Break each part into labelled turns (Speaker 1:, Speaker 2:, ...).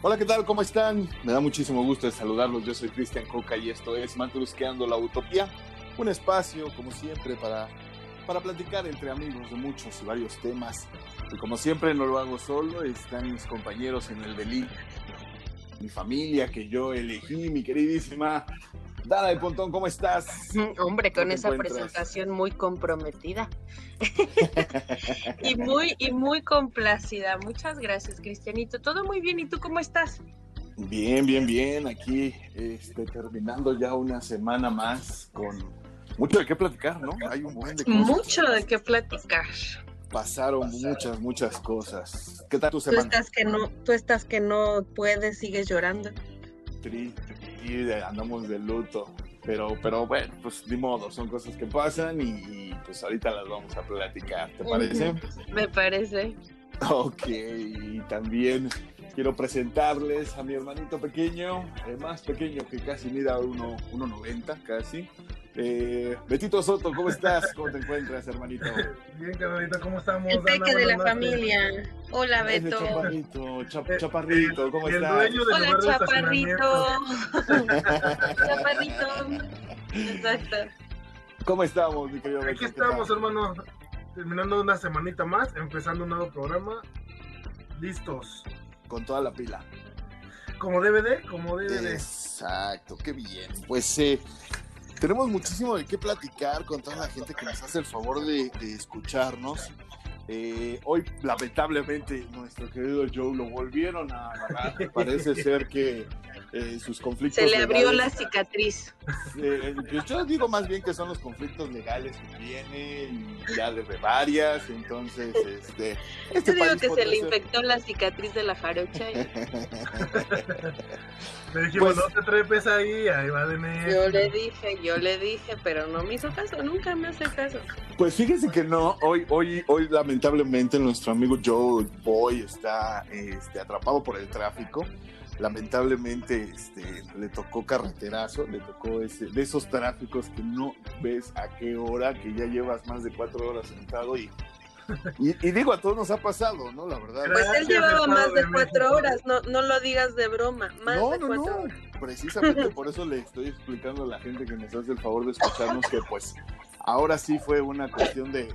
Speaker 1: Hola, ¿qué tal? ¿Cómo están? Me da muchísimo gusto de saludarlos. Yo soy Cristian Coca y esto es Matrusqueando la Utopía, un espacio, como siempre, para, para platicar entre amigos de muchos y varios temas. Y como siempre, no lo hago solo, están mis compañeros en el delito, mi familia que yo elegí, mi queridísima Dana de Pontón, ¿cómo estás?
Speaker 2: Hombre, con esa presentación muy comprometida y muy y muy complacida. Muchas gracias, Cristianito. Todo muy bien. ¿Y tú cómo estás?
Speaker 1: Bien, bien, bien. Aquí este, terminando ya una semana más con mucho de qué platicar, ¿no?
Speaker 2: Hay un buen de cosas. Mucho de qué platicar.
Speaker 1: Pasaron, muchas, muchas cosas. ¿Qué tal tu semana?
Speaker 2: Tú estás que no, tú estás que no puedes, sigues llorando.
Speaker 1: Triste andamos de luto. Pero, pero bueno, pues ni modo, son cosas que pasan y, pues ahorita las vamos a platicar, ¿te parece?
Speaker 2: Me parece.
Speaker 1: Ok, y también quiero presentarles a mi hermanito pequeño, el más pequeño que casi mira 1,90 casi. Eh, Betito Soto, ¿cómo estás? ¿Cómo te encuentras, hermanito?
Speaker 3: Bien, carnalito, ¿cómo estamos?
Speaker 2: El peque de la familia. Hola, Beto.
Speaker 1: chaparrito, eh, chaparrito, ¿cómo estás?
Speaker 2: Hola, chaparrito. chaparrito. Exacto.
Speaker 1: ¿Cómo estamos, mi querido
Speaker 3: Beto? Aquí estamos, hermano. Terminando una semanita más, empezando un nuevo programa. Listos.
Speaker 1: Con toda la pila.
Speaker 3: Como DVD, como DVD.
Speaker 1: Exacto, qué bien. Pues eh, tenemos muchísimo de qué platicar con toda la gente que nos hace el favor de, escucharnos. Eh, hoy, lamentablemente, nuestro querido Joe lo volvieron a agarrar. Parece ser que eh, sus conflictos.
Speaker 2: Se le abrió la cicatriz.
Speaker 1: Eh, pues yo digo más bien que son los conflictos legales que tiene, y ya de varias. Entonces, este.
Speaker 2: este yo digo que se le infectó la cicatriz de la jarocha.
Speaker 3: Le dijimos, pues, no te trepes ahí, ahí va de medio.
Speaker 2: Yo le dije, yo le dije, pero no me hizo caso, nunca me hace caso.
Speaker 1: Pues fíjense que no, hoy, hoy, hoy lamentablemente nuestro amigo Joe Boy está este, atrapado por el tráfico. Lamentablemente este, le tocó carreterazo, le tocó ese, de esos tráficos que no ves a qué hora, que ya llevas más de cuatro horas sentado y y, digo, a todos nos ha pasado, ¿no? La verdad.
Speaker 2: Pues él llevaba más de cuatro horas, no, no lo digas de broma. Más
Speaker 1: no,
Speaker 2: de
Speaker 1: no, no. Precisamente por eso le estoy explicando a la gente que nos hace el favor de escucharnos que, pues, ahora sí fue una cuestión de,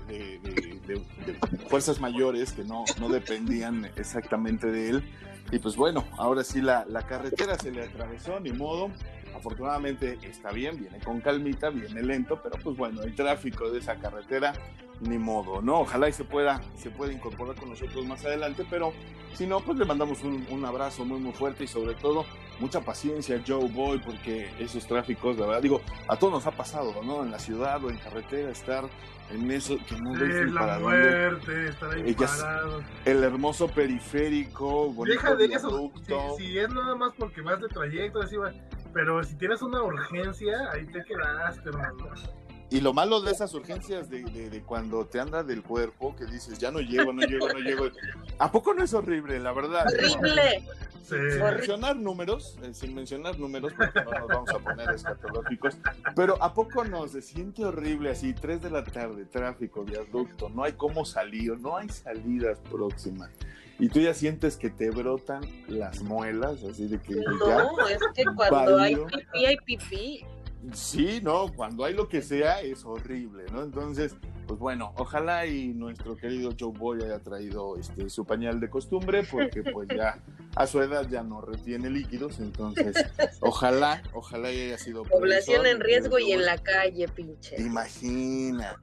Speaker 1: fuerzas mayores que no, no dependían exactamente de él. Y pues bueno, ahora sí la, la carretera se le atravesó, ni modo afortunadamente está bien, viene con calmita, viene lento, pero pues bueno, el tráfico de esa carretera ni modo, ¿no? Ojalá y se pueda, se pueda incorporar con nosotros más adelante, pero si no, pues le mandamos un, abrazo muy, muy fuerte y sobre todo mucha paciencia, Joe Boy, porque esos tráficos, la verdad, digo, a todos nos ha pasado, ¿no? En la ciudad o en carretera, estar en eso que no
Speaker 3: ves la muerte, estar ahí parado.
Speaker 1: El hermoso periférico,
Speaker 3: bonito Deja de eso, si, es nada más porque vas de trayecto, así va. Pero si tienes una urgencia, ahí te quedaste, hermano.
Speaker 1: Y lo malo de esas urgencias de, de, cuando te anda del cuerpo, que dices, ya no llego, no llego, no llego. ¿A poco no es horrible, la verdad?
Speaker 2: Horrible.
Speaker 1: Sin, mencionar números, eh, sin mencionar números, porque no nos vamos a poner escatológicos, pero ¿a poco no se siente horrible así? Tres de la tarde, tráfico, viaducto, no hay cómo salir, no hay salidas próximas. Y tú ya sientes que te brotan las muelas, así de que.
Speaker 2: No, es que cuando hay pipí, hay pipí.
Speaker 1: Sí, no, cuando hay lo que sea es horrible, ¿no? Entonces, pues bueno, ojalá y nuestro querido Joe Boy haya traído este su pañal de costumbre, porque pues ya a su edad ya no retiene líquidos, entonces ojalá, ojalá haya sido
Speaker 2: población en riesgo y en la calle, pinche.
Speaker 1: Imagina.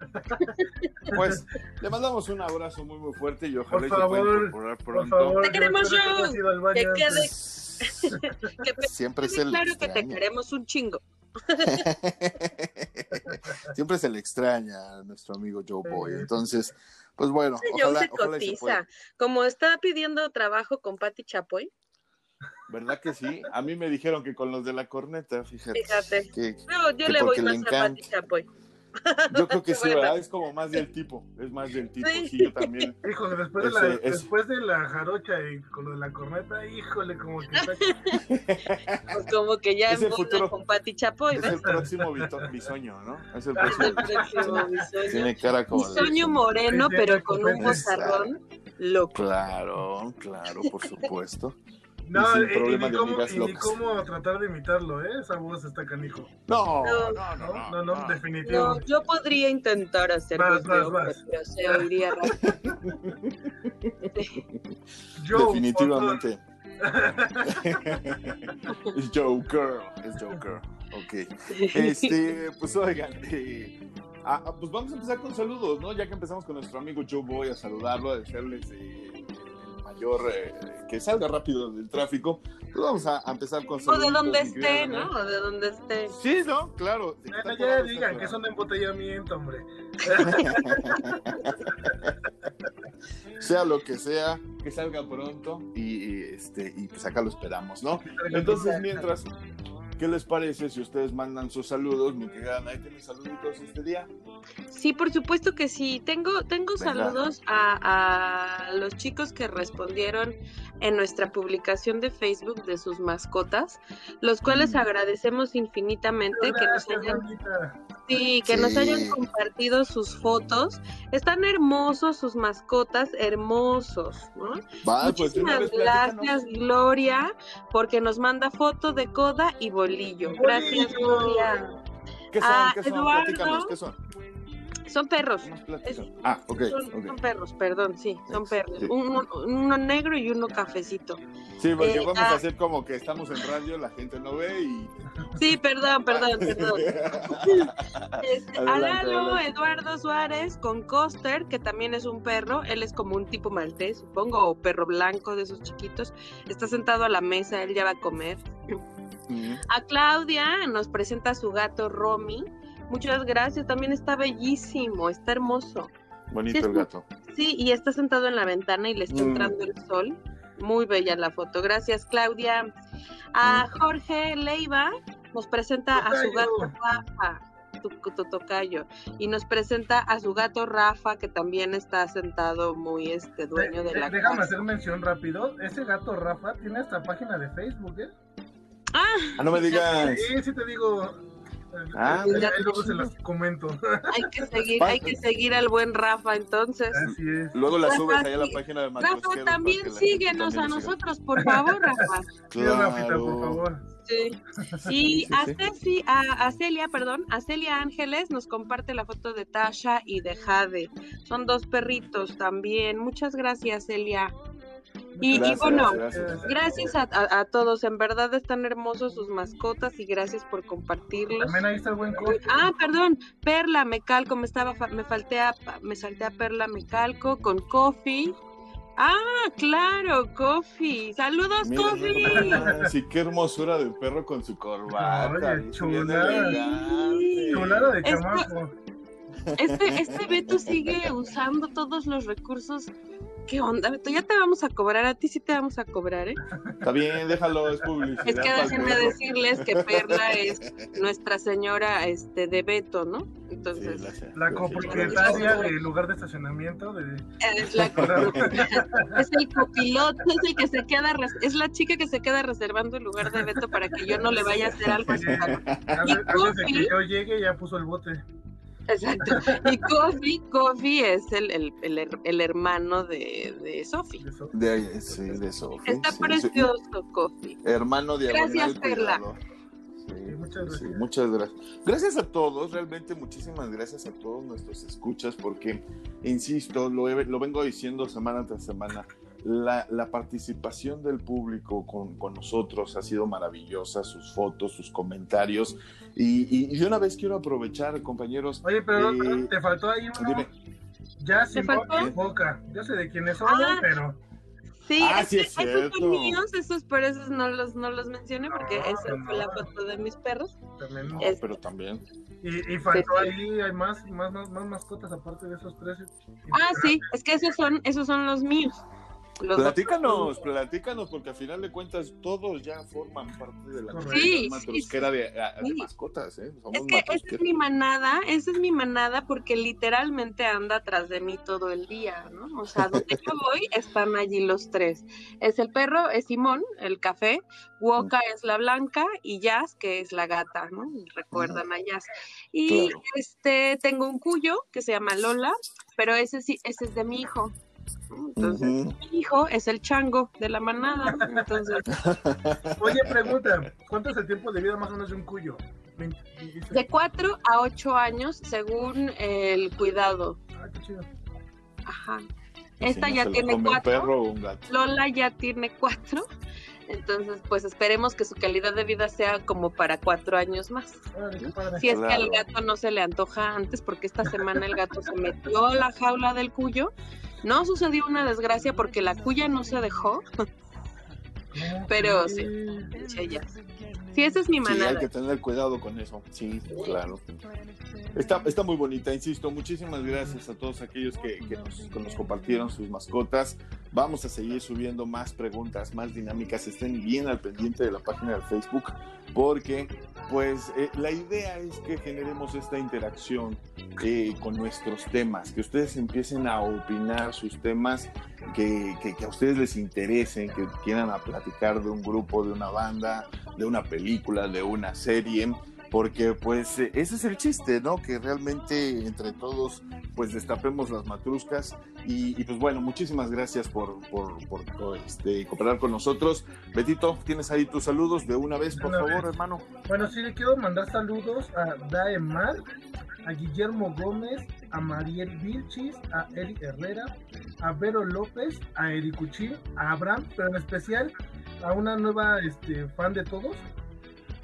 Speaker 1: Pues le mandamos un abrazo muy muy fuerte y ojalá
Speaker 3: por favor,
Speaker 1: se
Speaker 3: incorporar pronto.
Speaker 2: te queremos Joe. Que quede
Speaker 1: Siempre es el
Speaker 2: claro que te queremos un chingo.
Speaker 1: Siempre se le extraña a nuestro amigo Joe Boy. Entonces, pues bueno.
Speaker 2: Ojalá, se cotiza. Como está pidiendo trabajo con Patti Chapoy.
Speaker 1: ¿Verdad que sí? A mí me dijeron que con los de la corneta, fíjate.
Speaker 2: Fíjate. no, yo le voy más a Patti Chapoy.
Speaker 1: Yo creo que sí, ¿verdad? Es como más del tipo, es más del tipo, sí, yo también.
Speaker 3: Híjole, después, de, la, después de la jarocha y con lo de la corneta, híjole, como que
Speaker 2: pues como que ya es el futuro, con Pati Chapoy.
Speaker 1: Es el próximo bisoño, ¿no? Es el próximo, bisoño. Tiene cara como
Speaker 2: bisoño moreno, pero con un bozarrón loco.
Speaker 1: Claro, claro, por supuesto.
Speaker 3: No, sin problema de cómo, ni cómo tratar de imitarlo, ¿eh? Esa voz está canijo.
Speaker 1: No, no, no, no,
Speaker 3: no, no, definitivo. No,
Speaker 2: yo podría intentar hacer pero se oiría
Speaker 1: Definitivamente. es Joker, es Joker. Ok. Este, pues oigan, eh, ah, ah, pues vamos a empezar con saludos, ¿no? Ya que empezamos con nuestro amigo Joe voy a saludarlo, a desearles eh, mayor, eh, que salga rápido del tráfico. Pues vamos a, empezar con
Speaker 2: saludos. O de donde esté, ¿no? O de donde esté.
Speaker 1: Sí, ¿no? Claro.
Speaker 3: ya digan que son de embotellamiento, hombre.
Speaker 1: sea lo que sea, que salga pronto y, este y pues acá lo esperamos, ¿no? Entonces, mientras ¿Qué les parece si ustedes mandan sus saludos? Mi querida Ana, ¿tienes saluditos este día?
Speaker 2: Sí, por supuesto que sí. Tengo, tengo saludos a, a, los chicos que respondieron en nuestra publicación de Facebook de sus mascotas, los cuales mm. agradecemos infinitamente que nos hayan, sí, que nos hayan compartido sus fotos. Están hermosos sus mascotas, hermosos, ¿no?
Speaker 1: Pues,
Speaker 2: Muchísimas gracias, Gloria, porque nos manda foto de coda y bolillo. Gracias, Gloria.
Speaker 1: ¿Qué son? ¿Qué son? Eduardo, ¿qué son?
Speaker 2: Son perros.
Speaker 1: ah, ok.
Speaker 2: Son, perros, perdón, sí, son perros. Uno, negro y uno cafecito.
Speaker 1: Sí, porque eh, vamos a ah. hacer como que estamos en radio, la gente no ve y.
Speaker 2: Sí, perdón, perdón, perdón. este, Alalo Eduardo Suárez con Coster, que también es un perro. Él es como un tipo maltés, supongo, o perro blanco de esos chiquitos. Está sentado a la mesa, él ya va a comer. A Claudia nos presenta a su gato Romy Muchas gracias, también está bellísimo, está hermoso.
Speaker 1: Bonito el gato.
Speaker 2: Sí, y está sentado en la ventana y le está mm. entrando el sol. Muy bella la foto. Gracias, Claudia. A mm. Jorge Leiva nos presenta a su gato Rafa, tu, tocayo, y nos presenta a su gato Rafa, que también está sentado muy este dueño de, la
Speaker 3: Déjame hacer mención rápido. Ese gato Rafa tiene esta página de Facebook, ¿eh?
Speaker 2: Ah,
Speaker 1: ah no me digas.
Speaker 3: Sí, sí te digo. Ah, luego se las comento.
Speaker 2: Hay que seguir, hay que seguir al buen Rafa entonces.
Speaker 3: Así es.
Speaker 1: Luego la subes ahí a la página de
Speaker 2: Rafa, también síguenos a nosotros, por favor, Rafa.
Speaker 3: Claro. por favor.
Speaker 2: Sí. Y a, Ceci, a, Celia, perdón, a Celia Ángeles nos comparte la foto de Tasha y de Jade. Son dos perritos también. Muchas gracias, Celia. Y, bueno, gracias, a, todos, en verdad están hermosos sus mascotas y gracias por compartirlos.
Speaker 3: También ahí está el buen
Speaker 2: Ah, perdón, Perla Mecalco, me estaba me falté a, me salté a Perla Mecalco con Coffee. Ah, claro, Coffee. Saludos, Coffee.
Speaker 1: Sí, qué hermosura de perro con su corbata.
Speaker 3: chulada. de chamaco.
Speaker 2: Este, este Beto sigue usando todos los recursos ¿Qué onda, Beto? Ya te vamos a cobrar, a ti sí te vamos a cobrar, ¿eh?
Speaker 1: Está bien, déjalo, es publicidad.
Speaker 2: Es que déjenme decirles que Perla es nuestra señora este, de Beto, ¿no? Entonces.
Speaker 3: la, copropietaria del lugar de estacionamiento. De...
Speaker 2: Es, la es el copiloto, es el que se queda, es la chica que se queda reservando el lugar de Beto para que yo no le vaya a hacer algo.
Speaker 3: Antes de que yo llegue ya puso el bote.
Speaker 2: Exacto. Y Kofi, Kofi es el, el, el, el hermano de, de Sophie.
Speaker 1: De, sí, de Sophie.
Speaker 2: Está precioso, Kofi.
Speaker 1: Hermano de
Speaker 2: Gracias, Perla.
Speaker 1: Sí, muchas gracias. muchas gracias. Gracias a todos, realmente muchísimas gracias a todos nuestros escuchas, porque, insisto, lo, lo vengo diciendo semana tras semana, la, la, participación del público con, con, nosotros ha sido maravillosa, sus fotos, sus comentarios. Y, y, una vez quiero aprovechar, compañeros.
Speaker 3: Oye, pero eh, te faltó ahí uno. Dime. Ya se boca. Yo sé de quiénes son, ah, pero.
Speaker 2: Sí, ah, sí es esos son míos, esos, pero esos no los, no los mencioné porque esa fue la foto de mis perros.
Speaker 1: También, no, pero también.
Speaker 3: Y, y faltó ahí, hay más, más, más, más mascotas aparte de esos tres.
Speaker 2: Ah, sí, es que esos son, esos son los míos
Speaker 1: platícanos, platícanos, porque al final de cuentas todos ya forman parte de la
Speaker 2: sí,
Speaker 1: matrosquera de, mascotas. ¿eh?
Speaker 2: es que esa es mi manada, esa es mi manada porque literalmente anda atrás de mí todo el día, ¿no? O sea, donde yo voy están allí los tres. Es el perro, es Simón, el café, Woka es la blanca y Jazz, que es la gata, ¿no? Recuerdan a Jazz. Y este tengo un cuyo que se llama Lola, pero ese sí, ese es de mi hijo Entonces, mi hijo es el chango de la manada. Entonces...
Speaker 3: Oye, pregunta, ¿cuánto es el tiempo de vida más o menos de un cuyo?
Speaker 2: De 4 a 8 años según el cuidado.
Speaker 3: Ah, qué chido.
Speaker 2: Ajá. Esta ya tiene cuatro. Lola ya tiene cuatro. Entonces, pues esperemos que su calidad de vida sea como para cuatro años más. Si es que al gato no se le antoja antes, porque esta semana el gato se metió a la jaula del cuyo. No sucedió una desgracia porque la cuya no se dejó. Pero sí, ya. Sí, esa es mi manera.
Speaker 1: Sí, hay que tener cuidado con eso. Sí, claro. Está, está muy bonita, insisto. Muchísimas gracias a todos aquellos que, nos, compartieron sus mascotas. Vamos a seguir subiendo más preguntas, más dinámicas. Estén bien al pendiente de la página de Facebook, porque pues eh, la idea es que generemos esta interacción eh, con nuestros temas, que ustedes empiecen a opinar sus temas, que, que, a ustedes les interesen, que quieran a platicar de un grupo, de una banda, de una película, de una serie porque pues e, ese es el chiste, ¿no? Que realmente entre todos pues destapemos las matruscas y, pues bueno, muchísimas gracias por, por, este, cooperar con nosotros. Betito, tienes ahí tus saludos de una vez, por favor, hermano.
Speaker 3: Bueno, sí, le quiero mandar saludos a Daemar, a Guillermo Gómez, a Mariel Vilchis, a Eri Herrera, a Vero López, a Ericuchín, a Abraham, pero en especial a una nueva este, fan de todos,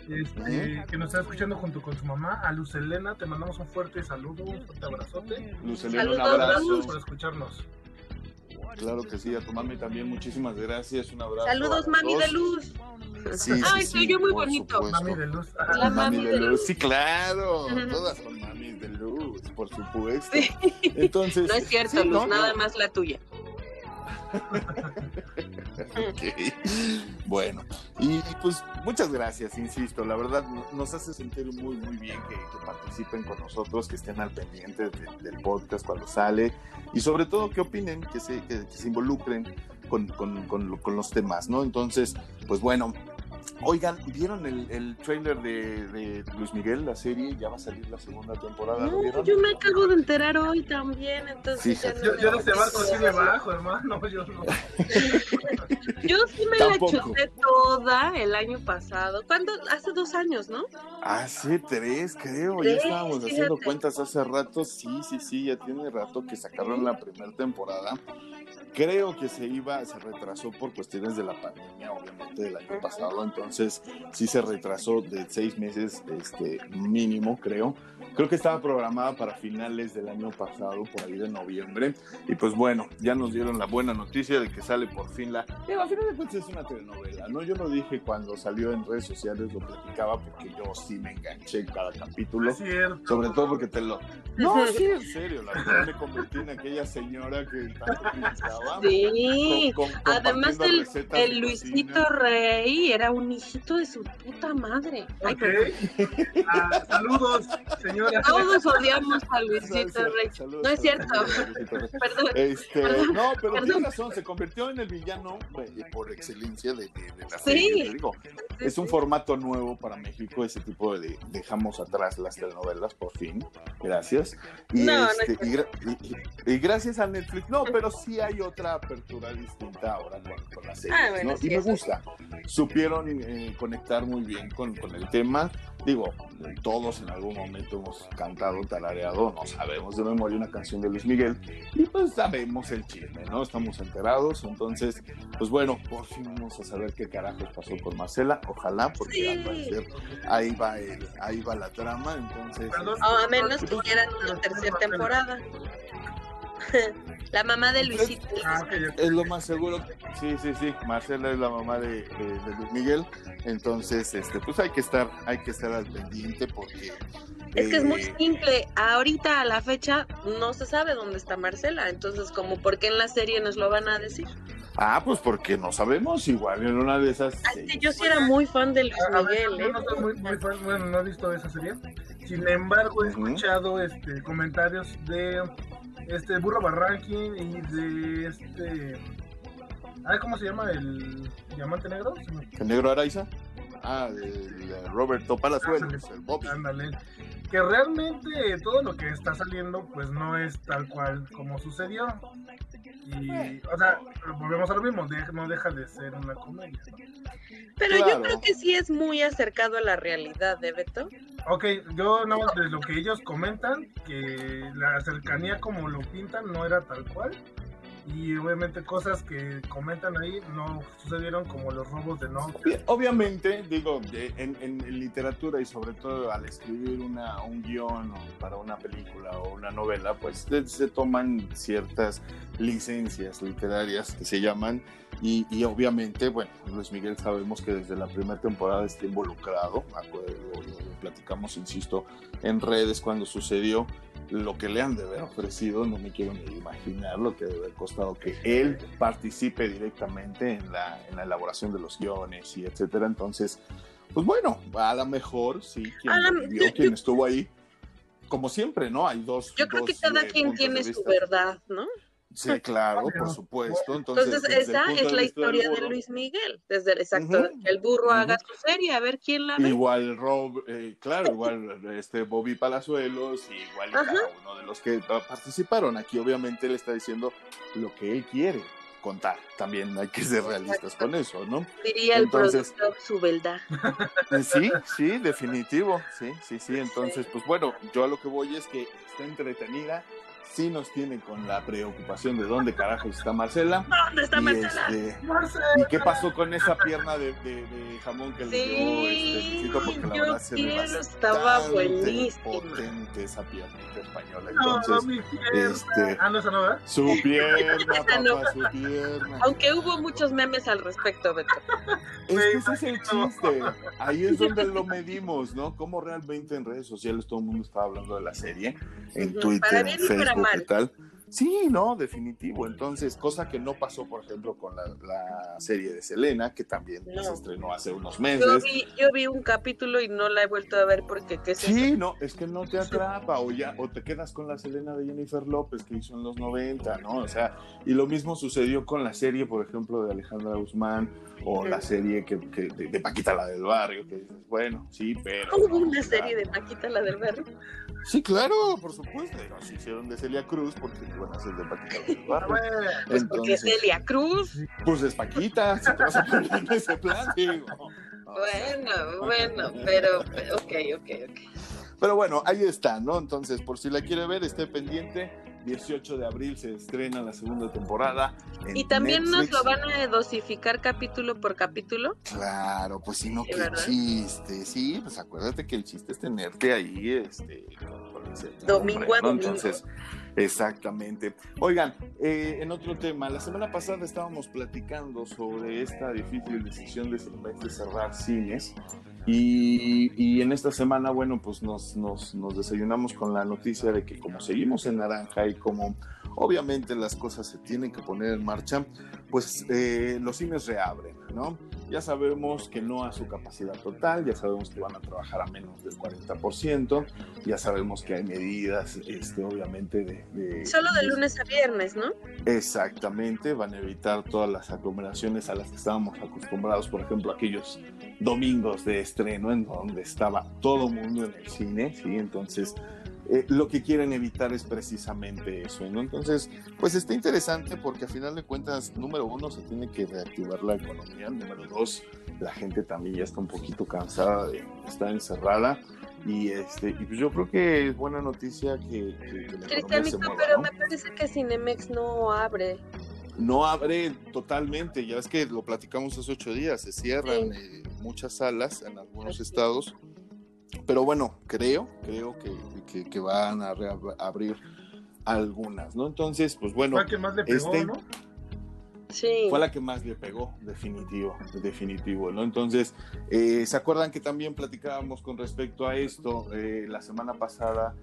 Speaker 3: este, que nos está escuchando junto con su mamá, a Luz Elena, te mandamos un fuerte saludo, un fuerte abrazote.
Speaker 1: Luz Elena, un abrazo.
Speaker 3: por escucharnos.
Speaker 1: Claro que sí, a tu mami también muchísimas gracias, un abrazo.
Speaker 2: Saludos, mami de luz.
Speaker 1: Sí,
Speaker 2: Ay, soy yo muy bonito.
Speaker 3: Mami de luz.
Speaker 1: La mami, de, luz. Sí, claro. Todas son mami de luz, por supuesto. Entonces,
Speaker 2: no es cierto, Luz, nada más la tuya.
Speaker 1: Bueno, y pues muchas gracias, insisto, la verdad nos hace sentir muy, muy bien que, participen con nosotros, que estén al pendiente del podcast cuando sale y sobre todo que opinen, que se, que, se involucren con, con, con, los temas, ¿no? Entonces, pues bueno, Oigan, ¿vieron el, el trailer de, de, Luis Miguel, la serie? Ya va a salir la segunda temporada. No,
Speaker 2: yo me acabo de enterar hoy también, entonces
Speaker 3: sí, yo, yo, de este barco sí me bajo, hermano, yo no.
Speaker 2: yo sí me la chuté toda el año pasado. ¿Cuándo? Hace dos años, ¿no?
Speaker 1: Hace tres, creo. ya estábamos haciendo cuentas hace rato. Sí, sí, sí, ya tiene rato que sacaron la primera temporada. Creo que se iba, se retrasó por cuestiones de la pandemia, obviamente, del año pasado. Entonces, sí se retrasó de seis meses este, mínimo, creo. Creo que estaba programada para finales del año pasado, por ahí de noviembre. Y pues bueno, ya nos dieron la buena noticia de que sale por fin la. Pero a final de cuentas es una telenovela, ¿no? Yo lo dije cuando salió en redes sociales, lo platicaba porque yo sí me enganché en cada capítulo. Sobre todo porque te lo. No, sí, en serio, la verdad me convertí en aquella señora que tanto criticaba.
Speaker 2: Sí, además el, el Luisito Rey era un hijito de su puta madre.
Speaker 3: Ah, saludos, señor
Speaker 2: todos odiamos a Luisito Rey. no es cierto. Perdón.
Speaker 1: Este, No, pero tiene razón, se convirtió en el villano por excelencia de, la serie. Digo, es un formato nuevo para México, ese tipo de dejamos atrás las telenovelas, por fin. Gracias. Y, este, y, gracias a Netflix. No, pero sí hay otra apertura distinta ahora con, la serie. Ah, y me gusta. Supieron eh, conectar muy bien con, con el tema. Digo, todos en algún momento hemos cantado, talareado, no sabemos de memoria una canción de Luis Miguel y pues sabemos el chisme, ¿no? Estamos enterados, entonces, pues bueno, por fin vamos a saber qué carajos pasó con Marcela, ojalá, porque al parecer ahí va el, ahí va la trama, entonces...
Speaker 2: a menos que quieran una tercera temporada. La mamá de Luisito.
Speaker 1: Ah, es lo más seguro. Sí, sí, sí. Marcela es la mamá de, Luis Miguel. Entonces, este, pues hay que estar, hay que estar al pendiente porque.
Speaker 2: Es que es muy eh, simple. Ahorita a la fecha no se sabe dónde está Marcela. Entonces, como por qué en la serie nos lo van a decir.
Speaker 1: Ah, pues porque no sabemos, igual en una de esas.
Speaker 2: yo sí era muy fan de Luis Miguel,
Speaker 3: ¿eh? no soy muy, muy fan, bueno, no he visto esa serie. Sin embargo, he escuchado este comentarios de este Burro Barranquín y de este. ¿cómo se llama? ¿El Diamante Negro?
Speaker 1: ¿El Negro Araiza? Ah, de Roberto Palazuelos, el Bobby.
Speaker 3: Ándale. Que realmente todo lo que está saliendo, pues no es tal cual como sucedió. Y, o sea, volvemos a lo mismo, no deja de ser una comedia.
Speaker 2: Pero yo creo que sí es muy acercado a la realidad, ¿de ¿eh, Beto?
Speaker 3: Ok, yo no, de lo que ellos comentan, que la cercanía como lo pintan no era tal cual y obviamente cosas que comentan ahí no sucedieron como los robos de no.
Speaker 1: Obviamente, digo, en, en, literatura y sobre todo al escribir una, un guion para una película o una novela, pues se, toman ciertas licencias literarias que se llaman y, obviamente, bueno, Luis Miguel sabemos que desde la primera temporada está involucrado, acuerdo, lo platicamos, insisto, en redes cuando sucedió lo que le han de haber ofrecido, no me quiero ni imaginar lo que debe haber costado que él participe directamente en la, en la elaboración de los guiones y etcétera. Entonces, pues bueno, a lo mejor sí, quien, quien estuvo ahí, como siempre, ¿no? Hay dos.
Speaker 2: Yo creo que cada eh, quien tiene su verdad, ¿no?
Speaker 1: Sí, claro, por supuesto.
Speaker 2: Entonces, esa es la historia de Luis Miguel, desde el exacto, que el burro haga su serie, a ver quién la ve.
Speaker 1: Igual Rob, eh, claro, igual este Bobby Palazuelos, igual cada uno de los que participaron. Aquí obviamente él está diciendo lo que él quiere contar. También hay que ser realistas con eso, ¿no?
Speaker 2: Diría el productor su verdad.
Speaker 1: Eh, sí, sí, definitivo, sí, sí, sí. Entonces, pues bueno, yo a lo que voy es que está entretenida sí nos tiene con la preocupación de dónde carajo está Marcela.
Speaker 2: ¿Dónde está Marcela?
Speaker 1: Este, ¿Y qué pasó con esa pierna de, de, jamón que le dio este porque la verdad se ve
Speaker 2: estaba buenísima.
Speaker 1: potente esa piernita española. Entonces, este,
Speaker 3: ah, no, esa no,
Speaker 1: Su pierna, papá, su pierna.
Speaker 2: Aunque hubo muchos memes al respecto, Beto.
Speaker 1: Es que ese es el chiste. Ahí es donde lo medimos, ¿no? Cómo realmente en redes sociales todo el mundo estaba hablando de la serie, en Twitter, en Facebook ¿Qué tal? Sí, no, definitivo. Entonces, cosa que no pasó, por ejemplo, con la, serie de Selena, que también se estrenó hace unos meses.
Speaker 2: Yo vi, un capítulo y no la he vuelto a ver porque ¿qué
Speaker 1: Sí, no, es que no te atrapa o ya, o te quedas con la Selena de Jennifer López que hizo en los 90, ¿no? O sea, y lo mismo sucedió con la serie, por ejemplo, de Alejandra Guzmán o la serie que, de, Paquita la del Barrio, que dices, bueno, sí, pero...
Speaker 2: ¿Hubo una serie de Paquita la del Barrio?
Speaker 1: Sí, claro, por supuesto. se hicieron de Celia Cruz porque iban a ser de Paquita Barrio.
Speaker 2: Pues porque Celia Cruz.
Speaker 1: Pues es Paquita, si te vas a poner en ese plan, digo.
Speaker 2: Bueno, bueno, pero, ok, ok, ok.
Speaker 1: Pero bueno, ahí está, ¿no? Entonces, por si la quiere ver, esté pendiente 18 de abril se estrena la segunda temporada.
Speaker 2: ¿Y también nos lo van a dosificar capítulo por capítulo?
Speaker 1: Claro, pues si no, qué chiste. Sí, pues acuérdate que el chiste es tenerte ahí, este,
Speaker 2: domingo a domingo.
Speaker 1: Entonces, exactamente. Oigan, eh, en otro tema, la semana pasada estábamos platicando sobre esta difícil decisión de cerrar cines. Y, en esta semana, bueno, pues nos, nos, desayunamos con la noticia de que como seguimos en naranja y como obviamente las cosas se tienen que poner en marcha, pues eh, los cines reabren, ¿no? Ya sabemos que no a su capacidad total, ya sabemos que van a trabajar a menos del 40%, ya sabemos que hay medidas, este, obviamente, de...
Speaker 2: Solo de lunes a viernes, ¿no?
Speaker 1: Exactamente, van a evitar todas las aglomeraciones a las que estábamos acostumbrados, por ejemplo, aquellos domingos de estreno en donde estaba todo el mundo en el cine, ¿sí? Entonces, eh, lo que quieren evitar es precisamente eso, ¿no? Entonces, pues está interesante porque a final de cuentas, número uno, se tiene que reactivar la economía, número dos, la gente también ya está un poquito cansada de estar encerrada y este y pues yo creo que es buena noticia que,
Speaker 2: Cristianito, pero me parece que Cinemex no abre.
Speaker 1: No abre totalmente, ya es que lo platicamos hace ocho días, se cierran eh, muchas salas en algunos estados, pero bueno, creo, creo que, que, van a abrir algunas, ¿no? Entonces, pues bueno.
Speaker 3: Fue la que más le pegó, este ¿no?
Speaker 2: Sí.
Speaker 1: Fue la que más le pegó, definitivo, definitivo, ¿no? Entonces, eh, ¿se acuerdan que también platicábamos con respecto a esto eh, la semana pasada?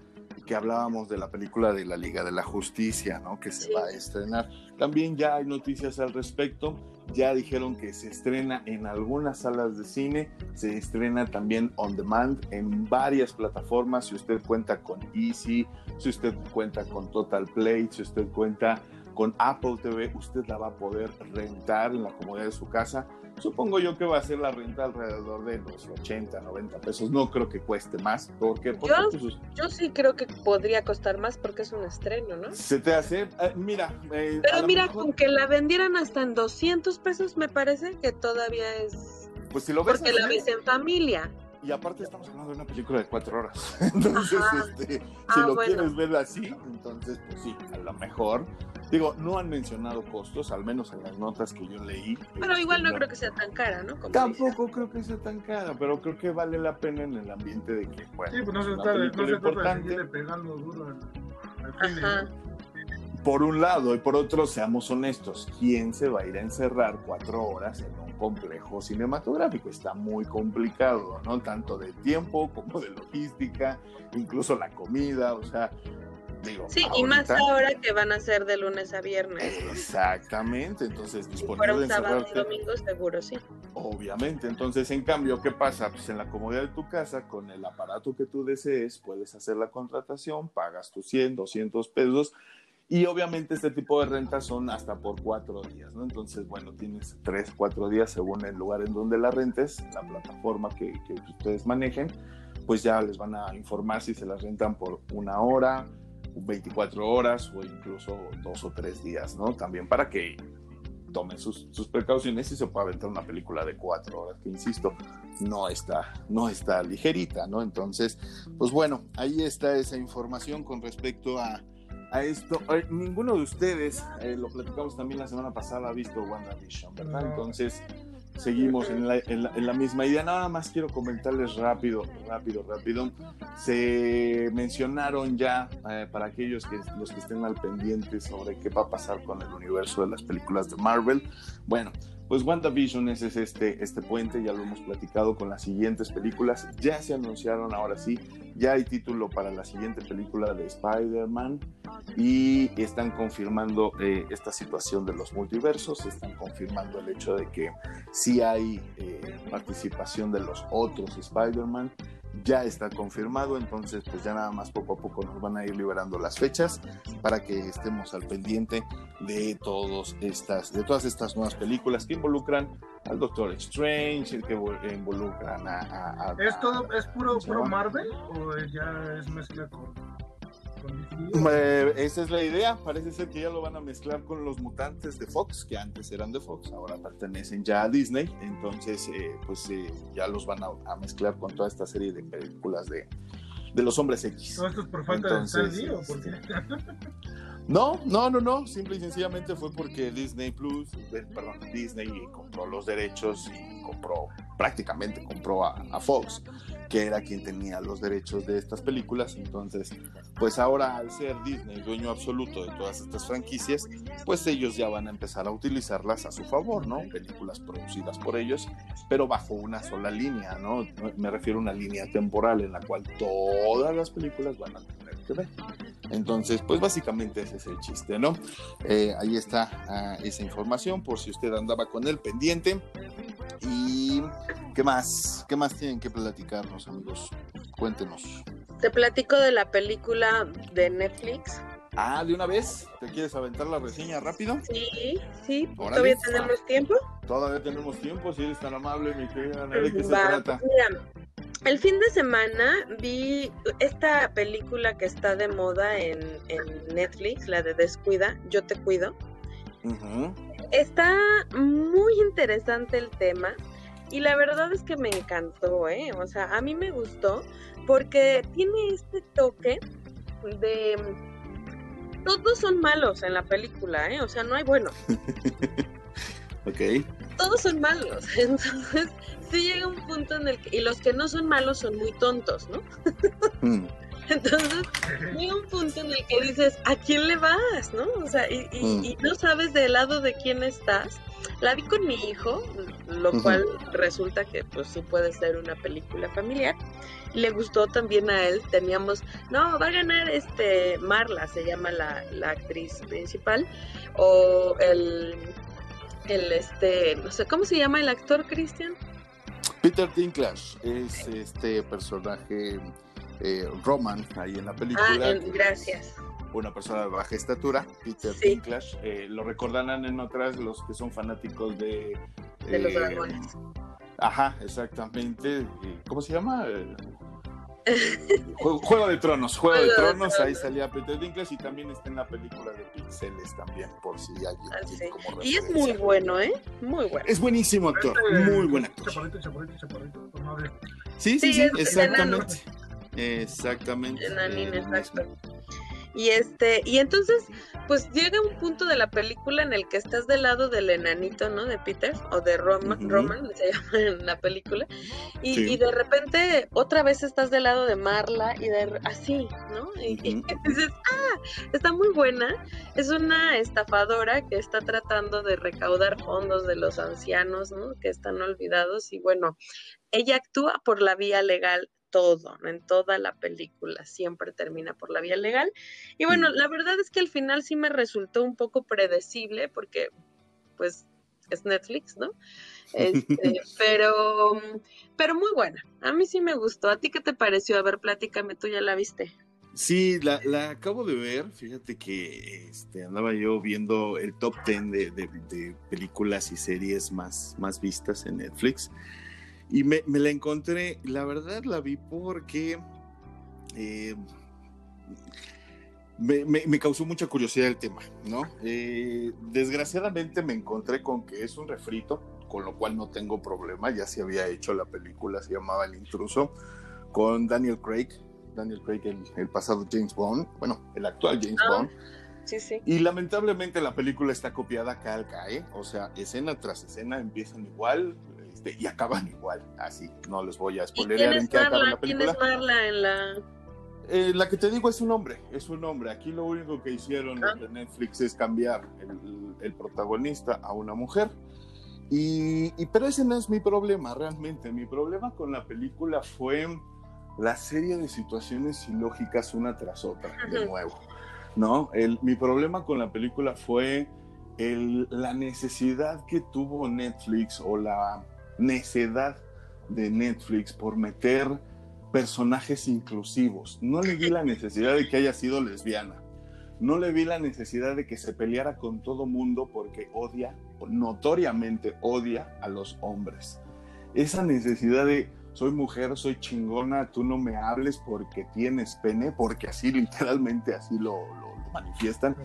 Speaker 1: Que hablábamos de la película de la Liga de la Justicia, ¿no? Que se va a estrenar. También ya hay noticias al respecto. Ya dijeron que se estrena en algunas salas de cine, se estrena también on demand en varias plataformas. Si usted cuenta con Easy, si usted cuenta con Total Play, si usted cuenta con Apple TV usted la va a poder rentar en la comodidad de su casa. Supongo yo que va a ser la renta alrededor de los 80, 90 pesos. No creo que cueste más. porque
Speaker 2: yo, pues, yo, sí creo que podría costar más porque es un estreno, ¿no?
Speaker 1: Se te hace, eh, mira.
Speaker 2: Eh, Pero mira, con que la vendieran hasta en 200 pesos, me parece que todavía es.
Speaker 1: Pues si lo ves.
Speaker 2: Porque la ves en familia.
Speaker 1: Y aparte estamos hablando de una película de cuatro horas. Entonces, este, si ah, lo quieres ver así, entonces, pues sí, a lo mejor. Digo, no han mencionado costos, al menos en las notas que yo leí.
Speaker 2: Pero igual no, creo que sea tan cara, ¿no?
Speaker 1: tampoco creo que sea tan cara, pero creo que vale la pena en el ambiente de que, bueno,
Speaker 3: sí, pues no se, trata, no se trata de pegando duro al,
Speaker 1: al Por un lado, y por otro, seamos honestos, ¿quién se va a ir a encerrar cuatro horas en un complejo cinematográfico. Está muy complicado, ¿no? Tanto de tiempo como de logística, incluso la comida, o sea, digo.
Speaker 2: Sí, y más ahora que van a ser de lunes a viernes.
Speaker 1: Exactamente, entonces disponible
Speaker 2: en sábado y domingo seguro, sí.
Speaker 1: Obviamente, entonces en cambio, ¿qué pasa? Pues en la comodidad de tu casa, con el aparato que tú desees, puedes hacer la contratación, pagas tus 100, 200 pesos y obviamente este tipo de rentas son hasta por cuatro días, ¿no? Entonces, bueno, tienes tres, cuatro días según el lugar en donde la rentes, la plataforma que, que ustedes manejen, pues ya les van a informar si se las rentan por una hora, 24 horas o incluso dos o tres días, ¿no? También para que tomen sus, sus, precauciones y se pueda aventar una película de cuatro horas, que insisto, no está, no está ligerita, ¿no? Entonces, pues bueno, ahí está esa información con respecto a a esto. ninguno de ustedes, eh, lo platicamos también la semana pasada, ha visto WandaVision, ¿verdad? Entonces, seguimos en la, en, la, misma idea. Nada más quiero comentarles rápido, rápido, rápido. Se mencionaron ya, eh, para aquellos que los que estén al pendiente sobre qué va a pasar con el universo de las películas de Marvel. Bueno, pues WandaVision es, es este, este puente, ya lo hemos platicado con las siguientes películas. Ya se anunciaron, ahora sí, ya hay título para la siguiente película de Spider-Man y están confirmando eh, esta situación de los multiversos, están confirmando el hecho de que sí hay eh, participación de los otros Spider-Man ya está confirmado, entonces pues ya nada más poco a poco nos van a ir liberando las fechas para que estemos al pendiente de todos estas, de todas estas nuevas películas que involucran al Doctor Strange, que involucran a,
Speaker 3: ¿Es todo, es puro, puro Marvel o ya es mezcla con
Speaker 1: eh, esa es la idea. Parece ser que ya lo van a mezclar con los mutantes de Fox, que antes eran de Fox, ahora pertenecen ya a Disney. Entonces, eh, pues eh, ya los van a, mezclar con toda esta serie de películas de, de los hombres X.
Speaker 3: ¿Todo esto es por falta Entonces, de por qué?
Speaker 1: No, no, no, no. Simple y sencillamente fue porque Disney Plus, perdón, Disney compró los derechos y compró, prácticamente compró a Fox que era quien tenía los derechos de estas películas. Entonces, pues ahora al ser Disney dueño absoluto de todas estas franquicias, pues ellos ya van a empezar a utilizarlas a su favor, ¿no? Películas producidas por ellos, pero bajo una sola línea, ¿no? Me refiero a una línea temporal en la cual todas las películas van a tener que ver. Entonces, pues básicamente ese es el chiste, ¿no? Eh, ahí está ah, esa información por si usted andaba con el pendiente. ¿Y qué más? ¿Qué más tienen que platicarnos, amigos? Cuéntenos.
Speaker 2: Te platico de la película de Netflix.
Speaker 1: Ah, de una vez, ¿te quieres aventar la reseña rápido?
Speaker 2: Sí, sí, todavía tenemos tiempo.
Speaker 1: Todavía tenemos tiempo, si eres tan amable, mi querida ¿de qué se trata?
Speaker 2: Mira, el fin de semana vi esta película que está de moda en, Netflix, la de Descuida, Yo te cuido. Está muy interesante el tema y la verdad es que me encantó, ¿eh? O sea, a mí me gustó porque tiene este toque de... Todos son malos en la película, ¿eh? O sea, no hay bueno.
Speaker 1: ok.
Speaker 2: Todos son malos, entonces sí llega un punto en el que... Y los que no son malos son muy tontos, ¿no? Mm. Entonces, llega un punto en el que dices, ¿a quién le vas? ¿No? O sea, y, y, mm. no sabes del lado de quién estás. La vi con mi hijo, lo cual resulta que pues sí puede ser una película familiar. Le gustó también a él, teníamos, no, va a ganar este Marla, se llama la, la actriz principal, o el, el este, no sé, ¿cómo se llama el actor, Cristian?
Speaker 1: Peter Dinklage es este personaje eh, Roman ahí en la película.
Speaker 2: Ah, gracias.
Speaker 1: Una persona de baja estatura, Peter Dinklage. Eh, lo recordarán en otras los que son fanáticos de...
Speaker 2: De los dragones.
Speaker 1: Ajá, exactamente. ¿Cómo se llama? Juego, de Tronos, Juego, de, Tronos, ahí salía Peter Dinklage y también está en la película de Pixeles también, por si alguien
Speaker 2: ah, tiene como Y es muy bueno, ¿eh? Muy bueno.
Speaker 1: Es buenísimo actor, muy buen actor. Chaparrito, chaparrito, chaparrito, Sí, sí, sí, exactamente. Exactamente.
Speaker 2: exacto. Y este, y entonces, pues llega un punto de la película en el que estás del lado del enanito, ¿no? De Peter, o de Roman, Roman se llama en la película, y, y, de repente otra vez estás del lado de Marla y de así, ¿no? Y, dices, ah, está muy buena. Es una estafadora que está tratando de recaudar fondos de los ancianos, ¿no? Que están olvidados, y bueno, ella actúa por la vía legal todo, en toda la película, siempre termina por la vía legal. Y bueno, la verdad es que al final sí me resultó un poco predecible porque pues es Netflix, ¿no? Este, pero, pero muy buena. A mí sí me gustó. ¿A ti qué te pareció? A ver, platícame, tú ya la viste.
Speaker 1: Sí, la, acabo de ver. Fíjate que este, andaba yo viendo el top 10 de, de, películas y series más, más vistas en Netflix. Y me, la encontré, la verdad la vi porque eh, me, causó mucha curiosidad el tema, ¿no? Eh, desgraciadamente me encontré con que es un refrito, con lo cual no tengo problema, ya se había hecho la película, se llamaba El Intruso, con Daniel Craig, Daniel Craig, el, pasado James Bond, bueno, el actual James ah, Bond.
Speaker 2: Sí, sí.
Speaker 1: Y lamentablemente la película está copiada calca, ¿eh? O sea, escena tras escena empiezan igual, este, y acaban igual, así. No les voy a spoilerear en qué acaba la película.
Speaker 2: ¿Quién es Marla en la...?
Speaker 1: Eh, la que te digo es un hombre, es un hombre. Aquí lo único que hicieron ah. de Netflix es cambiar el, protagonista a una mujer. Y, pero ese no es mi problema realmente. Mi problema con la película fue la serie de situaciones ilógicas una tras otra, de nuevo. ¿no? El, mi problema con la película fue el, la necesidad que tuvo Netflix o la necedad de Netflix por meter personajes inclusivos. No le vi la necesidad de que haya sido lesbiana. No le vi la necesidad de que se peleara con todo mundo porque odia, notoriamente odia a los hombres. Esa necesidad de soy mujer, soy chingona, tú no me hables porque tienes pene, porque así literalmente así lo, manifiestan,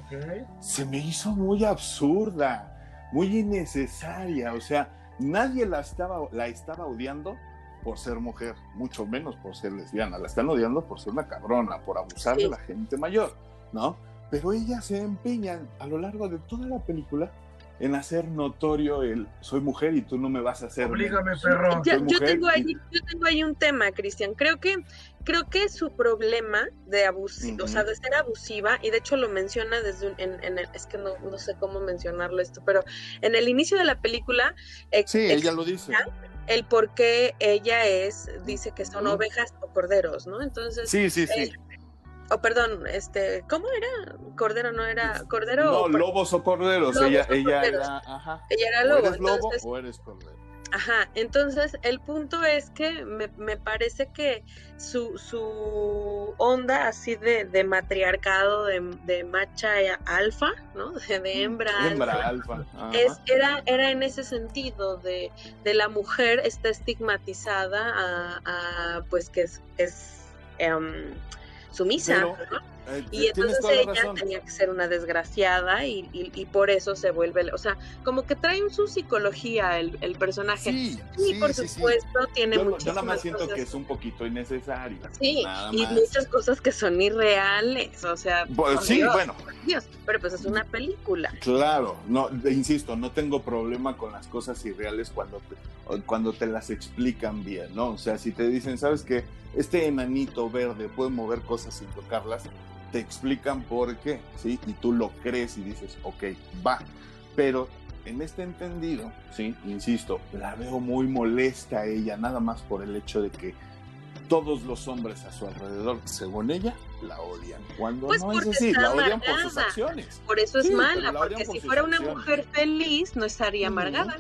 Speaker 1: se me hizo muy absurda, muy innecesaria. O sea, nadie la estaba, la estaba odiando por ser mujer, mucho menos por ser lesbiana. La están odiando por ser una cabrona, por abusar de la gente mayor, ¿no? Pero ella se empeña a lo largo de toda la película en hacer notorio el soy mujer y tú no me vas a hacer.
Speaker 3: Oblígame, perro.
Speaker 2: Yo, tengo ahí, yo tengo ahí un tema, Cristian. Creo que creo que su problema de abusivo, o sea, de ser abusiva, y de hecho lo menciona desde un, en, en es que no, no, sé cómo mencionarlo esto, pero en el inicio de la película.
Speaker 1: sí, ella lo dice.
Speaker 2: El por qué ella es, dice que son ovejas o corderos, ¿no? Entonces.
Speaker 1: Sí, sí, sí.
Speaker 2: Eh, o perdón, este, ¿cómo era? Cordero no era cordero.
Speaker 1: No, lobos o corderos. ella, ella era,
Speaker 2: ajá. Ella era lobo.
Speaker 1: O eres lobo o eres cordero.
Speaker 2: Ajá, entonces el punto es que me, me parece que su, su onda así de, de matriarcado, de, de, macha alfa, ¿no? De, hembra,
Speaker 1: hembra alfa.
Speaker 2: Es, era, era en ese sentido de, de la mujer está estigmatizada a, a pues que es, es em, sumisa, eh, y entonces ella tenía que ser una desgraciada y, y, por eso se vuelve, o sea, como que trae su psicología el, el personaje.
Speaker 1: Sí,
Speaker 2: sí, por supuesto, tiene
Speaker 1: yo, Yo nada más siento que es un poquito innecesario.
Speaker 2: Sí, y muchas cosas que son irreales, o sea.
Speaker 1: Pues, sí, bueno.
Speaker 2: Dios, pero pues es una película.
Speaker 1: Claro, no, insisto, no tengo problema con las cosas irreales cuando te, cuando te las explican bien, ¿no? O sea, si te dicen, ¿sabes qué? Este enanito verde puede mover cosas sin tocarlas, te explican por qué, ¿sí? Y tú lo crees y dices, ok, va. Pero en este entendido, ¿sí? Insisto, la veo muy molesta a ella, nada más por el hecho de que todos los hombres a su alrededor, según ella, la odian. Cuando
Speaker 2: pues
Speaker 1: no es así, la odian por sus acciones.
Speaker 2: Por eso es mala, porque si fuera una mujer feliz, no estaría amargada.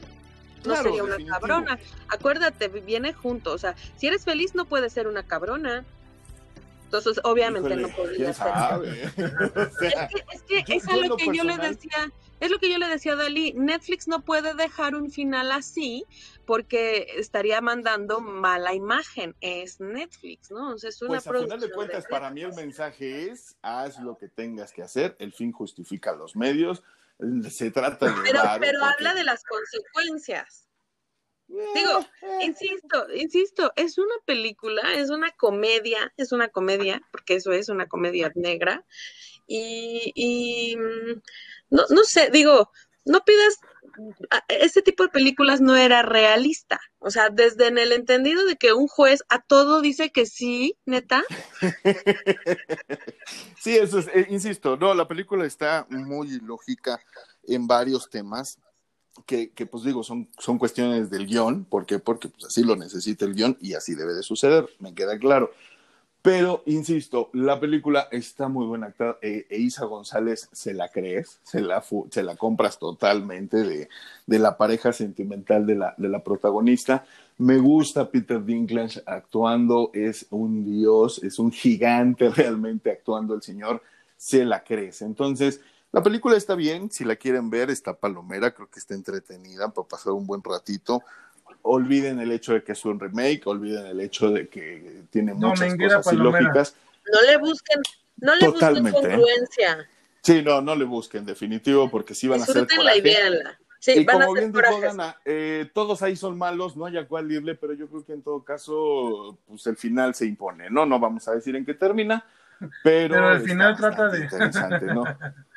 Speaker 2: No sería una cabrona. Acuérdate, viene junto. O sea, si eres feliz, no puedes ser una cabrona. Entonces, obviamente
Speaker 1: Híjole,
Speaker 2: no podría
Speaker 1: ¿quién
Speaker 2: ser.
Speaker 1: sabe? O sea,
Speaker 2: Es que, es, que
Speaker 1: yo-
Speaker 2: es a lo
Speaker 1: lo
Speaker 2: que yo le decía, es lo que yo le decía a Dalí, Netflix no puede dejar un final así porque estaría mandando mala imagen, es Netflix, ¿no? O sea, es una
Speaker 1: Pues a final de cuentas,
Speaker 2: de
Speaker 1: para mí el mensaje es, haz lo que tengas que hacer, el fin justifica los medios, se trata de...
Speaker 2: Pero, pero
Speaker 1: porque-
Speaker 2: habla de las consecuencias. Digo,
Speaker 1: eh,
Speaker 2: Insisto, insisto, es una película, es una comedia, es una comedia, porque eso es una comedia negra. Y, y, mm, no, no sé, digo, no pidas, este tipo de películas no era realista. O sea, desde en el entendido de que un juez a todo dice que sí, neta.
Speaker 1: Sí, eso es, eh, insisto, no, la película está muy lógica en varios temas que, que, pues digo, son, son cuestiones del guion, ¿por qué? Porque pues, así lo necesita el guion y así debe de suceder, me queda claro. Pero, insisto, la película está muy buena. E, e Isa González, se la crees, se la, se la compras totalmente de, de la pareja sentimental de la, de la protagonista. Me gusta Peter Dinklage actuando, es un dios, es un gigante realmente actuando el señor, se la crees. Entonces, la película está bien, si la quieren ver, está palomera, creo que está entretenida para pasar un buen ratito. Olviden el hecho de que es un remake, olviden el hecho de que tiene
Speaker 3: No,
Speaker 1: muchas cosas
Speaker 3: palomera.
Speaker 1: ilógicas.
Speaker 2: No le busquen, no le busquen
Speaker 1: Totalmente, ¿eh?
Speaker 2: congruencia.
Speaker 1: Sí, no, no le busquen, definitivo, porque sí van a ser
Speaker 2: Disfrútenla. Sí,
Speaker 1: y
Speaker 2: van a
Speaker 1: como
Speaker 2: ser
Speaker 1: bien dijo. Dana, eh, todos ahí son malos, no hay a cuál irle, pero yo creo que en todo caso, pues el final se impone, ¿no? No vamos a decir en qué termina, pero...
Speaker 3: Pero al final trata de-
Speaker 1: Interesante, ¿no?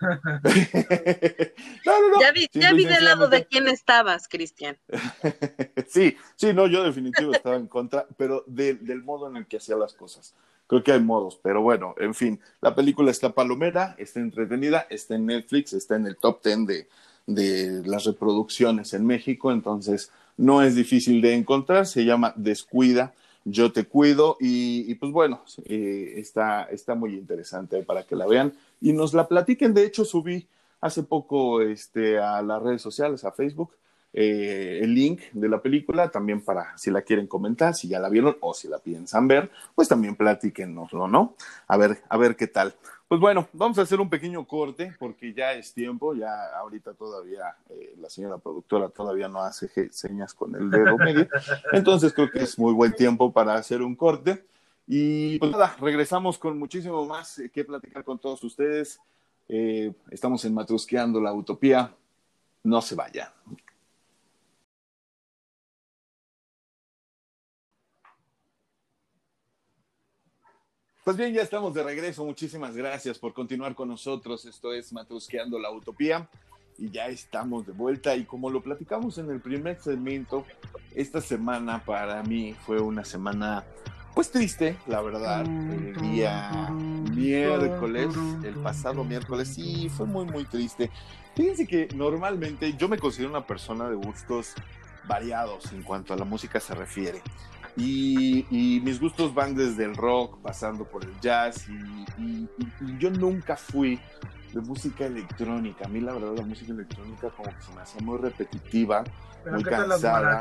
Speaker 1: no, no, no.
Speaker 2: Ya vi, ya vi del lado de quién estabas, Cristian.
Speaker 1: sí, sí, no, yo definitivo estaba en contra, pero de- del modo en el que hacía las cosas. Creo que hay modos, pero bueno, en fin, la película está palomera, está entretenida, está en Netflix, está en el top 10 de, de las reproducciones en México, entonces no es difícil de encontrar, se llama Descuida, yo te cuido y, y pues bueno, eh, está, está muy interesante para que la vean y nos la platiquen. De hecho, subí hace poco este, a las redes sociales, a Facebook, eh, el link de la película, también para si la quieren comentar, si ya la vieron o si la piensan ver, pues también platíquenoslo, ¿no? A ver, a ver qué tal. Pues bueno, vamos a hacer un pequeño corte porque ya es tiempo, ya ahorita todavía eh, la señora productora todavía no hace señas con el dedo medio, entonces creo que es muy buen tiempo para hacer un corte. Y pues nada, regresamos con muchísimo más eh, que platicar con todos ustedes. Eh, estamos en Matrusqueando la Utopía. No se vayan. Pues bien, ya estamos de regreso. Muchísimas gracias por continuar con nosotros. Esto es Matrusqueando la Utopía. Y ya estamos de vuelta. Y como lo platicamos en el primer segmento, esta semana para mí fue una semana pues triste, la verdad. El día miércoles, el pasado miércoles, sí, fue muy, muy triste. Fíjense que normalmente yo me considero una persona de gustos variados en cuanto a la música se refiere. Y, y mis gustos van desde el rock, pasando por el jazz, y, y- y yo nunca fui de música electrónica. A mí la verdad la música electrónica como que se me hacía muy repetitiva,
Speaker 3: Pero
Speaker 1: muy
Speaker 3: ¿qué tal las
Speaker 1: cansada.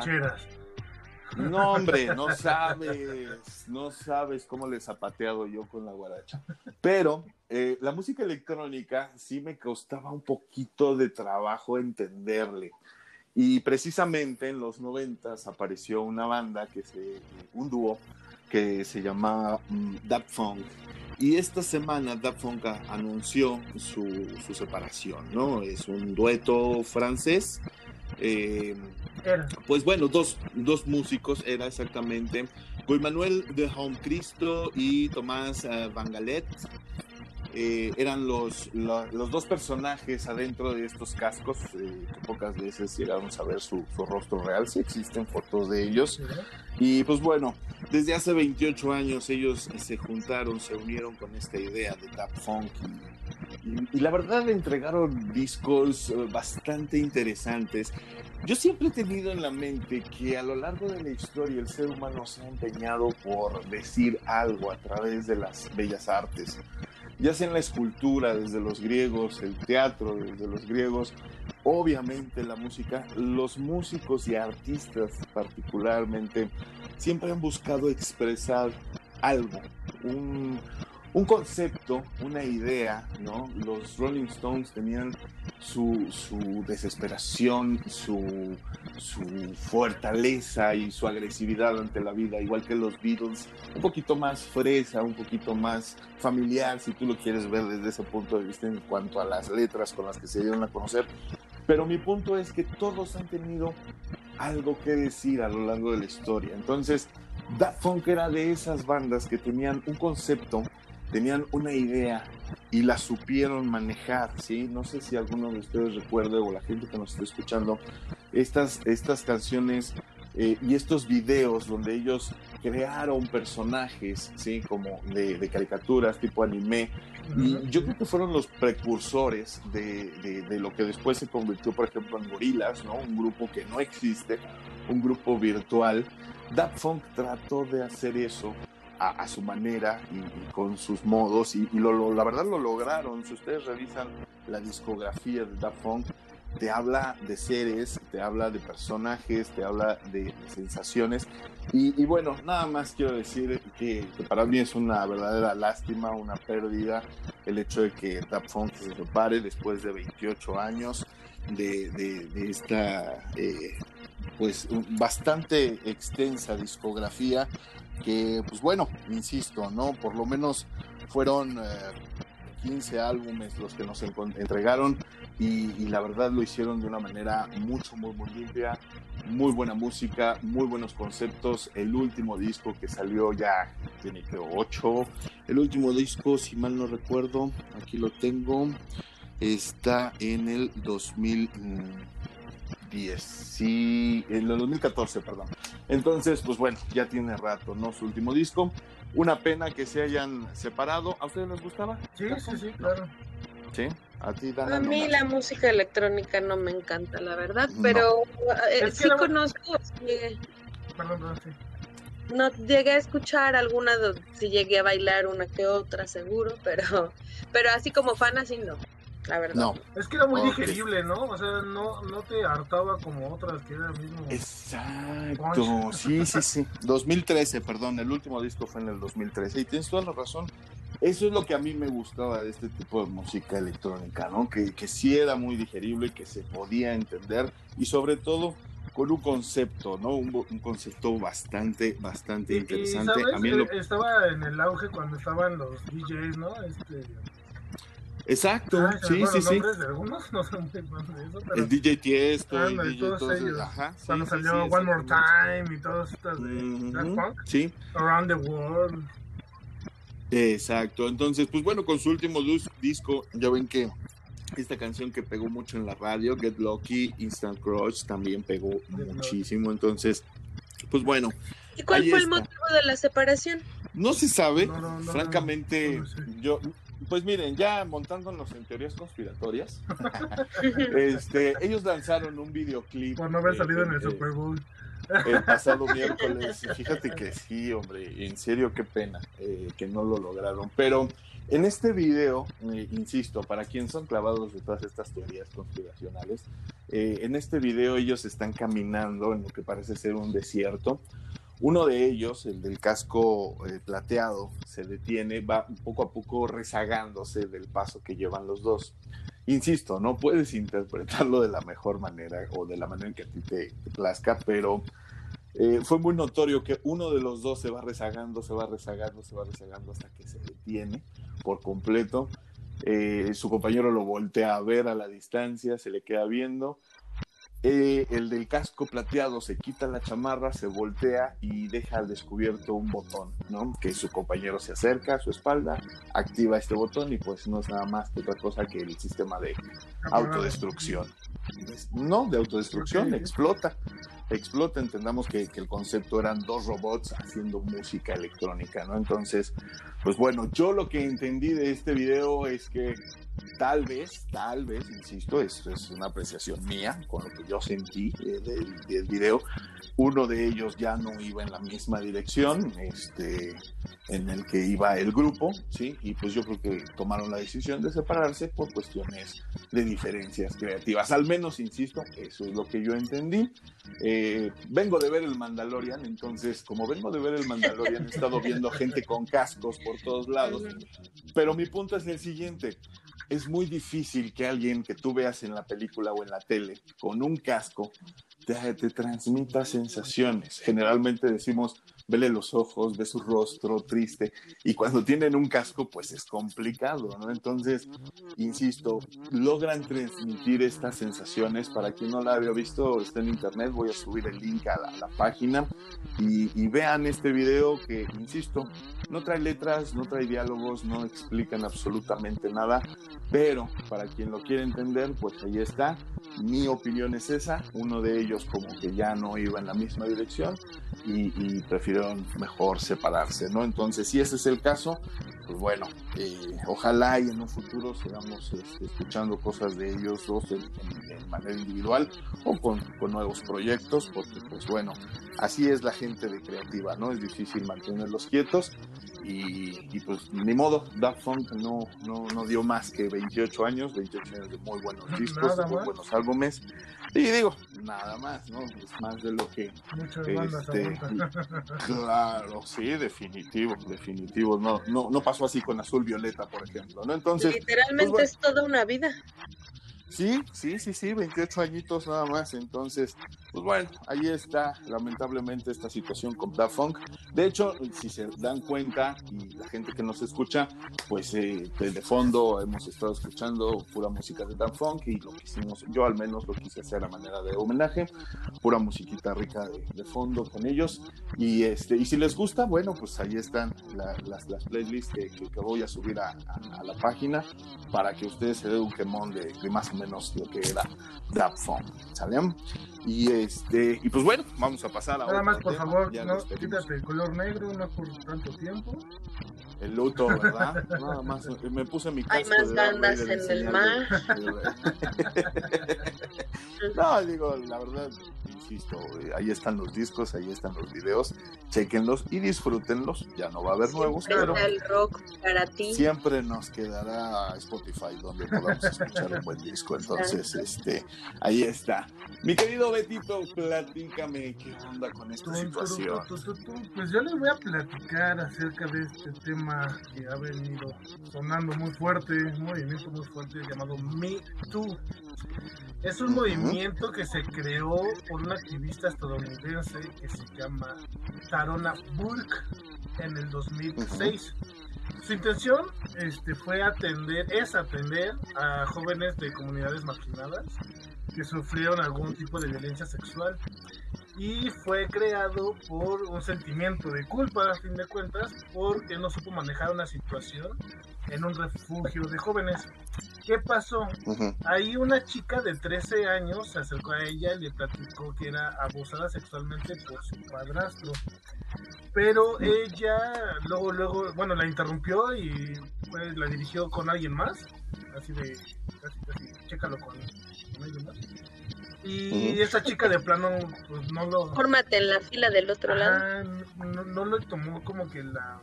Speaker 1: No, hombre, no sabes, no sabes cómo le he zapateado yo con la guaracha. Pero eh, la música electrónica sí me costaba un poquito de trabajo entenderle. Y precisamente en los noventas apareció una banda, que se, un dúo, que se llamaba mm, Daft Punk. Y esta semana Daft Punk a- anunció su, su separación, ¿no? Es un dueto francés. Eh, pues bueno, dos, dos músicos era exactamente Guy Manuel de Home Cristo y Tomás eh, Van Galet. Eh, eran los, los dos personajes adentro de estos cascos, eh, que pocas veces llegamos a ver su, su rostro real, sí existen fotos de ellos. Y pues bueno, desde hace 28 años ellos se juntaron, se unieron con esta idea de Punk y, y- y la verdad entregaron discos eh, bastante interesantes. Yo siempre he tenido en la mente que a lo largo de la historia el ser humano se ha empeñado por decir algo a través de las bellas artes, ya sea en la escultura desde los griegos, el teatro desde los griegos, obviamente la música, los músicos y artistas particularmente siempre han buscado expresar algo, un, un concepto, una idea, ¿no? Los Rolling Stones tenían su, su desesperación, su, su, fortaleza y su agresividad ante la vida, igual que los Beatles, un poquito más fresa, un poquito más familiar, si tú lo quieres ver desde ese punto de vista en cuanto a las letras con las que se dieron a conocer. Pero mi punto es que todos han tenido algo que decir a lo largo de la historia. Entonces, Daft Punk era de esas bandas que tenían un concepto tenían una idea y la supieron manejar, ¿sí? No sé si alguno de ustedes recuerde o la gente que nos está escuchando estas, estas canciones eh, y estos videos donde ellos crearon personajes, ¿sí? Como de, caricaturas tipo anime. Y yo creo que fueron los precursores de, de, lo que después se convirtió, por ejemplo, en Gorilas, ¿no? Un grupo que no existe, un grupo virtual. Daft Funk trató de hacer eso a, su manera y, con sus modos y, lo, la verdad lo lograron. Si ustedes revisan la discografía de Daft Punk, te habla de seres, te habla de personajes, te habla de, sensaciones. Y, bueno, nada más quiero decir que, para mí es una verdadera lástima, una pérdida el hecho de que Daft Punk se separe después de 28 años de, de, esta eh, pues bastante extensa discografía que pues bueno, insisto, ¿no? Por lo menos fueron 15 eh, álbumes los que nos entregaron y, la verdad lo hicieron de una manera mucho, muy, muy limpia, muy buena música, muy buenos conceptos. El último disco que salió ya tiene que 8. El último disco, si mal no recuerdo, aquí lo tengo, está en el 2000. 10, sí, en el 2014, perdón. Entonces, pues bueno, ya tiene rato, ¿no? Su último disco. Una pena que se hayan separado. ¿A ustedes les gustaba?
Speaker 3: Sí, sí, sí, claro.
Speaker 1: Sí, a ti,
Speaker 2: A mí la música electrónica no me encanta, la verdad, pero eh, sí conozco. Perdón, perdón, sí. No llegué a escuchar alguna, si llegué a bailar una que otra, seguro, pero, pero así como fan, así no la verdad. No.
Speaker 3: Es que era muy digerible, ¿no? O sea, no, no te hartaba como otras que era mismo.
Speaker 1: Exacto, sí, sí, sí. 2013, perdón, el último disco fue en el 2013. Y tienes toda la razón. Eso es lo que a mí me gustaba de este tipo de música electrónica, ¿no? Que, que sí era muy digerible, que se podía entender y sobre todo con un concepto, ¿no? Un, un concepto bastante, bastante interesante.
Speaker 3: a mí eh, Estaba en el auge cuando estaban los DJs, ¿no? Este,
Speaker 1: Exacto, ah, sí, sí, sí. El DJ Tiesto, el DJ
Speaker 3: todos ellos. Ajá, Cuando salió One More Time y todas estas de
Speaker 1: Sí.
Speaker 3: Around the World.
Speaker 1: Exacto, entonces, pues bueno, con su último disco, ya ven que esta canción que pegó mucho en la radio, Get Lucky, Instant Crush, también pegó muchísimo, entonces, pues bueno.
Speaker 2: ¿Y cuál fue el motivo de la separación?
Speaker 1: No se sabe, francamente, yo pues miren, ya montándonos en teorías conspiratorias, este, ellos lanzaron un videoclip.
Speaker 3: Por no haber salido en el Super Bowl.
Speaker 1: El pasado miércoles. Fíjate que sí, hombre, en serio, qué pena eh, que no lo lograron. Pero en este video, eh, insisto, para quien son clavados de todas estas teorías conspiracionales, eh, en este video ellos están caminando en lo que parece ser un desierto uno de ellos, el del casco eh, plateado, se detiene, va poco a poco rezagándose del paso que llevan los dos. Insisto, no puedes interpretarlo de la mejor manera o de la manera en que a ti te, plazca, pero eh, fue muy notorio que uno de los dos se va rezagando, se va rezagando, se va rezagando hasta que se detiene por completo. Eh, su compañero lo voltea a ver a la distancia, se le queda viendo eh, el del casco plateado se quita la chamarra, se voltea y deja al descubierto un botón, ¿no? Que su compañero se acerca a su espalda, activa este botón y pues no es nada más que otra cosa que el sistema de autodestrucción. No, de autodestrucción, explota. Explota, entendamos que, el concepto eran dos robots haciendo música electrónica, ¿no? Entonces, pues bueno, yo lo que entendí de este video es que Tal vez, tal vez, insisto, esto es una apreciación mía con lo que yo sentí eh, del, video. Uno de ellos ya no iba en la misma dirección este, en el que iba el grupo, ¿sí? Y pues yo creo que tomaron la decisión de separarse por cuestiones de diferencias creativas. Al menos, insisto, eso es lo que yo entendí. Eh, vengo de ver el Mandalorian, entonces, como vengo de ver el Mandalorian, he estado viendo gente con cascos por todos lados. Pero mi punto es el siguiente es muy difícil que alguien que tú veas en la película o en la tele con un casco te, te transmita sensaciones. Generalmente decimos, vele los ojos, ve su rostro triste, y cuando tienen un casco, pues es complicado, ¿no? Entonces, insisto, logran transmitir estas sensaciones. Para quien no la había visto, está en internet, voy a subir el link a la, página y, y, vean este video que, insisto, no trae letras, no trae diálogos, no explican absolutamente nada, pero para quien lo quiere entender, pues ahí está. Mi opinión es esa, uno de ellos como que ya no iba en la misma dirección y, y prefirieron mejor separarse, ¿no? Entonces, si ese es el caso, pues bueno, eh, ojalá y en un futuro sigamos este, escuchando cosas de ellos dos en, en, en manera individual o con, con, nuevos proyectos, porque pues bueno, así es la gente de creativa, ¿no? Es difícil mantenerlos quietos y, y pues ni modo, Daft Punk no, no, no, dio más que 28 años, 28 años de muy buenos discos, de muy buenos álbumes. Y digo, nada más, ¿no? Es más de lo que... Este, claro, sí, definitivo, definitivo. No, no, no pasó así con Azul Violeta, por ejemplo, ¿no? Entonces...
Speaker 2: Literalmente pues, bueno, es toda una vida.
Speaker 1: Sí, sí, sí, sí, 28 añitos nada más. Entonces, pues bueno, ahí está lamentablemente esta situación con Daft Funk. De hecho, si se dan cuenta y la gente que nos escucha, pues eh, de fondo hemos estado escuchando pura música de Daft Funk y lo que hicimos, yo al menos lo quise hacer a manera de homenaje, pura musiquita rica de, fondo con ellos. Y este y si les gusta, bueno, pues ahí están la, las, las playlists que, que, voy a subir a, la página para que ustedes se den un quemón de, de más menos lo que era Daft Funk. ¿Salen? Y este, y pues bueno, vamos a pasar a
Speaker 3: Nada más, por tema. favor, ya no, quítate el color negro, no por tanto tiempo.
Speaker 1: El luto, ¿verdad? Nada más, me puse mi
Speaker 2: casco. Hay más bandas en el mar.
Speaker 1: no, digo, la verdad, insisto, ahí están los discos, ahí están los videos, chequenlos y disfrútenlos. Ya no va a haber
Speaker 2: siempre
Speaker 1: nuevos, pero
Speaker 2: el rock para ti.
Speaker 1: siempre nos quedará Spotify donde podamos escuchar un buen disco. Entonces, este, ahí está. Mi querido Betito, platícame qué onda con esta situación.
Speaker 3: Pues yo les voy a platicar acerca de este tema que ha venido sonando muy fuerte, un movimiento muy fuerte llamado Me Too. Es un uh -huh. movimiento que se creó por una activista estadounidense que se llama Tarona Burke en el 2006. Uh -huh. Su intención este, fue atender, es atender a jóvenes de comunidades marginadas que sufrieron algún tipo de violencia sexual y fue creado por un sentimiento de culpa a fin de cuentas porque no supo manejar una situación en un refugio de jóvenes. ¿Qué pasó? Uh -huh. Ahí una chica de 13 años se acercó a ella y le platicó que era abusada sexualmente por su padrastro. Pero ella luego, luego, bueno, la interrumpió y pues, la dirigió con alguien más. Así de, casi, casi, chécalo con, más. Y uh -huh. esa chica de plano, pues no lo.
Speaker 2: Fórmate en la fila del otro
Speaker 3: Ajá,
Speaker 2: lado.
Speaker 3: No, no lo tomó como que la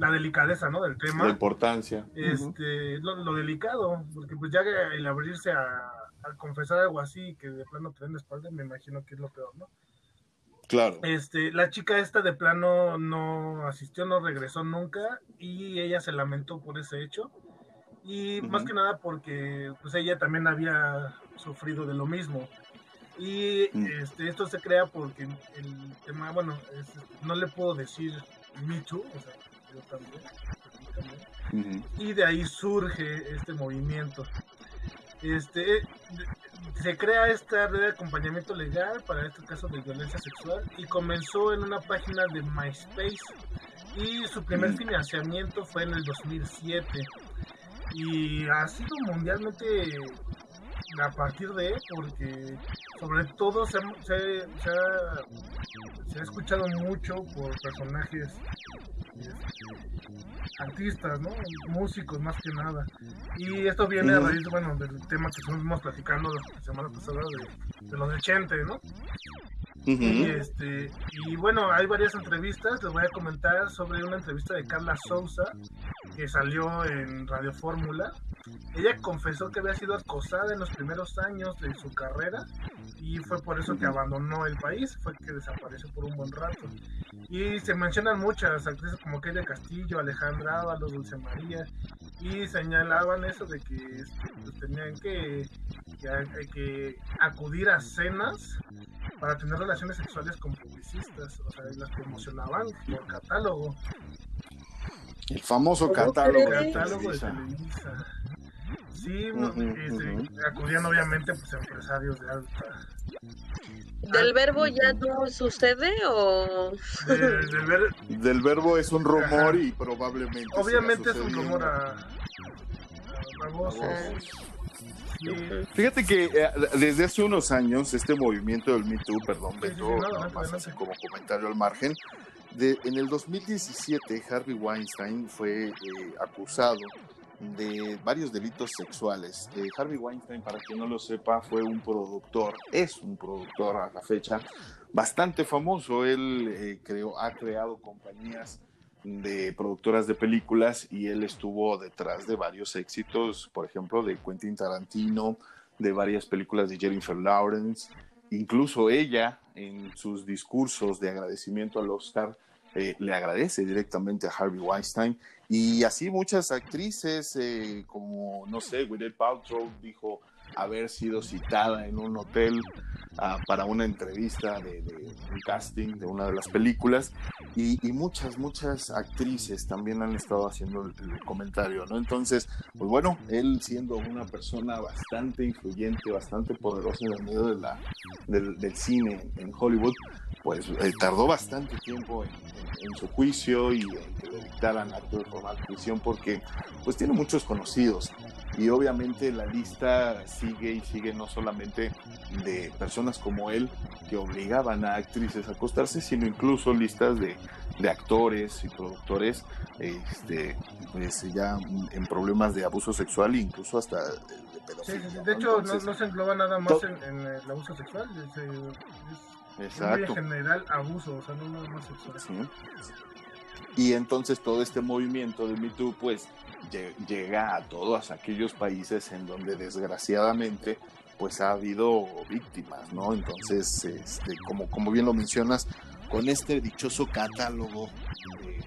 Speaker 3: la delicadeza, ¿no? Del tema.
Speaker 1: La importancia.
Speaker 3: Este, uh -huh. lo, lo, delicado, porque pues ya el abrirse a, a, confesar algo así, que de plano te den la espalda, me imagino que es lo peor, ¿no?
Speaker 1: Claro.
Speaker 3: Este, la chica esta de plano no asistió, no regresó nunca, y ella se lamentó por ese hecho. Y uh -huh. más que nada porque pues ella también había sufrido de lo mismo. Y -huh. este, esto se crea porque el tema, bueno, es, no le puedo decir Me Too, o sea, yo también, Uh -huh. Y de ahí surge este movimiento. Este, se crea esta red de acompañamiento legal para este caso de violencia sexual y comenzó en una página de MySpace y su primer -huh. financiamiento fue en el 2007 y ha sido mundialmente a partir de porque sobre todo se, se, se, ha, se ha escuchado mucho por personajes artistas, ¿no? Músicos más que nada. Y esto viene a raíz, bueno, del tema que estuvimos platicando la semana pasada de, de los de Chente, ¿no? y, este, y bueno, hay varias entrevistas, les voy a comentar sobre una entrevista de Carla Souza que salió en Radio Fórmula. Ella confesó que había sido acosada en los primeros años de su carrera y fue por eso que abandonó el país, fue que desapareció por un buen rato. Y se mencionan muchas actrices como Kelia Castillo, Alejandra Ábalos, Dulce María, y señalaban eso de que este, pues, tenían que, que acudir a cenas para tener relaciones sexuales con publicistas, o sea, las promocionaban por catálogo.
Speaker 1: El famoso catálogo,
Speaker 3: catálogo de Televisa. Sí, acudían obviamente pues empresarios de alta.
Speaker 2: ¿Del verbo ya no sucede o...?
Speaker 1: del, verbo es un rumor y probablemente...
Speaker 3: Obviamente es un rumor a, a,
Speaker 1: Fíjate que eh, desde hace unos años este movimiento del Me Too, perdón, Beto, como comentario al margen, de, en el 2017 Harvey Weinstein fue eh, acusado de varios delitos sexuales. Eh, Harvey Weinstein, para quien no lo sepa, fue un productor, es un productor a la fecha bastante famoso. Él creó, ha creado compañías de productoras de películas y él estuvo detrás de varios éxitos, por ejemplo, de Quentin Tarantino, de varias películas de Jennifer Lawrence, incluso ella en sus discursos de agradecimiento al Oscar eh, le agradece directamente a Harvey Weinstein y así muchas actrices eh, como, no sé, Gwyneth Paltrow dijo haber sido citada en un hotel ah, para una entrevista de, un casting de una de las películas y, muchas, muchas actrices también han estado haciendo el, comentario, ¿no? Entonces, pues bueno, él siendo una persona bastante influyente, bastante poderosa en el medio de la, del, cine en Hollywood, pues eh, tardó bastante tiempo en, su juicio y en que le dictaran acto de formal prisión porque pues tiene muchos conocidos y obviamente la lista sigue y sigue no solamente de personas como él que obligaban a actrices a acostarse, sino incluso listas de, actores y productores este, pues ya en problemas de abuso sexual e incluso hasta de,
Speaker 3: pedofilia. de hecho, no, se engloba nada más en, el abuso sexual, es, en general abuso, o sea, no nada más sexual.
Speaker 1: Y entonces todo este movimiento de Me Too, pues llega a todos aquellos países en donde desgraciadamente pues ha habido víctimas, ¿no? Entonces, este, como, como bien lo mencionas, con este dichoso catálogo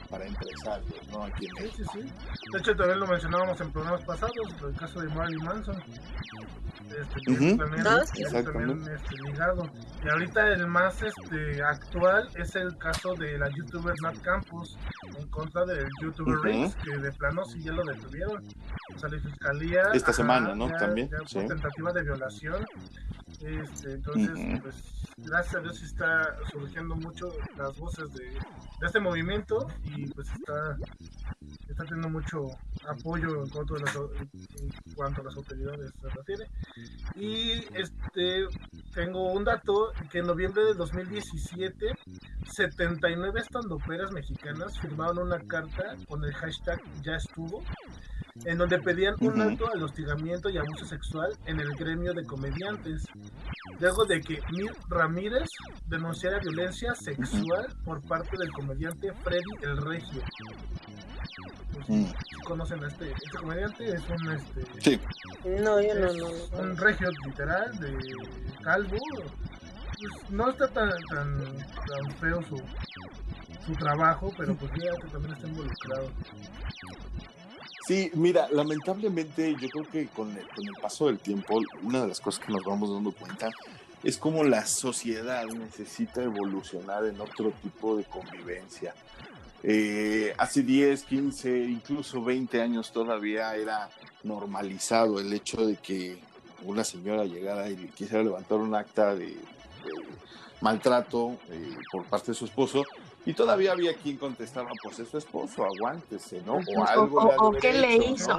Speaker 1: para empresarios, ¿no? Aquí en
Speaker 3: Sí, sí, sí. De hecho, también lo mencionábamos en programas pasados, el caso de Marilyn Manson. Este, también, ah, este, ligado. Y ahorita el más este, actual es el caso de la youtuber Nat Campos en contra del youtuber Riggs, que de plano sí ya lo detuvieron. O sea, la fiscalía.
Speaker 1: Esta semana, ¿no? También.
Speaker 3: tentativa de violación. Este, entonces, pues gracias a Dios está surgiendo mucho las voces de, este movimiento y pues está, está teniendo mucho apoyo en cuanto, a las, en cuanto a las autoridades se refiere. Y este tengo un dato que en noviembre de 2017 79 estandoperas mexicanas firmaron una carta con el hashtag ya estuvo en donde pedían un alto al hostigamiento y abuso sexual en el gremio de comediantes, luego de que Mir Ramírez denunciara violencia sexual por parte del comediante Freddy el Regio. Pues, ¿Conocen a este, este comediante? Es un este.
Speaker 2: Sí. No, yo no, no,
Speaker 3: Un regio literal de calvo. Pues, no está tan, tan, tan feo su, su trabajo, pero pues ya que también está involucrado.
Speaker 1: Sí, mira, lamentablemente yo creo que con el, con el paso del tiempo, una de las cosas que nos vamos dando cuenta es como la sociedad necesita evolucionar en otro tipo de convivencia. Eh, hace 10, 15, incluso 20 años todavía era normalizado el hecho de que una señora llegara y quisiera levantar un acta de, maltrato eh, por parte de su esposo y todavía había quien contestaba, pues es su esposo, aguántese, ¿no?
Speaker 2: O algo. O, qué le hizo,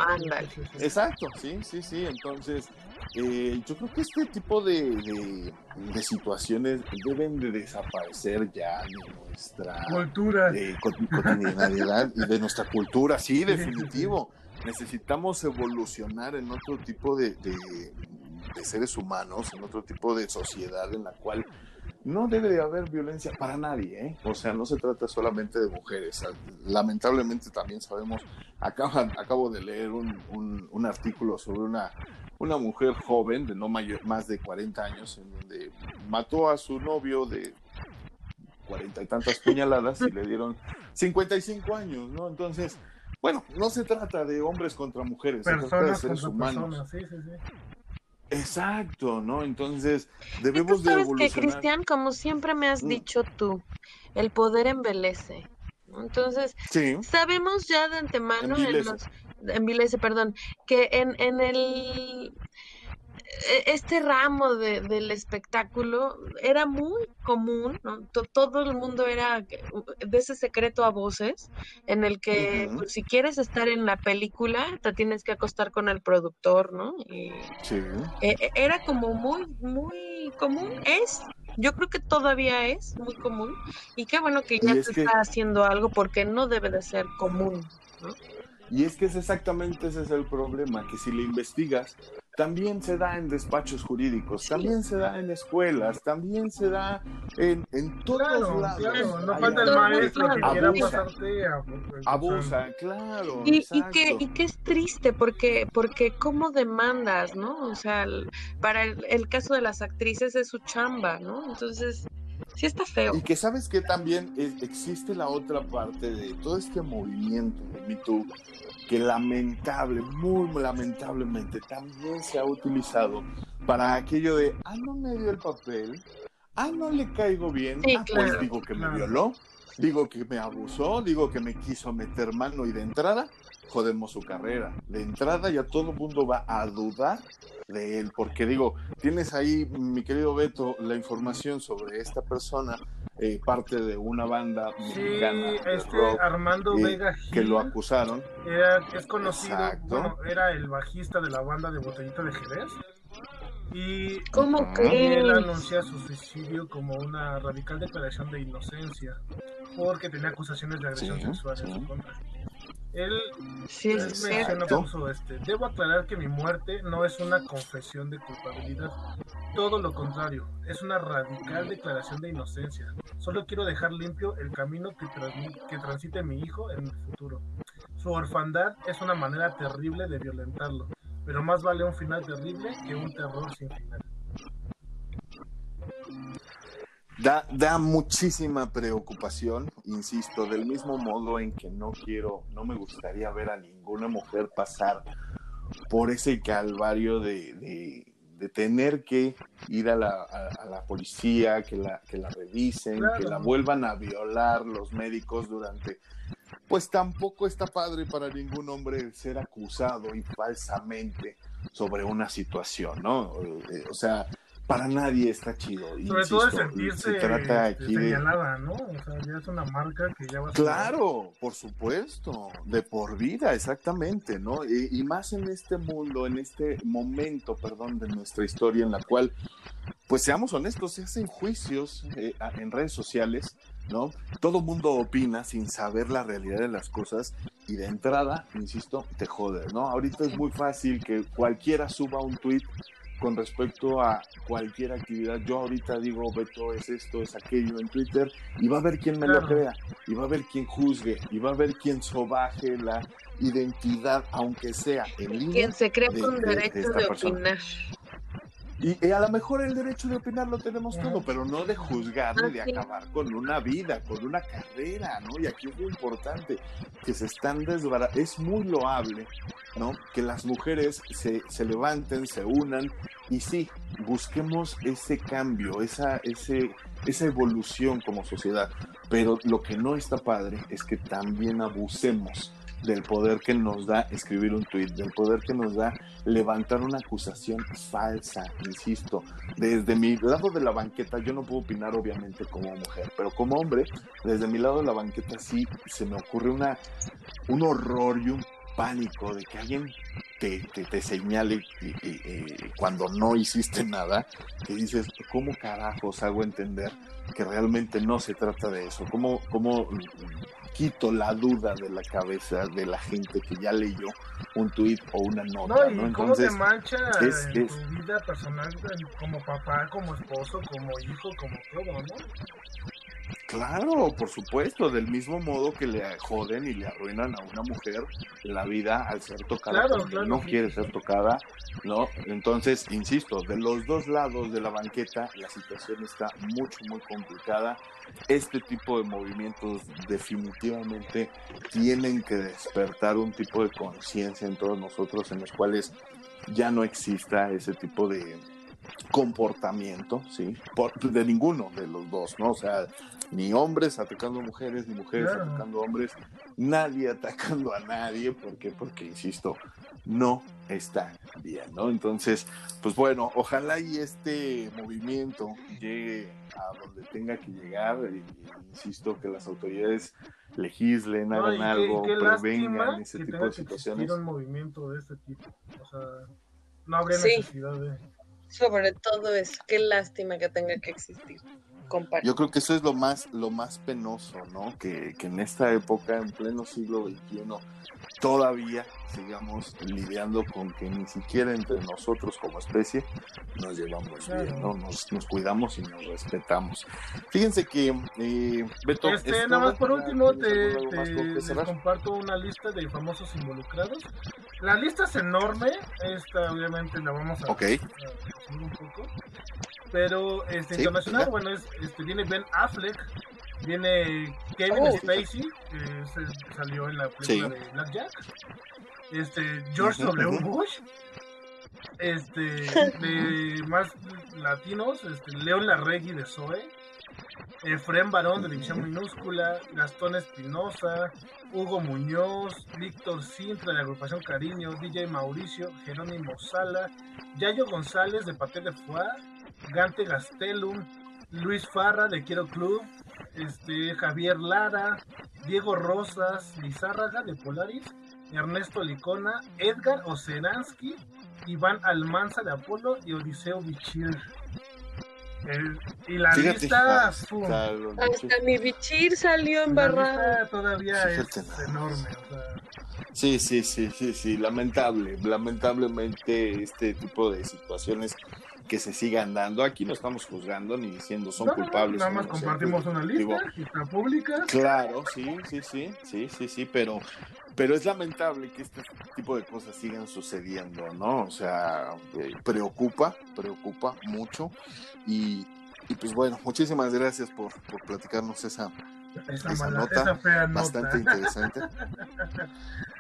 Speaker 1: Exacto, sí, sí, sí. Entonces, eh, yo creo que este tipo de, de, situaciones deben de desaparecer ya de nuestra
Speaker 3: cultura,
Speaker 1: eh, cotidianidad y de nuestra cultura, sí, definitivo. Necesitamos evolucionar en otro tipo de, de seres humanos, en otro tipo de sociedad en la cual no debe de haber violencia para nadie, ¿eh? O sea, no se trata solamente de mujeres. Lamentablemente también sabemos, acabo de leer un, un, artículo sobre una, una mujer joven de no mayor, más de 40 años, en donde mató a su novio de cuarenta y tantas puñaladas y le dieron 55 años, ¿no? Entonces, bueno, no se trata de hombres contra mujeres, se trata de seres humanos. sí, sí, sí. Exacto, ¿no? Entonces, debemos de evolucionar.
Speaker 2: que, Cristian, como siempre me has mm. dicho tú, el poder envelece. Entonces, sabemos ya de antemano en los envilece, perdón, que en, en el este ramo de, del espectáculo era muy común, todo el mundo era de ese secreto a voces, en el que pues, si quieres estar en la película, te tienes que acostar con el productor, ¿no? sí. E, e, era como muy, muy común, es, yo creo que todavía es muy común, y qué bueno que ya se está haciendo algo porque no debe de ser común, ¿no?
Speaker 1: Y es que es exactamente ese es el problema, que si le investigas, también se da en despachos jurídicos, también se da en escuelas, también se da en, en todos lados.
Speaker 3: Claro, no falta el maestro que quiera
Speaker 1: pasarte a, Abusa, claro.
Speaker 2: Y, y, que, y que es triste porque, porque cómo demandas, ¿no? O sea, para el, el caso de las actrices es su chamba, ¿no? Entonces, sí está feo.
Speaker 1: Y que sabes que también existe la otra parte de todo este movimiento de Me Too que lamentable, muy lamentablemente, también se ha utilizado para aquello de, ah, no me dio el papel, ah, no le caigo bien, ah, pues digo que me violó, digo que me abusó, digo que me quiso meter mano y de entrada jodemos su carrera. De entrada ya todo el mundo va a dudar de él, porque digo, tienes ahí, mi querido Beto, la información sobre esta persona eh, parte de una banda mexicana
Speaker 3: este Armando eh, Vega
Speaker 1: que lo acusaron.
Speaker 3: Era, es conocido, bueno, era el bajista de la banda de Botellita de Jerez. Y,
Speaker 2: ¿Cómo
Speaker 3: él anuncia su suicidio como una radical declaración de inocencia porque tenía acusaciones de agresión sexual en su contra. Él, sí, menciona este, debo aclarar que mi muerte no es una confesión de culpabilidad, todo lo contrario, es una radical declaración de inocencia. Solo quiero dejar limpio el camino que, que transite mi hijo en el futuro. Su orfandad es una manera terrible de violentarlo, pero más vale un final terrible que un terror sin final.
Speaker 1: Da, da muchísima preocupación, insisto, del mismo modo en que no quiero, no me gustaría ver a ninguna mujer pasar por ese calvario de, de, tener que ir a la, a, la, policía, que la, que la revisen, que la vuelvan a violar los médicos durante... Pues tampoco está padre para ningún hombre ser acusado y falsamente sobre una situación, ¿no? Eh, o sea, para nadie está chido.
Speaker 3: Sobre todo el sentirse se trata aquí señalada, ¿no? O sea, ya es una marca que ya va a
Speaker 1: Claro, por supuesto, de por vida, exactamente, ¿no? Y, más en este mundo, en este momento, perdón, de nuestra historia en la cual, pues seamos honestos, se hacen juicios eh, en redes sociales, ¿no? Todo mundo opina sin saber la realidad de las cosas y de entrada, insisto, te jodes, ¿no? Ahorita es muy fácil que cualquiera suba un tweet con respecto a cualquier actividad. Yo ahorita digo, Beto, es esto, es aquello en Twitter, y va a haber quien me lo crea, y va a haber quien juzgue, y va a haber quien sobaje la identidad, aunque sea en línea.
Speaker 2: Quien se cree con derecho de, opinar.
Speaker 1: Y, a lo mejor el derecho de opinar lo tenemos todo, pero no de juzgar ni de acabar con una vida, con una carrera, ¿no? Y aquí es muy importante que se están desbaratando. Es muy loable, ¿no? Que las mujeres se, se, levanten, se unan y sí, busquemos ese cambio, esa, ese, esa evolución como sociedad. Pero lo que no está padre es que también abusemos del poder que nos da escribir un tweet, del poder que nos da levantar una acusación falsa, insisto. Desde mi lado de la banqueta, yo no puedo opinar obviamente como mujer, pero como hombre, desde mi lado de la banqueta sí se me ocurre una, un horror y un pánico de que alguien te, te, señale cuando no hiciste nada, que dices, ¿cómo carajos hago entender que realmente no se trata de eso? ¿Cómo, cómo quito la duda de la cabeza de la gente que ya leyó un tuit o una nota?
Speaker 3: No, y cómo te mancha es, en tu vida personal como papá, como esposo, como hijo, como todo, ¿no?
Speaker 1: Claro, por supuesto, del mismo modo que le joden y le arruinan a una mujer la vida al ser tocada claro, no quiere ser tocada, ¿no? Entonces, insisto, de los dos lados de la banqueta la situación está mucho, muy complicada. Este tipo de movimientos definitivamente tienen que despertar un tipo de conciencia en todos nosotros en los cuales ya no exista ese tipo de, comportamiento, ¿sí? de ninguno de los dos, ¿no? O sea, ni hombres atacando mujeres, ni mujeres atacando hombres, nadie atacando a nadie, ¿por qué? Porque, insisto, no está bien, ¿no? Entonces, pues bueno, ojalá y este movimiento llegue a donde tenga que llegar, y, insisto, que las autoridades legislen, hagan algo, prevengan ese tipo de situaciones.
Speaker 3: un movimiento de este tipo, o sea, no habría necesidad de
Speaker 2: sobre todo eso. Qué lástima que tenga que existir.
Speaker 1: Yo creo que eso es lo más, lo más penoso, ¿no? Que, en esta época, en pleno siglo XXI, todavía sigamos lidiando con que ni siquiera entre nosotros como especie nos llevamos bien, ¿no? Nos, cuidamos y nos respetamos. Fíjense que, eh, Beto...
Speaker 3: Este, nada más por último, te, comparto una lista de famosos involucrados. La lista es enorme, esta obviamente la vamos a,
Speaker 1: okay.
Speaker 3: un poco. Pero este internacional, bueno, es, este, viene Ben Affleck, viene Kevin oh. Spacey, que salió en la película de Black Jack, este, George W. Bush, este, de más latinos, este, León Larregui de Zoe, Efren Barón de División Minúscula, Gastón Espinosa, Hugo Muñoz, Víctor Sintra de Agrupación Cariño, DJ Mauricio, Jerónimo Sala, Yayo González de Paté de Fuá, Gante Gastelum, Luis Farra de Quiero Club, este, Javier Lara, Diego Rosas, Lizárraga de Polaris, Ernesto Licona, Edgar Oceransky, Iván Almanza de Apolo y Odiseo Bichir. y la lista
Speaker 2: hasta mi bichir salió embarrado.
Speaker 3: todavía es enorme.
Speaker 1: Sí, sí, sí, sí, sí, lamentable, lamentablemente este tipo de situaciones que se sigan dando. Aquí no estamos juzgando ni diciendo son culpables.
Speaker 3: Nada más compartimos una lista, está pública.
Speaker 1: Claro, sí, sí, sí, sí, sí, sí, pero, pero es lamentable que este tipo de cosas sigan sucediendo, ¿no? O sea, eh, preocupa, preocupa mucho. Y, y pues bueno, muchísimas gracias por, por platicarnos esa, esa, nota bastante interesante.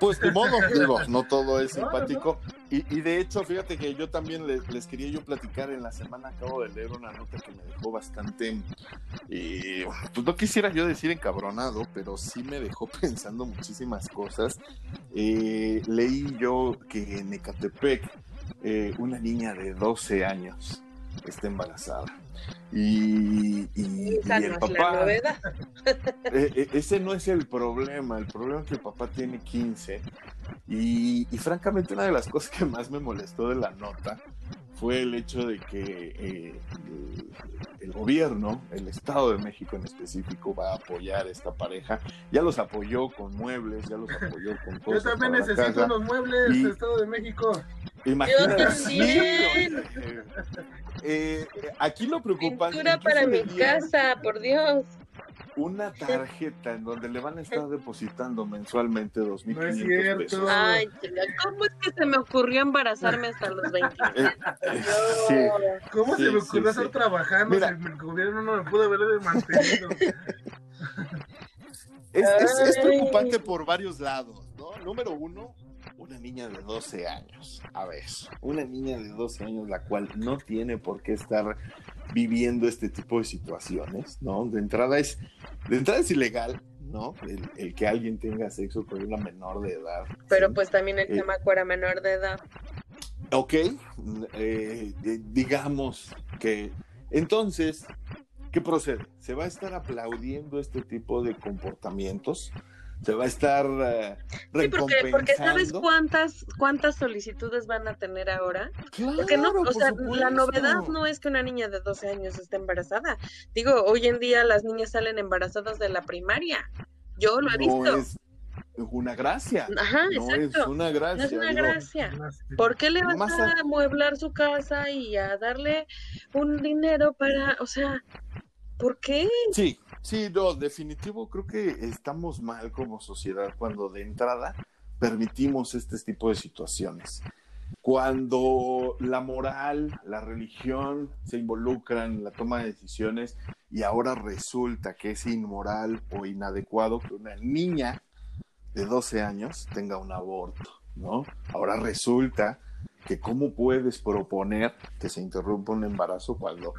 Speaker 1: Pues de modo, digo, no todo es simpático. Y, de hecho, fíjate que yo también les, quería yo platicar en la semana, acabo de leer una nota que me dejó bastante, eh, pues no quisiera yo decir encabronado, pero sí me dejó pensando muchísimas cosas. Eh, leí yo que en Ecatepec, eh, una niña de 12 años está embarazada. Y, y, el papá. Eh, eh, ese no es el problema. El problema es que el papá tiene 15. Y, francamente, una de las cosas que más me molestó de la nota fue el hecho de que eh, el, gobierno, el Estado de México en específico, va a apoyar a esta pareja. Ya los apoyó con muebles, ya los apoyó con cosas.
Speaker 3: Yo también necesito unos muebles, Estado de México.
Speaker 1: Imagínate. Eh, aquí lo preocupante.
Speaker 2: Pintura para mi casa, por Dios.
Speaker 1: Una tarjeta en donde le van a estar depositando mensualmente dos mil no pesos.
Speaker 2: Ay, ¿cómo es que se me ocurrió embarazarme hasta los 20? Eh,
Speaker 3: eh, ¿Cómo se me ocurrió estar trabajando si el gobierno no me pudo haber mantenido?
Speaker 1: Es, es, es, preocupante por varios lados, ¿no? Número uno, una niña de 12 años. A ver, una niña de 12 años la cual no tiene por qué estar viviendo este tipo de situaciones, ¿no? De entrada es, de entrada es ilegal, ¿no? El, que alguien tenga sexo con una menor de edad.
Speaker 2: Pero pues también el tema eh, era menor de edad.
Speaker 1: Ok, eh, digamos que entonces, ¿qué procede? ¿Se va a estar aplaudiendo este tipo de comportamientos? Se va a estar uh,
Speaker 2: sí, porque, porque, sabes cuántas cuántas solicitudes van a tener ahora.
Speaker 1: Claro,
Speaker 2: porque no, o sea,
Speaker 1: supuesto.
Speaker 2: la novedad no es que una niña de 12 años esté embarazada. Digo, hoy en día las niñas salen embarazadas de la primaria. Yo lo he
Speaker 1: no
Speaker 2: visto.
Speaker 1: Es una gracia.
Speaker 2: Ajá,
Speaker 1: no
Speaker 2: exacto.
Speaker 1: es una gracia.
Speaker 2: No es una
Speaker 1: digo,
Speaker 2: gracia. ¿Por qué le vas
Speaker 1: Más
Speaker 2: a- amueblar su casa y a darle un dinero para, o sea, ¿por qué?
Speaker 1: Sí, sí, no, definitivo, creo que estamos mal como sociedad cuando de entrada permitimos este tipo de situaciones. Cuando la moral, la religión se involucran en la toma de decisiones y ahora resulta que es inmoral o inadecuado que una niña de 12 años tenga un aborto, ¿no? Ahora resulta que cómo puedes proponer que se interrumpa un embarazo cuando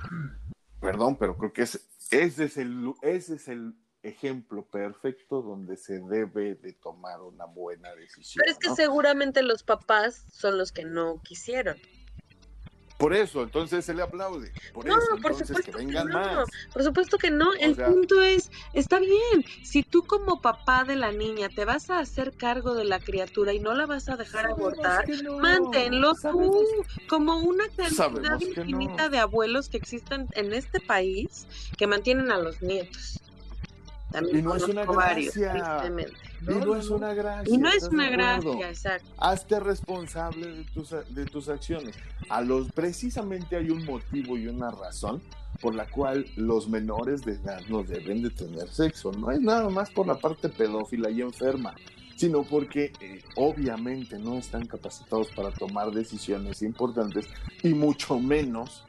Speaker 1: perdón, pero creo que es, ese, es el, ese es el ejemplo perfecto donde se debe de tomar una buena decisión.
Speaker 2: Pero es que
Speaker 1: ¿no?
Speaker 2: seguramente los papás son los que no quisieron.
Speaker 1: Por eso, entonces se le aplaude. Por
Speaker 2: No,
Speaker 1: eso,
Speaker 2: por
Speaker 1: entonces
Speaker 2: supuesto
Speaker 1: que
Speaker 2: que
Speaker 1: vengan
Speaker 2: no.
Speaker 1: más.
Speaker 2: Por supuesto que no. El
Speaker 1: sea-
Speaker 2: punto es, está bien, si tú como papá de la niña te vas a hacer cargo de la criatura y no la vas a dejar
Speaker 1: Sabemos
Speaker 2: abortar,
Speaker 1: no,
Speaker 2: manténlo
Speaker 1: sabemos
Speaker 2: tú, como una cantidad infinita
Speaker 1: no.
Speaker 2: de abuelos que existen en este país que mantienen a los nietos. También
Speaker 1: Y no es una
Speaker 2: varios,
Speaker 1: gracia.
Speaker 2: Tristemente.
Speaker 1: Y no es una gracia.
Speaker 2: Y no es
Speaker 1: ¿estás de
Speaker 2: una gracia, exacto.
Speaker 1: Hazte responsable de tus, de tus acciones. A los, precisamente hay un motivo y una razón por la cual los menores de edad no deben de tener sexo. No es nada más por la parte pedófila y enferma, sino porque eh, obviamente no están capacitados para tomar decisiones importantes y mucho menos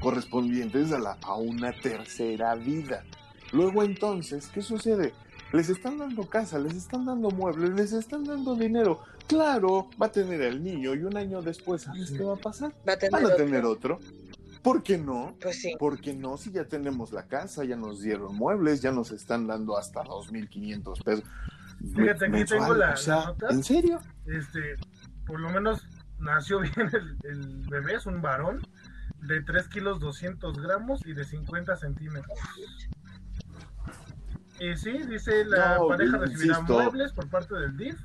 Speaker 1: correspondientes a, la, a una tercera vida. Luego entonces, ¿qué sucede? Les están dando casa, les están dando muebles, les están dando dinero. Claro, va a tener el niño y un año después, ¿sabes qué va a pasar?
Speaker 2: Va a tener
Speaker 1: Van a
Speaker 2: otro.
Speaker 1: tener otro. ¿Por qué no?
Speaker 2: Pues sí.
Speaker 1: ¿Por qué no? Si ya tenemos la casa, ya nos dieron muebles, ya nos están dando hasta 2.500 pesos.
Speaker 3: Fíjate, aquí tengo la-
Speaker 1: o sea,
Speaker 3: la nota.
Speaker 1: ¿En serio?
Speaker 3: Este, por lo menos nació bien el, el bebé, es un varón de 3 kilos 200 gramos y de 50 centímetros. Y sí, dice la
Speaker 1: No,
Speaker 3: pareja recibirá
Speaker 1: insisto.
Speaker 3: muebles por parte del DIF,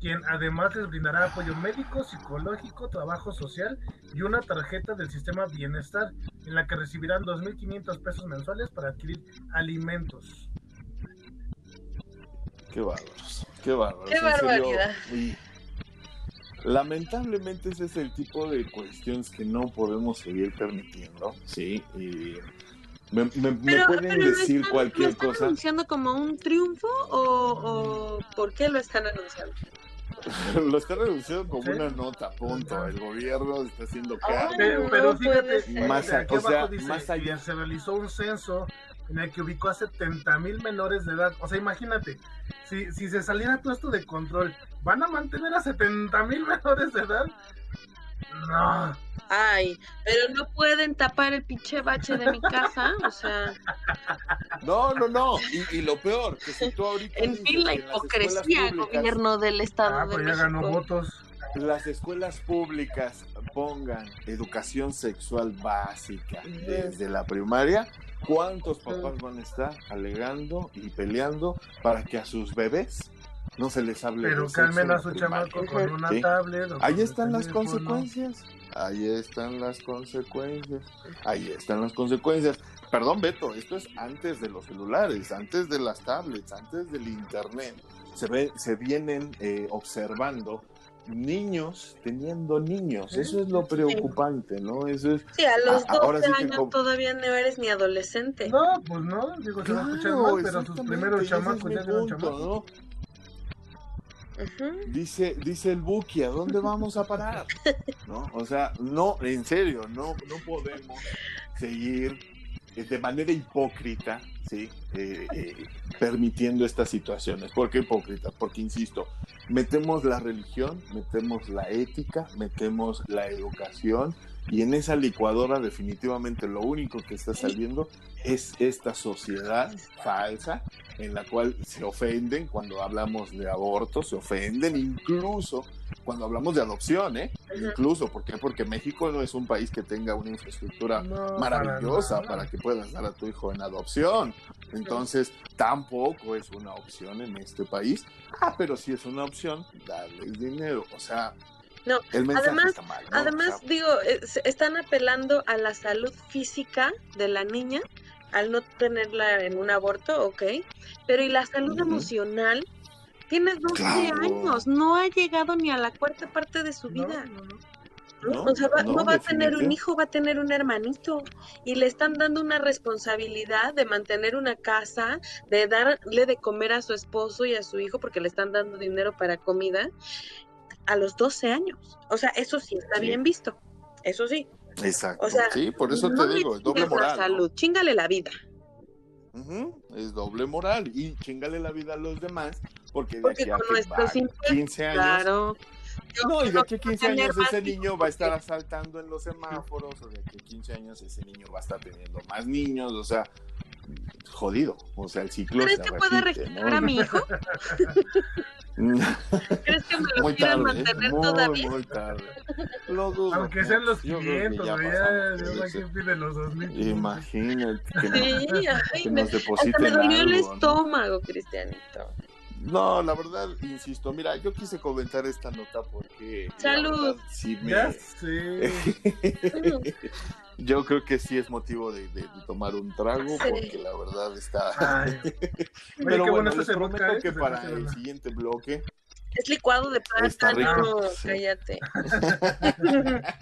Speaker 3: quien además les brindará apoyo médico, psicológico, trabajo social y una tarjeta del sistema bienestar, en la que recibirán 2.500 pesos mensuales para adquirir alimentos.
Speaker 1: Qué bárbaros, qué bárbaros.
Speaker 2: Qué
Speaker 1: en serio.
Speaker 2: barbaridad.
Speaker 1: Lamentablemente ese es el tipo de cuestiones que no podemos seguir permitiendo, ¿sí? Y me, me- me
Speaker 2: Pero,
Speaker 1: pueden
Speaker 2: pero lo
Speaker 1: decir
Speaker 2: están- ¿Lo
Speaker 1: cualquier
Speaker 2: están
Speaker 1: cosa.
Speaker 2: anunciando como un triunfo o, o por qué lo están anunciando?
Speaker 1: Lo está reduciendo como
Speaker 3: Sí.
Speaker 1: una nota, punto. El gobierno está haciendo
Speaker 2: Ay,
Speaker 1: cargo.
Speaker 3: Pero, pero fíjate.
Speaker 1: Más a-
Speaker 3: aquí
Speaker 1: o sea,
Speaker 3: abajo dice
Speaker 1: más allá.
Speaker 3: se realizó un censo en el que ubicó a 70 mil menores de edad. O sea, imagínate, si, si se saliera todo esto de control, ¿van a mantener a 70 mil menores de edad? No.
Speaker 2: Ay, pero no pueden tapar el pinche bache de mi casa, o sea,
Speaker 1: No, no, no. Y, y lo peor, que si tú ahorita.
Speaker 2: en fin la hipocresía,
Speaker 1: públicas-
Speaker 2: gobierno del Estado
Speaker 3: Ah,
Speaker 2: de
Speaker 3: pues ya ganó votos.
Speaker 1: las escuelas públicas pongan educación sexual básica desde la primaria, ¿cuántos papás van a estar alegando y peleando para que a sus bebés no se les hable
Speaker 3: Pero calmen
Speaker 1: en
Speaker 3: a su chamaco con una
Speaker 1: Sí.
Speaker 3: tablet. o
Speaker 1: Ahí están las consecuencias. Ahí están las consecuencias. Ahí están las consecuencias. Perdón, Beto, esto es antes de los celulares, antes de las tablets, antes del internet. Se, ve, se vienen eh, observando niños teniendo niños.
Speaker 3: Sí,
Speaker 1: Eso es lo
Speaker 3: sí.
Speaker 1: preocupante, ¿no? Eso es.
Speaker 2: Sí, a los
Speaker 1: Ah, ahora
Speaker 2: 12
Speaker 1: sí
Speaker 2: años todavía no eres ni adolescente.
Speaker 3: No, pues no, digo, se va a escuchar mal, pero sus primeros chamacos ya eran chamacos.
Speaker 1: ¿no? Dice, dice el Buki, ¿a dónde vamos a parar? ¿No? O sea, no, en serio, no, no podemos seguir eh, de manera hipócrita, ¿sí? Eh, eh, permitiendo estas situaciones. ¿Por qué hipócrita? Porque, insisto, metemos la religión, metemos la ética, metemos la educación y en esa licuadora definitivamente lo único que está saliendo es esta sociedad falsa en la cual se ofenden cuando hablamos de aborto, se ofenden incluso cuando hablamos de adopción, ¿eh? incluso, ¿por qué? Porque México no es un país que tenga una infraestructura
Speaker 3: No,
Speaker 1: maravillosa
Speaker 3: para
Speaker 1: para, que puedas dar a tu hijo en adopción. Entonces, tampoco es una opción en este país. Ah, pero sí es una opción darles dinero. O sea,
Speaker 2: No,
Speaker 1: el mensaje
Speaker 2: además-
Speaker 1: está mal. ¿no?
Speaker 2: Además,
Speaker 1: O sea,
Speaker 2: digo, están apelando a la salud física de la niña al no tenerla en un aborto, ok, pero ¿y la salud emocional? Tienes 12
Speaker 1: Claro.
Speaker 2: años, no ha llegado ni a la cuarta parte de su
Speaker 3: No,
Speaker 2: vida. o sea, va-
Speaker 1: no,
Speaker 2: no, va a tener un hijo, va a tener un hermanito. Y le están dando una responsabilidad de mantener una casa, de darle de comer a su esposo y a su hijo, porque le están dando dinero para comida, a los 12 años. O sea, eso sí está
Speaker 1: Sí.
Speaker 2: bien visto. Eso sí.
Speaker 1: Exacto.
Speaker 2: O sea,
Speaker 1: sí, por eso
Speaker 2: no
Speaker 1: te digo, es doble
Speaker 2: la
Speaker 1: moral. ¿no?
Speaker 2: salud, chingale la vida.
Speaker 1: Es doble moral. Y chingale la vida a los demás, porque de
Speaker 2: Porque
Speaker 1: aquí a que va
Speaker 2: impuestos,
Speaker 1: 15 años.
Speaker 2: Claro. Yo
Speaker 1: No, y de aquí a 15
Speaker 2: tener
Speaker 1: años ese niño va a estar asaltando en los semáforos, o de aquí a 15 años ese niño va a estar teniendo más niños, o sea, jodido. O sea, el ciclo
Speaker 2: ¿Crees
Speaker 1: se
Speaker 2: que pueda
Speaker 1: repite,
Speaker 2: registrar
Speaker 1: ¿no?
Speaker 2: a mi hijo? ¿Crees que me lo
Speaker 1: Muy
Speaker 2: quieran
Speaker 1: tarde, ¿eh?
Speaker 2: mantener
Speaker 1: muy,
Speaker 2: todavía?
Speaker 1: muy tarde. Lo dudo.
Speaker 3: Aunque sean los
Speaker 1: Yo creo que
Speaker 3: 500,
Speaker 1: ya
Speaker 3: ya, ya pide los 2000.
Speaker 1: Imagínate que,
Speaker 2: Sí,
Speaker 1: nos,
Speaker 2: ay,
Speaker 1: que
Speaker 2: me-
Speaker 1: nos
Speaker 2: hasta
Speaker 1: depositen
Speaker 2: me dolió el
Speaker 1: algo, ¿no?
Speaker 2: estómago, Cristianito.
Speaker 1: No, la verdad, insisto, mira, yo quise comentar esta nota porque...
Speaker 2: Salud.
Speaker 1: verdad, sí me-
Speaker 3: Ya sé.
Speaker 1: yo creo que sí es motivo de, de- de tomar un trago porque la verdad está...
Speaker 3: Ay. Oye,
Speaker 1: Pero
Speaker 3: qué
Speaker 1: bueno, les prometo que para el siguiente bloque...
Speaker 2: Es licuado de plátano.
Speaker 1: rico, sí.
Speaker 2: Cállate.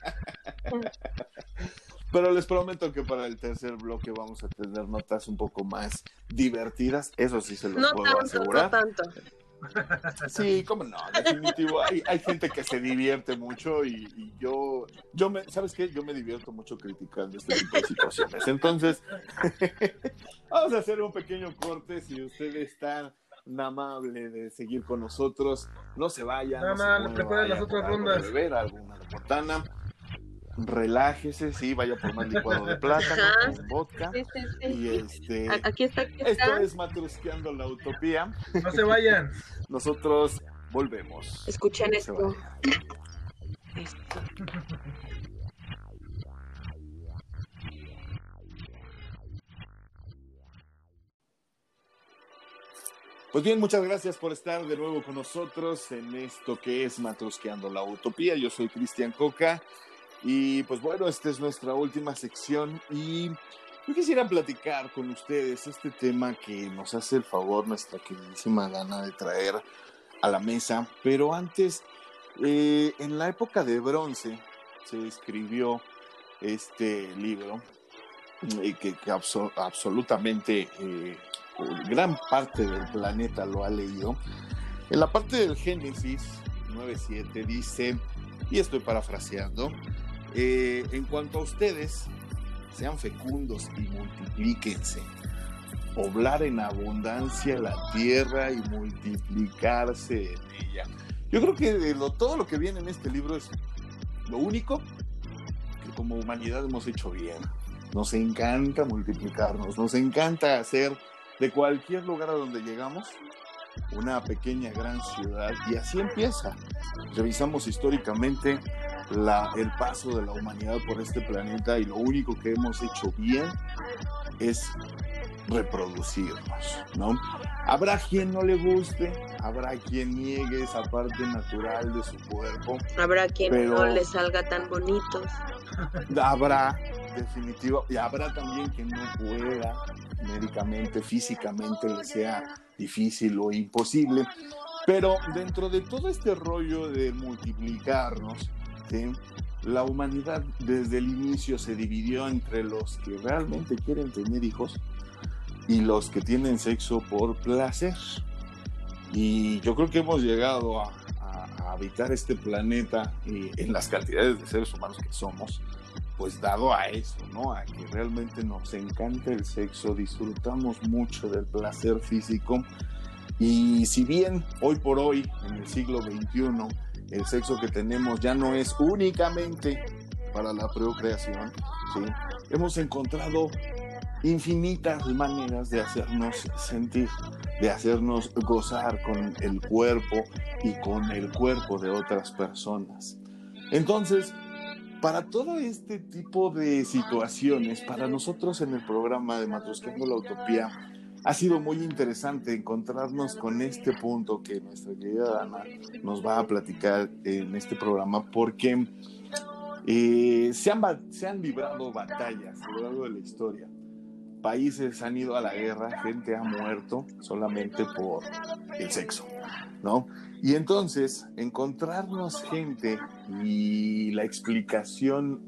Speaker 1: Pero les prometo que para el tercer bloque vamos a tener notas un poco más divertidas. Eso sí se los
Speaker 2: No
Speaker 1: puedo
Speaker 2: tanto, no
Speaker 1: asegurar.
Speaker 2: tanto.
Speaker 1: Sí, cómo no, definitivo. Hay, hay gente que se divierte mucho y, y yo, yo me, ¿sabes qué? Yo me divierto mucho criticando este tipo de situaciones. Entonces, vamos a hacer un pequeño corte. Si usted está tan amable de seguir con nosotros, no se vaya.
Speaker 3: Nada
Speaker 1: no se
Speaker 3: más, preparen las otras rondas.
Speaker 1: beber, alguna de botana. Relájese, sí, vaya por más licuado de plátano, con vodka.
Speaker 2: Sí, sí, sí.
Speaker 1: Y este,
Speaker 2: Aquí está, aquí
Speaker 1: esto
Speaker 2: está.
Speaker 1: es Matrusqueando la Utopía.
Speaker 3: No se vayan.
Speaker 1: Nosotros volvemos.
Speaker 2: Escuchen
Speaker 1: No
Speaker 2: esto. Esto.
Speaker 1: Pues bien, muchas gracias por estar de nuevo con nosotros en esto que es Matrosqueando la Utopía. Yo soy Cristian Coca y pues bueno, esta es nuestra última sección y yo quisiera platicar con ustedes este tema que nos hace el favor nuestra queridísima Dana de traer a la mesa. Pero antes, eh, en la época de bronce se escribió este libro eh, que, que abso- absolutamente eh, gran parte del planeta lo ha leído. En la parte del Génesis 9.7 dice, y estoy parafraseando, eh, en cuanto a ustedes, sean fecundos y multiplíquense, poblar en abundancia la tierra y multiplicarse en ella. Yo creo que lo- todo lo que viene en este libro es lo único que como humanidad hemos hecho bien. Nos encanta multiplicarnos, nos encanta hacer de cualquier lugar a donde llegamos una pequeña gran ciudad y así empieza. Revisamos históricamente la, el paso de la humanidad por este planeta y lo único que hemos hecho bien es reproducirnos, ¿no? Habrá quien no le guste, habrá quien niegue esa parte natural de su cuerpo,
Speaker 2: Habrá quien no le salga tan bonitos.
Speaker 1: habrá definitivo y habrá también quien no pueda médicamente, físicamente le sea difícil o imposible. Pero dentro de todo este rollo de multiplicarnos, ¿sí? la humanidad desde el inicio se dividió entre los que realmente quieren tener hijos y los que tienen sexo por placer. Y yo creo que hemos llegado a, a- a habitar este planeta eh, en las cantidades de seres humanos que somos, pues dado a eso, ¿no? A que realmente nos encanta el sexo, disfrutamos mucho del placer físico. Y si bien hoy por hoy, en el siglo XXI, el sexo que tenemos ya no es únicamente para la procreación, hemos encontrado infinitas maneras de hacernos sentir, de hacernos gozar con el cuerpo y con el cuerpo de otras personas. Entonces, para todo este tipo de situaciones, para nosotros en el programa de Matrosqueando la Utopía, ha sido muy interesante encontrarnos con este punto que nuestra querida Dana nos va a platicar en este programa, porque eh, se, han, se han librado batallas a lo largo de la historia. Países han ido a la guerra, gente ha muerto solamente por el sexo, ¿no? Y entonces, encontrarnos gente y la explicación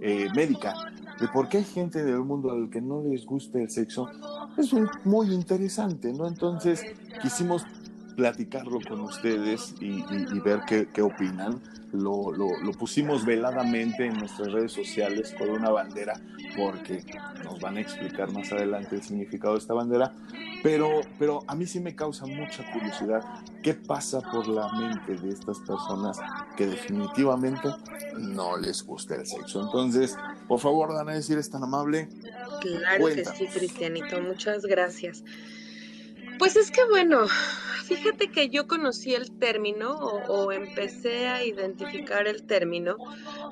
Speaker 1: eh, médica de por qué hay gente del mundo al que no les gusta el sexo es muy interesante, ¿no? Entonces quisimos platicarlo con ustedes y, ver qué, opinan. Lo, lo, pusimos veladamente en nuestras redes sociales con una bandera porque nos van a explicar más adelante el significado de esta bandera. Pero, pero a mí sí me causa mucha curiosidad qué pasa por la mente de estas personas que definitivamente no les gusta el sexo. Entonces, por favor, Dana, decir es tan amable.
Speaker 2: Claro que sí, Cristianito, muchas gracias. Pues es que bueno, fíjate que yo conocí el término o, empecé a identificar el término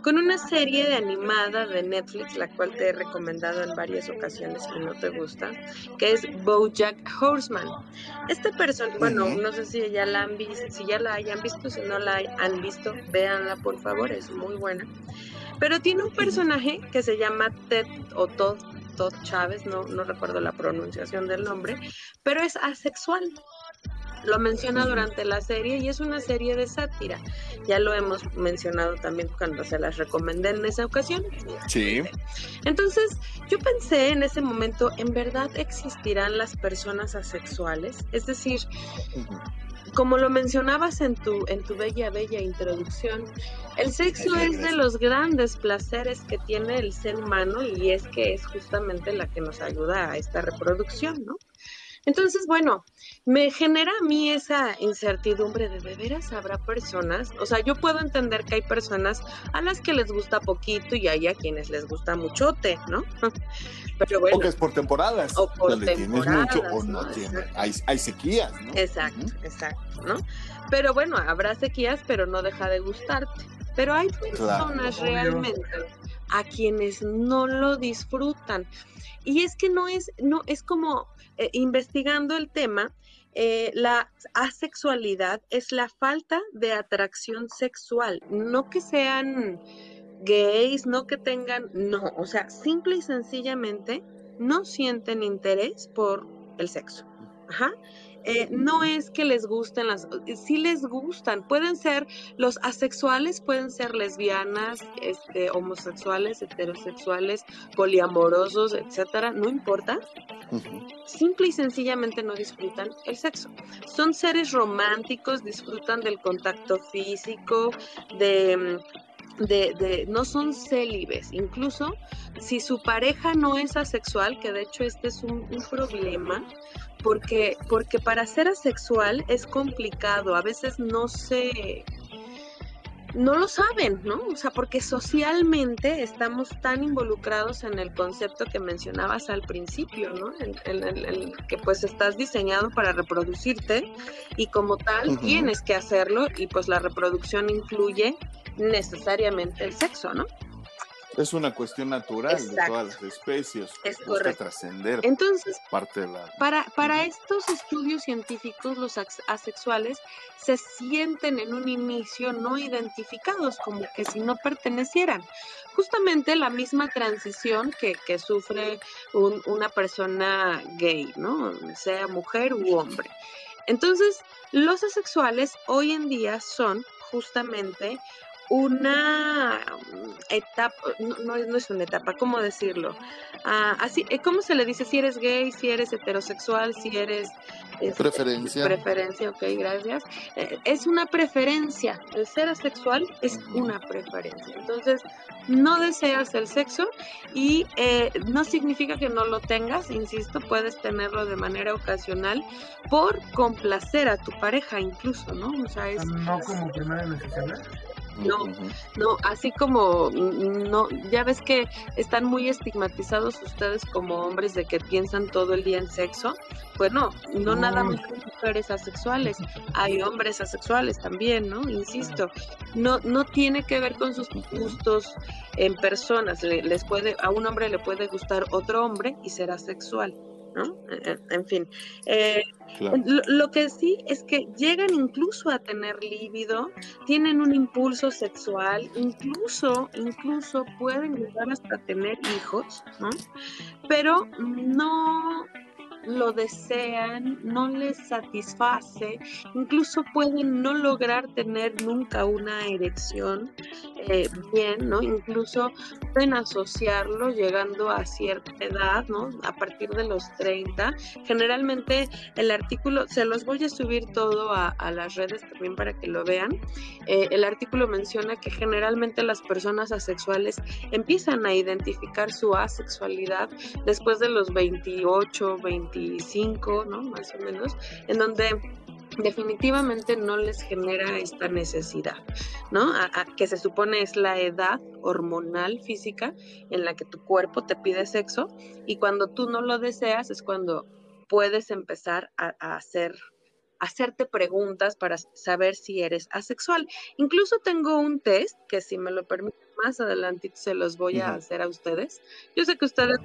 Speaker 2: con una serie de animada de Netflix, la cual te he recomendado en varias ocasiones y no te gusta, que es BoJack Horseman. Esta persona, bueno, no sé si ya la han visto, si ya la hayan visto, si no la han visto, véanla por favor, es muy buena. Pero tiene un personaje que se llama Ted o Todd Chávez, no, no recuerdo la pronunciación del nombre, pero es asexual. Lo menciona durante la serie y es una serie de sátira. Ya lo hemos mencionado también cuando se las recomendé en esa ocasión.
Speaker 1: Sí.
Speaker 2: Entonces, yo pensé en ese momento, ¿en verdad existirán las personas asexuales? Es decir, como lo mencionabas en tu, en tu bella, bella introducción, el sexo es de los grandes placeres que tiene el ser humano y es que es justamente la que nos ayuda a esta reproducción, ¿no? Entonces, bueno, me genera a mí esa incertidumbre de de veras habrá personas, o sea, yo puedo entender que hay personas a las que les gusta poquito y hay a quienes les gusta muchote, ¿no?
Speaker 1: Pero bueno. O que es por temporadas. O por temporadas. mucho o no, Hay, hay, sequías, ¿no?
Speaker 2: Exacto, exacto, ¿no? Pero bueno, habrá sequías, pero no deja de gustarte. Pero hay personas realmente a quienes no lo disfrutan. Y es que no es, no, es como eh, investigando el tema, eh, la asexualidad es la falta de atracción sexual, no que sean gays, no que tengan, no, o sea, simple y sencillamente no sienten interés por el sexo. Ajá. Eh, no es que les gusten las, sí les gustan, pueden ser los asexuales, pueden ser lesbianas, este, homosexuales, heterosexuales, poliamorosos, etcétera, no importa. Simple y sencillamente no disfrutan el sexo. Son seres románticos, disfrutan del contacto físico, de de, no son célibes, incluso si su pareja no es asexual, que de hecho este es un, un, problema, porque, porque para ser asexual es complicado, a veces no se, no lo saben, ¿no? O sea, porque socialmente estamos tan involucrados en el concepto que mencionabas al principio, ¿no? En, que pues estás diseñado para reproducirte y como tal tienes que hacerlo y pues la reproducción incluye necesariamente el sexo, ¿no?
Speaker 1: Es una cuestión natural de todas las especies.
Speaker 2: Es correcto.
Speaker 1: trascender.
Speaker 2: Entonces,
Speaker 1: parte de la...
Speaker 2: para, para estos estudios científicos, los asexuales se sienten en un inicio no identificados, como que si no pertenecieran. Justamente la misma transición que, que sufre una persona gay, ¿no? Sea mujer u hombre. Entonces, los asexuales hoy en día son justamente una mm, etapa, no, es una etapa, ¿cómo decirlo? Ah, así, eh, ¿Cómo se le dice si eres gay, si eres heterosexual, si eres...
Speaker 1: Este, preferencia.
Speaker 2: Preferencia, ok, gracias. Eh, es una preferencia, el ser asexual es una preferencia. Entonces, no deseas el sexo y eh, no significa que no lo tengas, insisto, puedes tenerlo de manera ocasional por complacer a tu pareja incluso, ¿no?
Speaker 3: O sea, es... No como primera necesidad
Speaker 2: No, no, así como no, ya ves que están muy estigmatizados ustedes como hombres de que piensan todo el día en sexo. Bueno, no nada más hay mujeres asexuales, hay hombres asexuales también, ¿no? Insisto, no, no tiene que ver con sus gustos en personas. Les puede, a un hombre le puede gustar otro hombre y ser asexual. ¿No? En fin. Eh, lo, que sí es que llegan incluso a tener líbido, tienen un impulso sexual, incluso, incluso pueden llegar hasta tener hijos, ¿no? Pero no lo desean, no les satisface, incluso pueden no lograr tener nunca una erección eh, bien, ¿no? Incluso pueden asociarlo llegando a cierta edad, ¿no? A partir de los 30. Generalmente el artículo, se los voy a subir todo a, las redes también para que lo vean. Eh, el artículo menciona que generalmente las personas asexuales empiezan a identificar su asexualidad después de los 28, 20 ¿no? Más o menos, en donde definitivamente no les genera esta necesidad, ¿no? que se supone es la edad hormonal física en la que tu cuerpo te pide sexo y cuando tú no lo deseas es cuando puedes empezar a, hacer hacerte preguntas para saber si eres asexual. Incluso tengo un test que si me lo permiten más adelante se los voy a hacer a ustedes. Yo sé que ustedes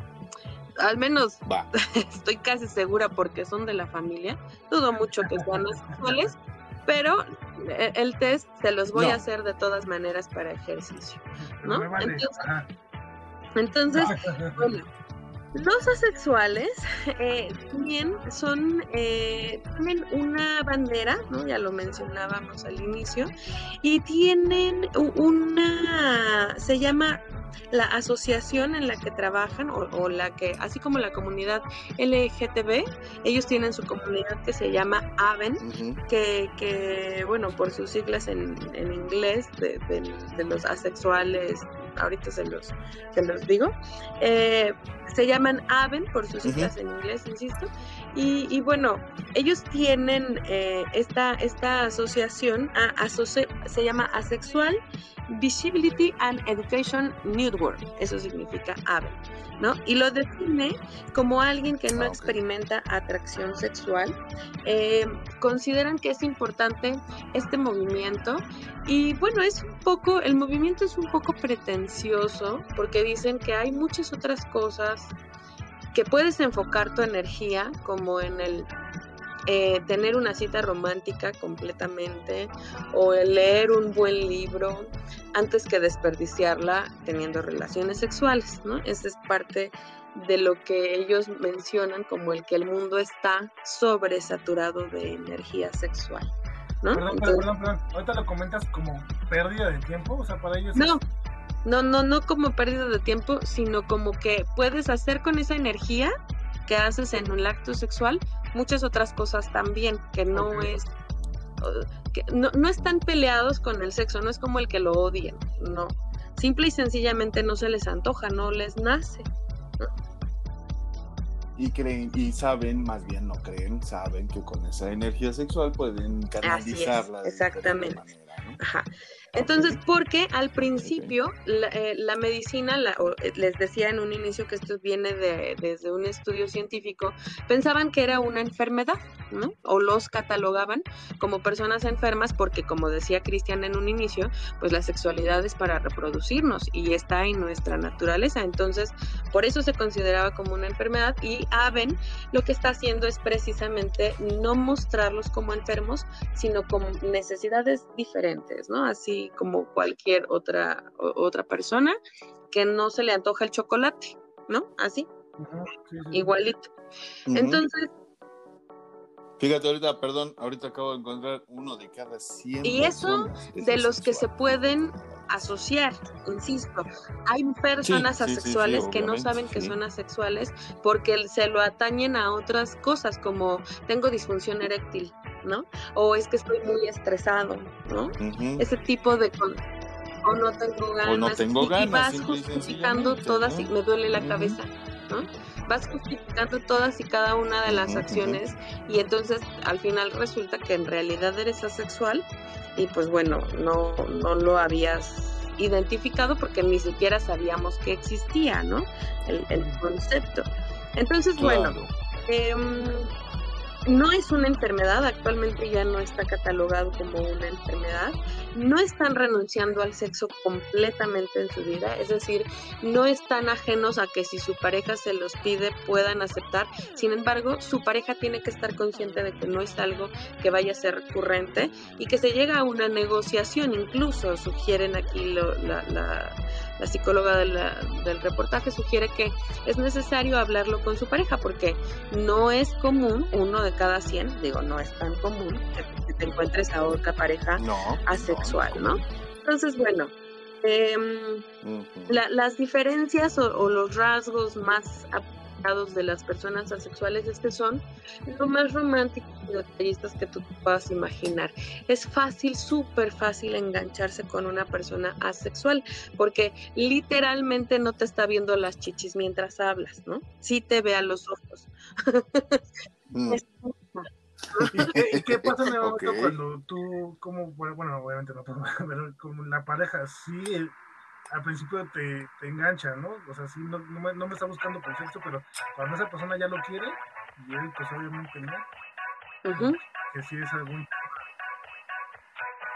Speaker 2: al menos estoy casi segura porque son de la familia, dudo mucho que sean asexuales, pero eh, el test se los voy a hacer de todas maneras para ejercicio, ¿no? Entonces, bueno, los asexuales eh, también son, eh, tienen una bandera, ¿no? ya lo mencionábamos al inicio, y tienen una, se llama la asociación en la que trabajan o, la que, así como la comunidad LGTB, ellos tienen su comunidad que se llama AVEN, que, que, bueno, por sus siglas en, en inglés, de, los asexuales, ahorita se los, se los digo, eh, se llaman AVEN por sus siglas en inglés, insisto, y, bueno, ellos tienen eh, esta, esta asociación, a, se llama Asexual Visibility and Education Network, eso significa AVE, ¿no? Y lo define como alguien que no ah, experimenta atracción sexual. Eh, consideran que es importante este movimiento y bueno, es un poco, el movimiento es un poco pretencioso porque dicen que hay muchas otras cosas que puedes enfocar tu energía como en el eh, tener una cita romántica completamente o leer un buen libro antes que desperdiciarla teniendo relaciones sexuales, ¿no? Esa es parte de lo que ellos mencionan como el que el mundo está sobresaturado de energía sexual. ¿no?
Speaker 3: Perdón, perdón, perdón, Ahorita lo comentas como pérdida de tiempo, o sea, para ellos.
Speaker 2: No, no, no, no como pérdida de tiempo, sino como que puedes hacer con esa energía que haces en un acto sexual muchas otras cosas también, que no es que no, no están peleados con el sexo, no es como el que lo odian, no. Simple y sencillamente no se les antoja, no les nace.
Speaker 1: Y creen, y saben, más bien no creen, saben que con esa energía sexual pueden canalizarla.
Speaker 2: exactamente. Ajá. Entonces, porque al principio la, eh, medicina, eh, les decía en un inicio que esto viene de, desde un estudio científico, pensaban que era una enfermedad, ¿no? O los catalogaban como personas enfermas porque, como decía Cristian en un inicio, pues la sexualidad es para reproducirnos y está en nuestra naturaleza. Entonces, por eso se consideraba como una enfermedad y AVEN lo que está haciendo es precisamente no mostrarlos como enfermos, sino como necesidades diferentes, ¿no? Así como cualquier otra, otra persona que no se le antoja el chocolate, ¿no? Así, igualito. Entonces...
Speaker 1: Fíjate, ahorita, perdón, ahorita acabo de encontrar uno de cada 100.
Speaker 2: Y eso de los que se pueden asociar, insisto, hay personas asexuales que no saben que son asexuales porque se lo atañen a otras cosas como tengo disfunción eréctil, ¿no? O es que estoy muy estresado, ¿no? Ese tipo de o no tengo ganas,
Speaker 1: no tengo ganas
Speaker 2: y, vas justificando todas y me duele la cabeza, ¿no? Vas justificando todas y cada una de las acciones y entonces al final resulta que en realidad eres asexual y pues bueno, no, no lo habías identificado porque ni siquiera sabíamos que existía, ¿no? El, concepto. Entonces, bueno, em, no es una enfermedad, actualmente ya no está catalogado como una enfermedad, no están renunciando al sexo completamente en su vida, es decir, no están ajenos a que si su pareja se los pide puedan aceptar, sin embargo, su pareja tiene que estar consciente de que no es algo que vaya a ser recurrente y que se llega a una negociación, incluso sugieren aquí la, la, psicóloga del reportaje, sugiere que es necesario hablarlo con su pareja porque no es común uno de cada 100, digo, no es tan común que te encuentres a otra pareja asexual, ¿no? Entonces, bueno, em, las diferencias o, los rasgos más de las personas asexuales es que son lo más románticos y detallistas que tú puedas imaginar. Es fácil, súper fácil engancharse con una persona asexual porque literalmente no te está viendo las chichis mientras hablas, ¿no? Sí te ve a los ojos.
Speaker 3: Mm. ¿Y, qué pasa en el momento cuando tú, como, bueno, obviamente no pero como la pareja sí al principio te, te engancha, ¿no? O sea, sí, no, no, me, no me está buscando por sexo, pero cuando esa persona ya lo quiere, y él pues obviamente no, que sí es algún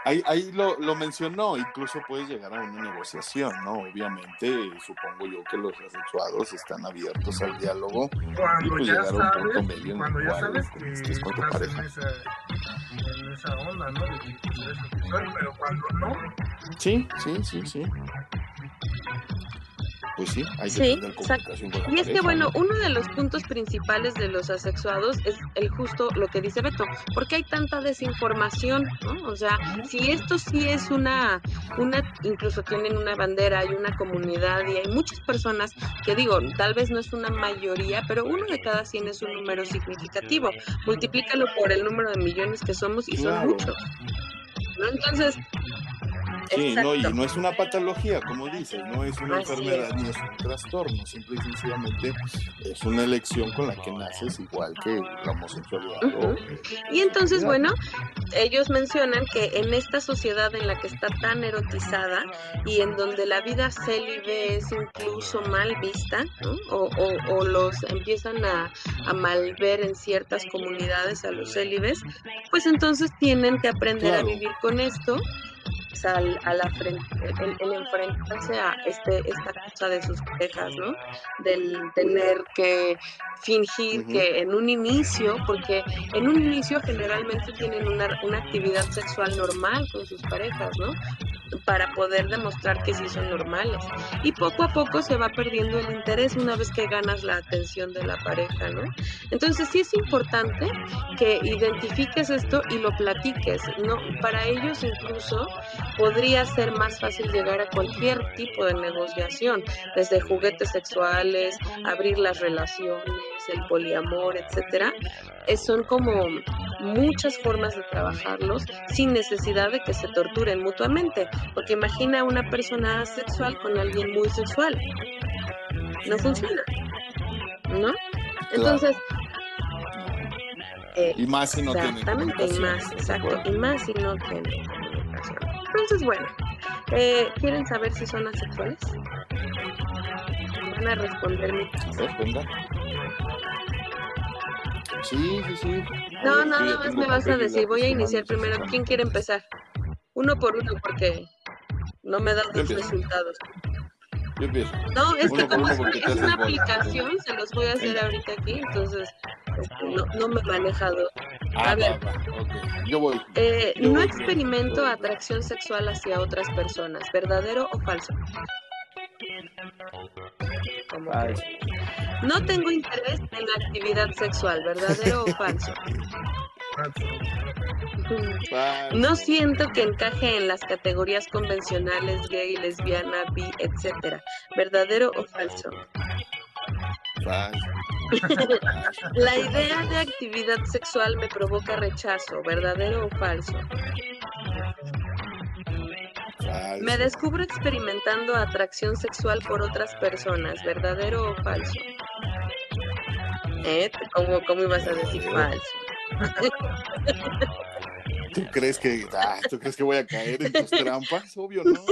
Speaker 1: Ahí, ahí lo, lo, mencionó, incluso puedes llegar a una negociación, ¿no? Obviamente, supongo yo que los asexuados están abiertos al diálogo
Speaker 3: cuando y pues ya llegar a un punto medio en cuando ya sabes que estés con tu pareja. En esa, en esa onda, ¿no? De que pero cuando no.
Speaker 1: Sí, sí, sí, sí pues sí, hay que tener comunicación con la
Speaker 2: Y es que bueno, uno de los puntos principales de los asexuados es el justo lo que dice Beto, porque hay tanta desinformación, ¿no? O sea, si esto sí es una, una, incluso tienen una bandera, hay una comunidad y hay muchas personas que digo, tal vez no es una mayoría, pero uno de cada 100 es un número significativo. Multiplícalo por el número de millones que somos y son muchos. ¿no? Entonces,
Speaker 1: Sí, no, y no es una patología, como dices, no es una enfermedad ni es un trastorno, simple y sencillamente es una elección con la que naces, igual que la homosexualidad.
Speaker 2: y entonces, bueno, ellos mencionan que en esta sociedad en la que está tan erotizada y en donde la vida célibe es incluso mal vista, ¿no? o, o, los empiezan a, a mal ver en ciertas comunidades a los célibes, pues entonces tienen que aprender a vivir con esto al, a la frente, el, enfrentarse a este, esta cosa de sus parejas, ¿no? Del tener que fingir que en un inicio, porque en un inicio generalmente tienen una, una actividad sexual normal con sus parejas, ¿no? para poder demostrar que sí son normales. Y poco a poco se va perdiendo el interés una vez que ganas la atención de la pareja, ¿no? Entonces sí es importante que identifiques esto y lo platiques, ¿no? Para ellos incluso podría ser más fácil llegar a cualquier tipo de negociación, desde juguetes sexuales, abrir las relaciones, el poliamor, etcétera. Son como muchas formas de trabajarlos sin necesidad de que se torturen mutuamente. Porque imagina una persona sexual con alguien muy sexual. No funciona. ¿No? Entonces.
Speaker 1: y más si no
Speaker 2: tiene y más, exacto. Y más si no tiene comunicación. Entonces, bueno, eh, ¿quieren saber si son asexuales? Van a responder mi
Speaker 1: Sí, sí, sí.
Speaker 2: No, nada más me vas a decir. Voy a iniciar primero. ¿Quién quiere empezar? Uno por uno, porque no me dan los resultados.
Speaker 1: Yo empiezo.
Speaker 2: No, es que como es, una aplicación, se los voy a hacer ahorita aquí, entonces este, no, no me he manejado.
Speaker 1: Ah, a ver, Yo voy.
Speaker 2: Eh, no experimento atracción sexual hacia otras personas, ¿verdadero o falso? No tengo interés en la actividad sexual, ¿verdadero o falso? No siento que encaje en las categorías convencionales gay, lesbiana, bi, etcétera. ¿Verdadero o falso? La idea de actividad sexual me provoca rechazo, ¿verdadero o falso? Me descubro experimentando atracción sexual por otras personas, ¿verdadero o falso? ¿Eh? ¿Cómo, cómo ibas a decir falso?
Speaker 1: ¿Tú crees que, ah, ¿Tú crees que voy a caer en tus trampas? Obvio, no.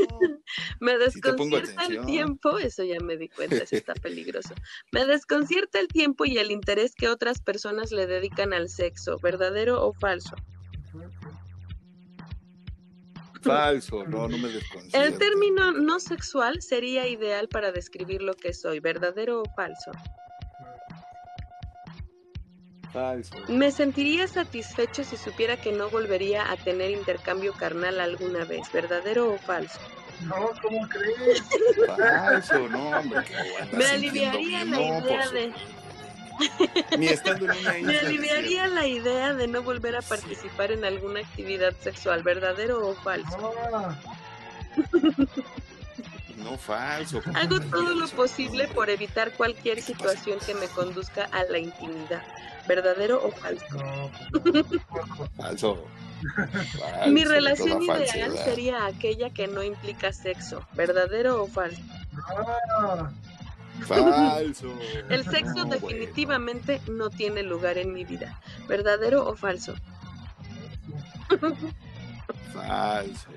Speaker 2: Me desconcierta el tiempo, eso ya me di cuenta, eso está peligroso. Me desconcierta el tiempo y el interés que otras personas le dedican al sexo, ¿verdadero o falso?
Speaker 1: Falso, no, no me desconcierta.
Speaker 2: El término no sexual sería ideal para describir lo que soy, ¿verdadero o falso? Me sentiría satisfecho si supiera que no volvería a tener intercambio carnal alguna vez, ¿verdadero o falso?
Speaker 3: No, ¿cómo crees?
Speaker 1: Falso, no, hombre.
Speaker 2: Me aliviaría la idea de...
Speaker 1: Ni estando en una
Speaker 2: Me aliviaría la idea de no volver a participar en alguna actividad sexual, ¿verdadero o falso?
Speaker 1: No, falso.
Speaker 2: Hago todo lo posible por evitar cualquier situación que me conduzca a la intimidad. ¿Verdadero o falso?
Speaker 1: falso.
Speaker 2: Mi relación ideal sería aquella que no implica sexo. ¿Verdadero o falso?
Speaker 1: Falso.
Speaker 2: El sexo definitivamente no tiene lugar en mi vida. ¿Verdadero o falso?
Speaker 1: Falso.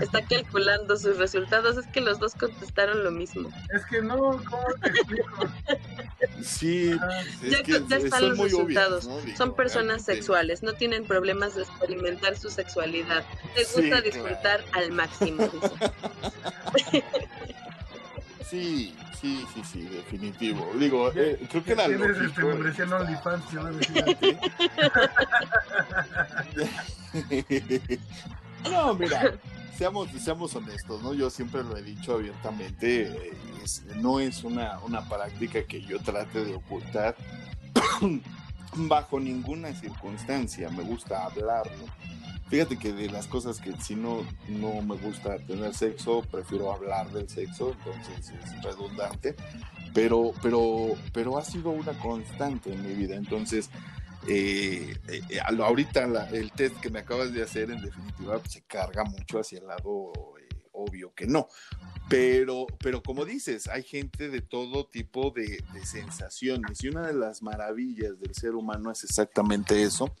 Speaker 2: Está calculando sus resultados. Es que los dos contestaron lo mismo.
Speaker 3: Es que no, ¿cómo te explico?
Speaker 1: Sí,
Speaker 2: ah. ya, están los resultados. Son personas sexuales, no tienen problemas de experimentar su sexualidad. Les gusta disfrutar al máximo.
Speaker 1: sí, sí, sí, sí, definitivo. Digo, eh, creo que era
Speaker 3: Tienes este membresía en OnlyFans,
Speaker 1: No, mira, seamos, seamos honestos, ¿no? Yo siempre lo he dicho abiertamente, eh, no es una, una práctica que yo trate de ocultar bajo ninguna circunstancia, me gusta hablarlo. Fíjate que de las cosas que si no, no me gusta tener sexo, prefiero hablar del sexo, entonces es redundante, pero, pero, pero ha sido una constante en mi vida, entonces eh, eh, ahorita el test que me acabas de hacer en definitiva pues, se carga mucho hacia el lado eh, obvio que no. Pero, pero como dices, hay gente de todo tipo de, sensaciones y una de las maravillas del ser humano es exactamente eso,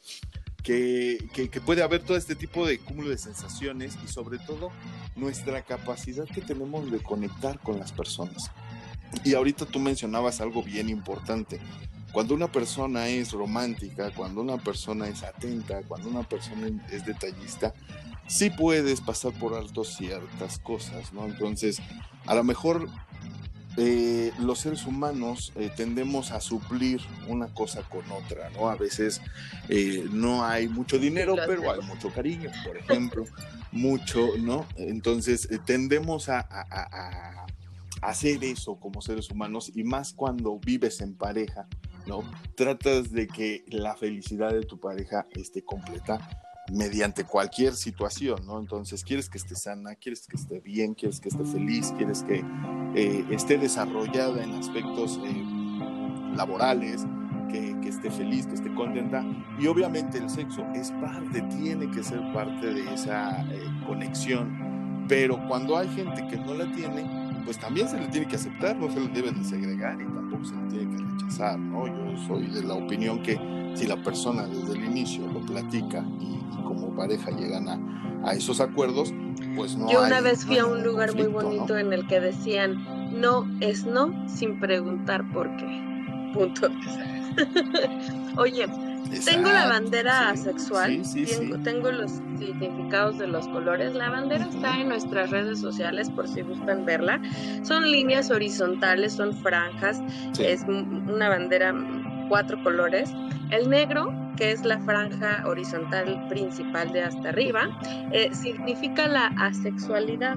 Speaker 1: que, puede haber todo este tipo de cúmulo de sensaciones y sobre todo nuestra capacidad que tenemos de conectar con las personas. Y ahorita tú mencionabas algo bien importante. Cuando una persona es romántica, cuando una persona es atenta, cuando una persona es detallista, sí puedes pasar por alto ciertas cosas, ¿no? Entonces, a lo mejor eh, los seres humanos eh, tendemos a suplir una cosa con otra, ¿no? A veces eh, no hay mucho dinero, pero hay mucho cariño, por ejemplo, mucho, ¿no? Entonces tendemos a, a hacer eso como seres humanos y más cuando vives en pareja ¿no? Tratas de que la felicidad de tu pareja esté completa mediante cualquier situación, ¿no? Entonces, quieres que esté sana, quieres que esté bien, quieres que esté feliz, quieres que eh, esté desarrollada en aspectos eh, laborales, que, esté feliz, que esté contenta. Y obviamente el sexo es parte, tiene que ser parte de esa eh, conexión. Pero cuando hay gente que no la tiene, pues también se le tiene que aceptar, no se le debe de segregar y tampoco se le tiene que rechazar, ¿no? Yo soy de la opinión que si la persona desde el inicio lo platica y, como pareja llegan a, esos acuerdos, pues no.
Speaker 2: Yo una vez fui a un lugar muy bonito en el que decían no es no sin preguntar por qué. Punto. Oye, tengo la bandera asexual, tengo, los significados de los colores. La bandera está en nuestras redes sociales por si gustan verla. Son líneas horizontales, son franjas, es una bandera cuatro colores. El negro, que es la franja horizontal principal de hasta arriba, eh, significa la asexualidad.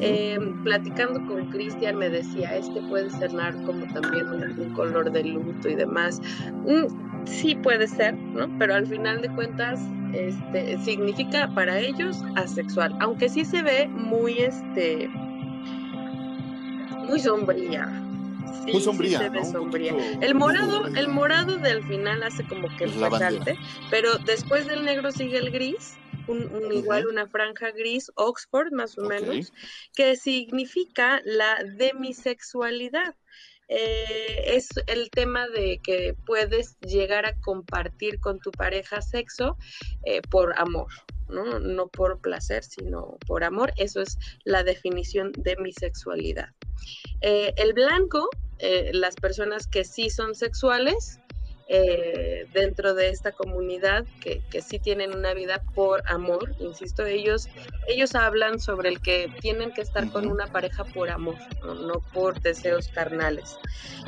Speaker 2: Em, platicando con Cristian me decía, este puede ser como también un, color de luto y demás. Mm, sí puede ser, ¿no? Pero al final de cuentas, este, significa para ellos asexual, aunque sí se ve muy, este, muy sombría.
Speaker 1: muy sombría,
Speaker 2: El morado, el morado del final hace como que resalte, pero después del negro sigue el gris, un, igual una franja gris Oxford más o menos, que significa la demisexualidad. Eh, es el tema de que puedes llegar a compartir con tu pareja sexo eh, por amor. ¿no? No por placer, sino por amor. Eso es la definición de mi sexualidad. Eh, el blanco, eh, las personas que sí son sexuales, eh, dentro de esta comunidad que, que, sí tienen una vida por amor, insisto, ellos, ellos hablan sobre el que tienen que estar con una pareja por amor, no, por deseos carnales.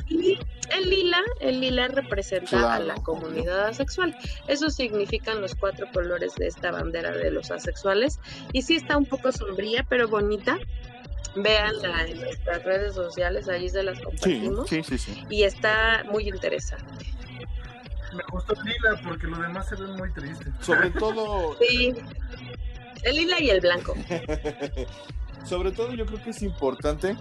Speaker 2: Y el lila, el lila representa a la comunidad asexual. Eso significan los cuatro colores de esta bandera de los asexuales. Y sí está un poco sombría, pero bonita véanla en nuestras redes sociales, ahí se las compartimos.
Speaker 1: Sí, sí, sí,
Speaker 2: y está muy interesante.
Speaker 3: Me gustó el lila porque lo demás se ve muy triste.
Speaker 1: Sobre todo.
Speaker 2: Sí. El lila y el blanco.
Speaker 1: Sobre todo yo creo que es importante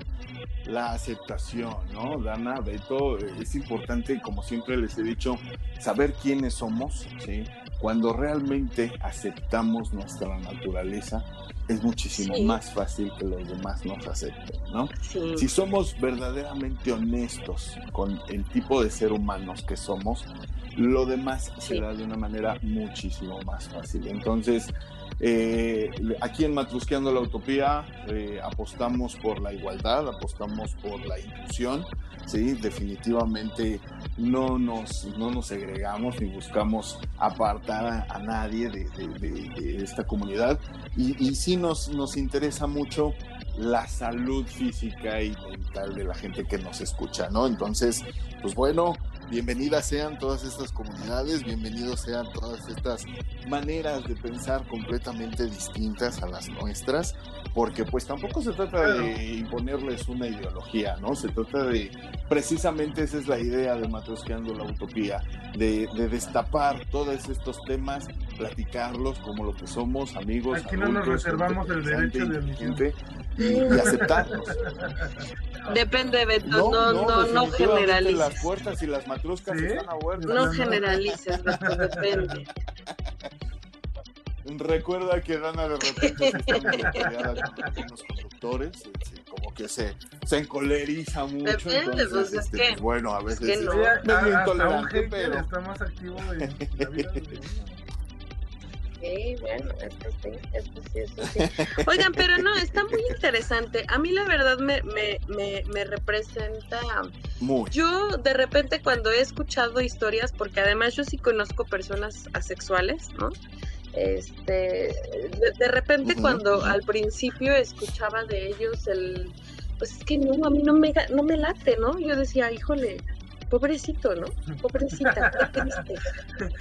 Speaker 1: la aceptación, ¿no? Dana, Beto, es importante, como siempre les he dicho, saber quiénes somos, ¿sí? Cuando realmente aceptamos nuestra naturaleza, es muchísimo
Speaker 2: Sí.
Speaker 1: más fácil que los demás nos acepten, ¿no?
Speaker 2: Sí.
Speaker 1: Si somos verdaderamente honestos con el tipo de ser humanos que somos, lo demás
Speaker 2: Sí.
Speaker 1: será de una manera muchísimo más fácil. Entonces, eh, aquí en Matrusqueando la Utopía eh, apostamos por la igualdad, apostamos por la inclusión, ¿sí? Definitivamente no nos, no nos segregamos ni buscamos apartar a, nadie de, de- de- de esta comunidad y, y sí nos, nos interesa mucho la salud física y mental de la gente que nos escucha, ¿no? Entonces, pues bueno, bienvenidas sean todas estas comunidades, bienvenidos sean todas estas maneras de pensar completamente distintas a las nuestras, porque pues tampoco se trata de imponerles una ideología, ¿no? Se trata de, precisamente esa es la idea de Matrosqueando la Utopía, de, de destapar todos estos temas, platicarlos como lo que somos, amigos,
Speaker 3: Aquí no nos
Speaker 1: adultos,
Speaker 3: reservamos el derecho de
Speaker 1: y, y aceptarnos.
Speaker 2: Depende, Beto, no, no, no,
Speaker 1: definitivamente
Speaker 2: generalices.
Speaker 1: Las puertas y las matruscas
Speaker 3: ¿Sí?
Speaker 1: están abiertas.
Speaker 2: No generalices, Beto, depende.
Speaker 1: Recuerda que Dana de repente sí está peleada con algunos conductores, este, como que se, se encoleriza mucho.
Speaker 2: Depende,
Speaker 1: entonces,
Speaker 2: pues, es
Speaker 1: este,
Speaker 2: que-
Speaker 1: pues, bueno, a veces
Speaker 2: que
Speaker 1: es
Speaker 2: no.
Speaker 3: Sí, a-
Speaker 1: medio intolerante, pero
Speaker 3: está más activo en la vida de
Speaker 2: bueno, esto sí, esto sí, esto sí. Oigan, pero no, está muy interesante. A mí la verdad me, me, me, me representa.
Speaker 1: muy.
Speaker 2: Yo de repente cuando he escuchado historias, porque además yo sí conozco personas asexuales, ¿no? Este, de, de repente cuando al principio escuchaba de ellos el, pues es que no, a mí no me, no me late, ¿no? Yo decía, híjole, pobrecito, ¿no? Pobrecita, qué triste.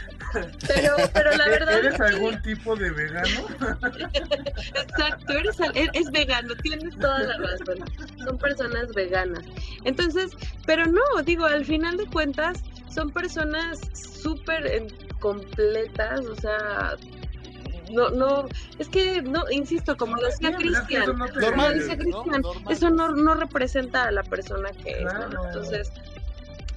Speaker 2: Pero, pero la verdad es
Speaker 3: ¿Eres
Speaker 2: que-
Speaker 3: algún tipo de vegano?
Speaker 2: Exacto, eres, e- es vegano, tienes toda la razón. Son personas veganas. Entonces, pero no, digo, al final de cuentas, son personas súper en- completas, o sea, no, no, es que, no, insisto, como decía
Speaker 3: es
Speaker 2: Cristian,
Speaker 3: no
Speaker 1: ¿no?
Speaker 2: Eso no, no representa a la persona que es, ¿no?
Speaker 3: Claro.
Speaker 2: Entonces,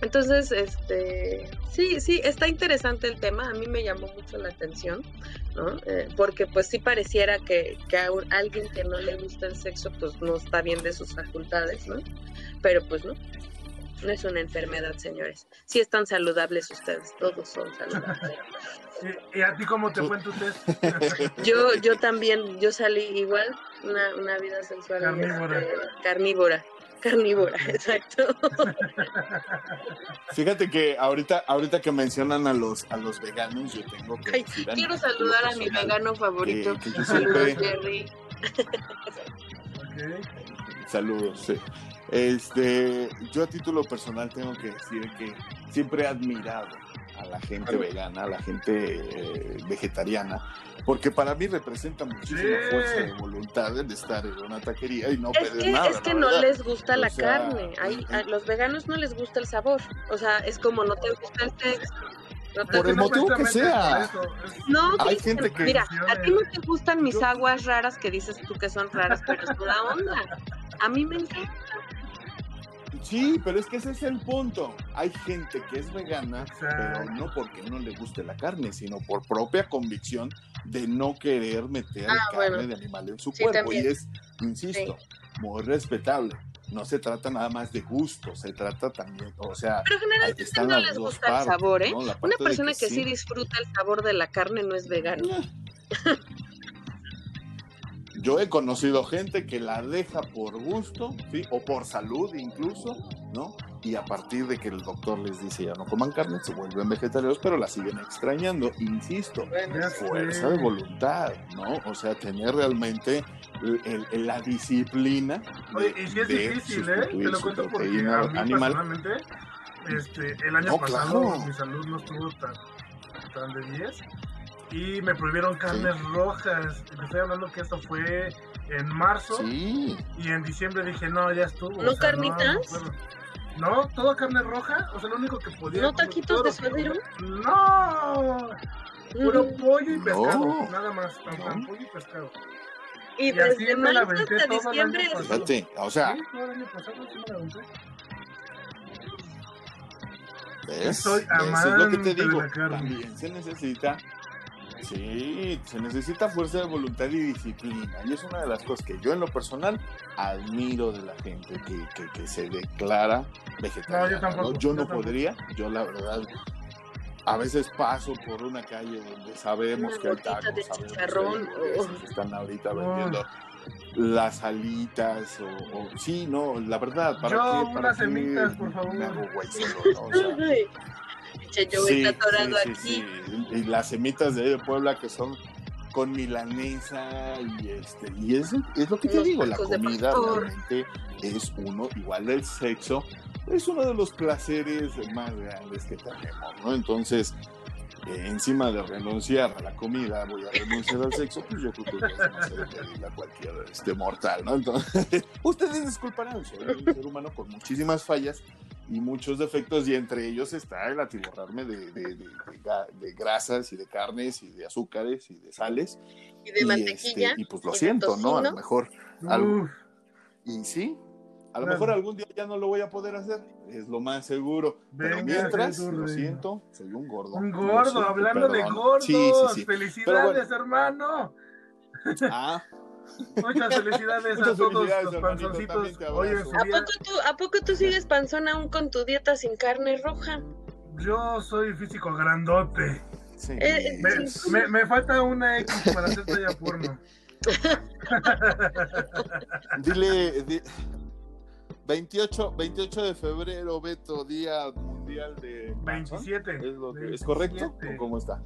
Speaker 2: entonces, este, sí, sí, está interesante el tema, a mí me llamó mucho la atención, ¿no? Eh, porque pues sí pareciera que, que a un- alguien que no le gusta el sexo, pues no está bien de sus facultades, ¿no? Pero pues no, no es una enfermedad, señores. Sí están saludables ustedes, todos son saludables.
Speaker 3: ¿Y, a ti cómo te fue en tu test?
Speaker 2: Yo, yo también, yo salí igual, una, una vida sexual
Speaker 3: Carnívora.
Speaker 2: este, carnívora, carnívora, exacto.
Speaker 1: Fíjate que ahorita, ahorita que mencionan a los, a los veganos, yo tengo que
Speaker 2: Ay,
Speaker 1: decir
Speaker 2: quiero saludar a mi vegano favorito.
Speaker 1: que yo
Speaker 2: Saludos,
Speaker 1: siempre-
Speaker 2: Jerry.
Speaker 1: Saludos, sí. Este, yo a título personal tengo que decir que siempre he admirado a la gente vegana, a la gente eh, vegetariana, porque para mí representa muchísima
Speaker 3: Sí.
Speaker 1: fuerza de voluntad el estar en una taquería y no
Speaker 2: Es
Speaker 1: pedir
Speaker 2: que,
Speaker 1: nada.
Speaker 2: es que no
Speaker 1: verdad.
Speaker 2: les gusta la
Speaker 1: O sea,
Speaker 2: carne. Hay- a los veganos no les gusta el sabor. O sea, es como no te gusta el sexo. no te
Speaker 1: Por el
Speaker 2: gusta-
Speaker 1: motivo que sea.
Speaker 3: Por eso, es-
Speaker 2: No,
Speaker 1: Hay
Speaker 2: Cristian,
Speaker 1: gente que-
Speaker 2: Mira, a ti no te gustan mis aguas raras que dices tú que son raras, pero es toda onda. A mí me encanta.
Speaker 1: Sí, pero es que ese es el punto. Hay gente que es vegana, pero no porque no le guste la carne, sino por propia convicción de no querer meter
Speaker 2: Ah,
Speaker 1: carne
Speaker 2: bueno.
Speaker 1: de animal en su
Speaker 2: Sí,
Speaker 1: cuerpo.
Speaker 2: también.
Speaker 1: Y es, insisto, muy respetable. No se trata nada más de gusto, se trata también, o sea,
Speaker 2: Pero generalmente
Speaker 1: están
Speaker 2: no
Speaker 1: las
Speaker 2: les
Speaker 1: dos
Speaker 2: gusta el sabor, ¿eh? Una persona que, sí
Speaker 1: sí.
Speaker 2: disfruta el sabor de la carne no es vegano.
Speaker 1: Yo he conocido gente que la deja por gusto, ¿sí? O por salud incluso, ¿no? Y a partir de que el doctor les dice ya no coman carne, se vuelven vegetarianos, pero la siguen extrañando. Insisto, fuerza de voluntad, ¿no? O sea, tener realmente el- el- la disciplina.
Speaker 3: Oye, y si es difícil, ¿eh? Te lo cuento porque a mí
Speaker 1: animal.
Speaker 3: personalmente, este, el año
Speaker 1: No,
Speaker 3: pasado
Speaker 1: claro.
Speaker 3: mi salud no estuvo tan, tan de 10 y me prohibieron carnes rojas. Te estoy hablando que esto fue en marzo
Speaker 1: Sí,
Speaker 3: y en diciembre dije, no, ya estuvo.
Speaker 2: ¿No
Speaker 3: o sea,
Speaker 2: carnitas?
Speaker 3: No, no. No, todo carne roja, o sea, lo único que podía.
Speaker 2: ¿No taquitos de suadero?
Speaker 3: No, puro
Speaker 2: Mm.
Speaker 3: pollo y
Speaker 1: No.
Speaker 3: pescado, nada más, tan, pollo y pescado.
Speaker 2: Y
Speaker 3: Y así
Speaker 2: desde
Speaker 3: me la
Speaker 2: marzo
Speaker 3: aventé
Speaker 2: hasta
Speaker 3: todo el año
Speaker 2: diciembre.
Speaker 3: pasado.
Speaker 1: fíjate, o sea,
Speaker 3: Sí, todo el año pasado sí me la aventé.
Speaker 1: ¿ves?
Speaker 3: Soy
Speaker 1: Eso es lo que te digo. También se necesita, sí, se necesita fuerza de voluntad y disciplina. Y es una de las cosas que yo en lo personal admiro de la gente que, que, que se declara vegetariana.
Speaker 3: No, yo tampoco,
Speaker 1: Yo
Speaker 3: yo
Speaker 1: no podría, yo la verdad. A veces paso por una calle donde sabemos
Speaker 2: Una
Speaker 1: que hay tacos,
Speaker 2: de
Speaker 1: sabemos que
Speaker 2: chicharrón, oh.
Speaker 1: están ahorita
Speaker 3: Oh.
Speaker 1: vendiendo las alitas o, o- sí, no, la verdad, ¿para
Speaker 3: Yo,
Speaker 1: qué? ¿Para
Speaker 3: unas
Speaker 1: qué
Speaker 3: semitas, por favor.
Speaker 1: me hago güey solo, no? O sea,
Speaker 2: Pinche yo
Speaker 1: Sí,
Speaker 2: está atorado
Speaker 1: sí, sí,
Speaker 2: aquí.
Speaker 1: sí. Y las semitas de ahí de Puebla que son con milanesa y este y es, es lo que te
Speaker 2: Los
Speaker 1: digo, la
Speaker 2: de
Speaker 1: comida realmente es uno, igual del sexo, es uno de los placeres más grandes que tenemos, ¿no? Entonces, eh, encima de renunciar a la comida, voy a renunciar al sexo, pues yo creo que es pedirle a cualquier este, mortal, ¿no? Entonces, ustedes disculparán, soy un ser humano con muchísimas fallas y muchos defectos, y entre ellos está el atiborrarme de, de- de- de ga- de grasas y de carnes y de azúcares y de sales.
Speaker 2: Y de
Speaker 1: y,
Speaker 2: mantequilla.
Speaker 1: este, y pues lo
Speaker 2: y
Speaker 1: siento, ¿no? A lo mejor, Algo. Y sí, a lo
Speaker 3: Claro.
Speaker 1: mejor algún día ya no lo voy a poder hacer, es lo más seguro. Pero
Speaker 3: Venga,
Speaker 1: mientras, lo siento, soy un gordo.
Speaker 3: un gordo,
Speaker 1: siento,
Speaker 3: hablando de gordos.
Speaker 1: Sí, sí, sí.
Speaker 3: Felicidades, hermano.
Speaker 1: Ah,
Speaker 3: Muchas felicidades
Speaker 1: Muchas
Speaker 3: a todos
Speaker 1: felicidades,
Speaker 3: los panzoncitos. Hoy en su
Speaker 2: ¿A
Speaker 3: día.
Speaker 2: poco, tú, ¿A poco tú sigues panzón aún con tu dieta sin carne roja?
Speaker 3: Yo soy físico grandote.
Speaker 1: sí.
Speaker 2: Eh,
Speaker 3: Me,
Speaker 2: Sí.
Speaker 3: me- me falta una X para hacer talla porno.
Speaker 1: Dile, di- 28, 28 de febrero, Beto, Día Mundial de Panzón.
Speaker 3: 27.
Speaker 1: ¿Es, lo que- ¿es correcto?
Speaker 3: 27.
Speaker 1: ¿O cómo está?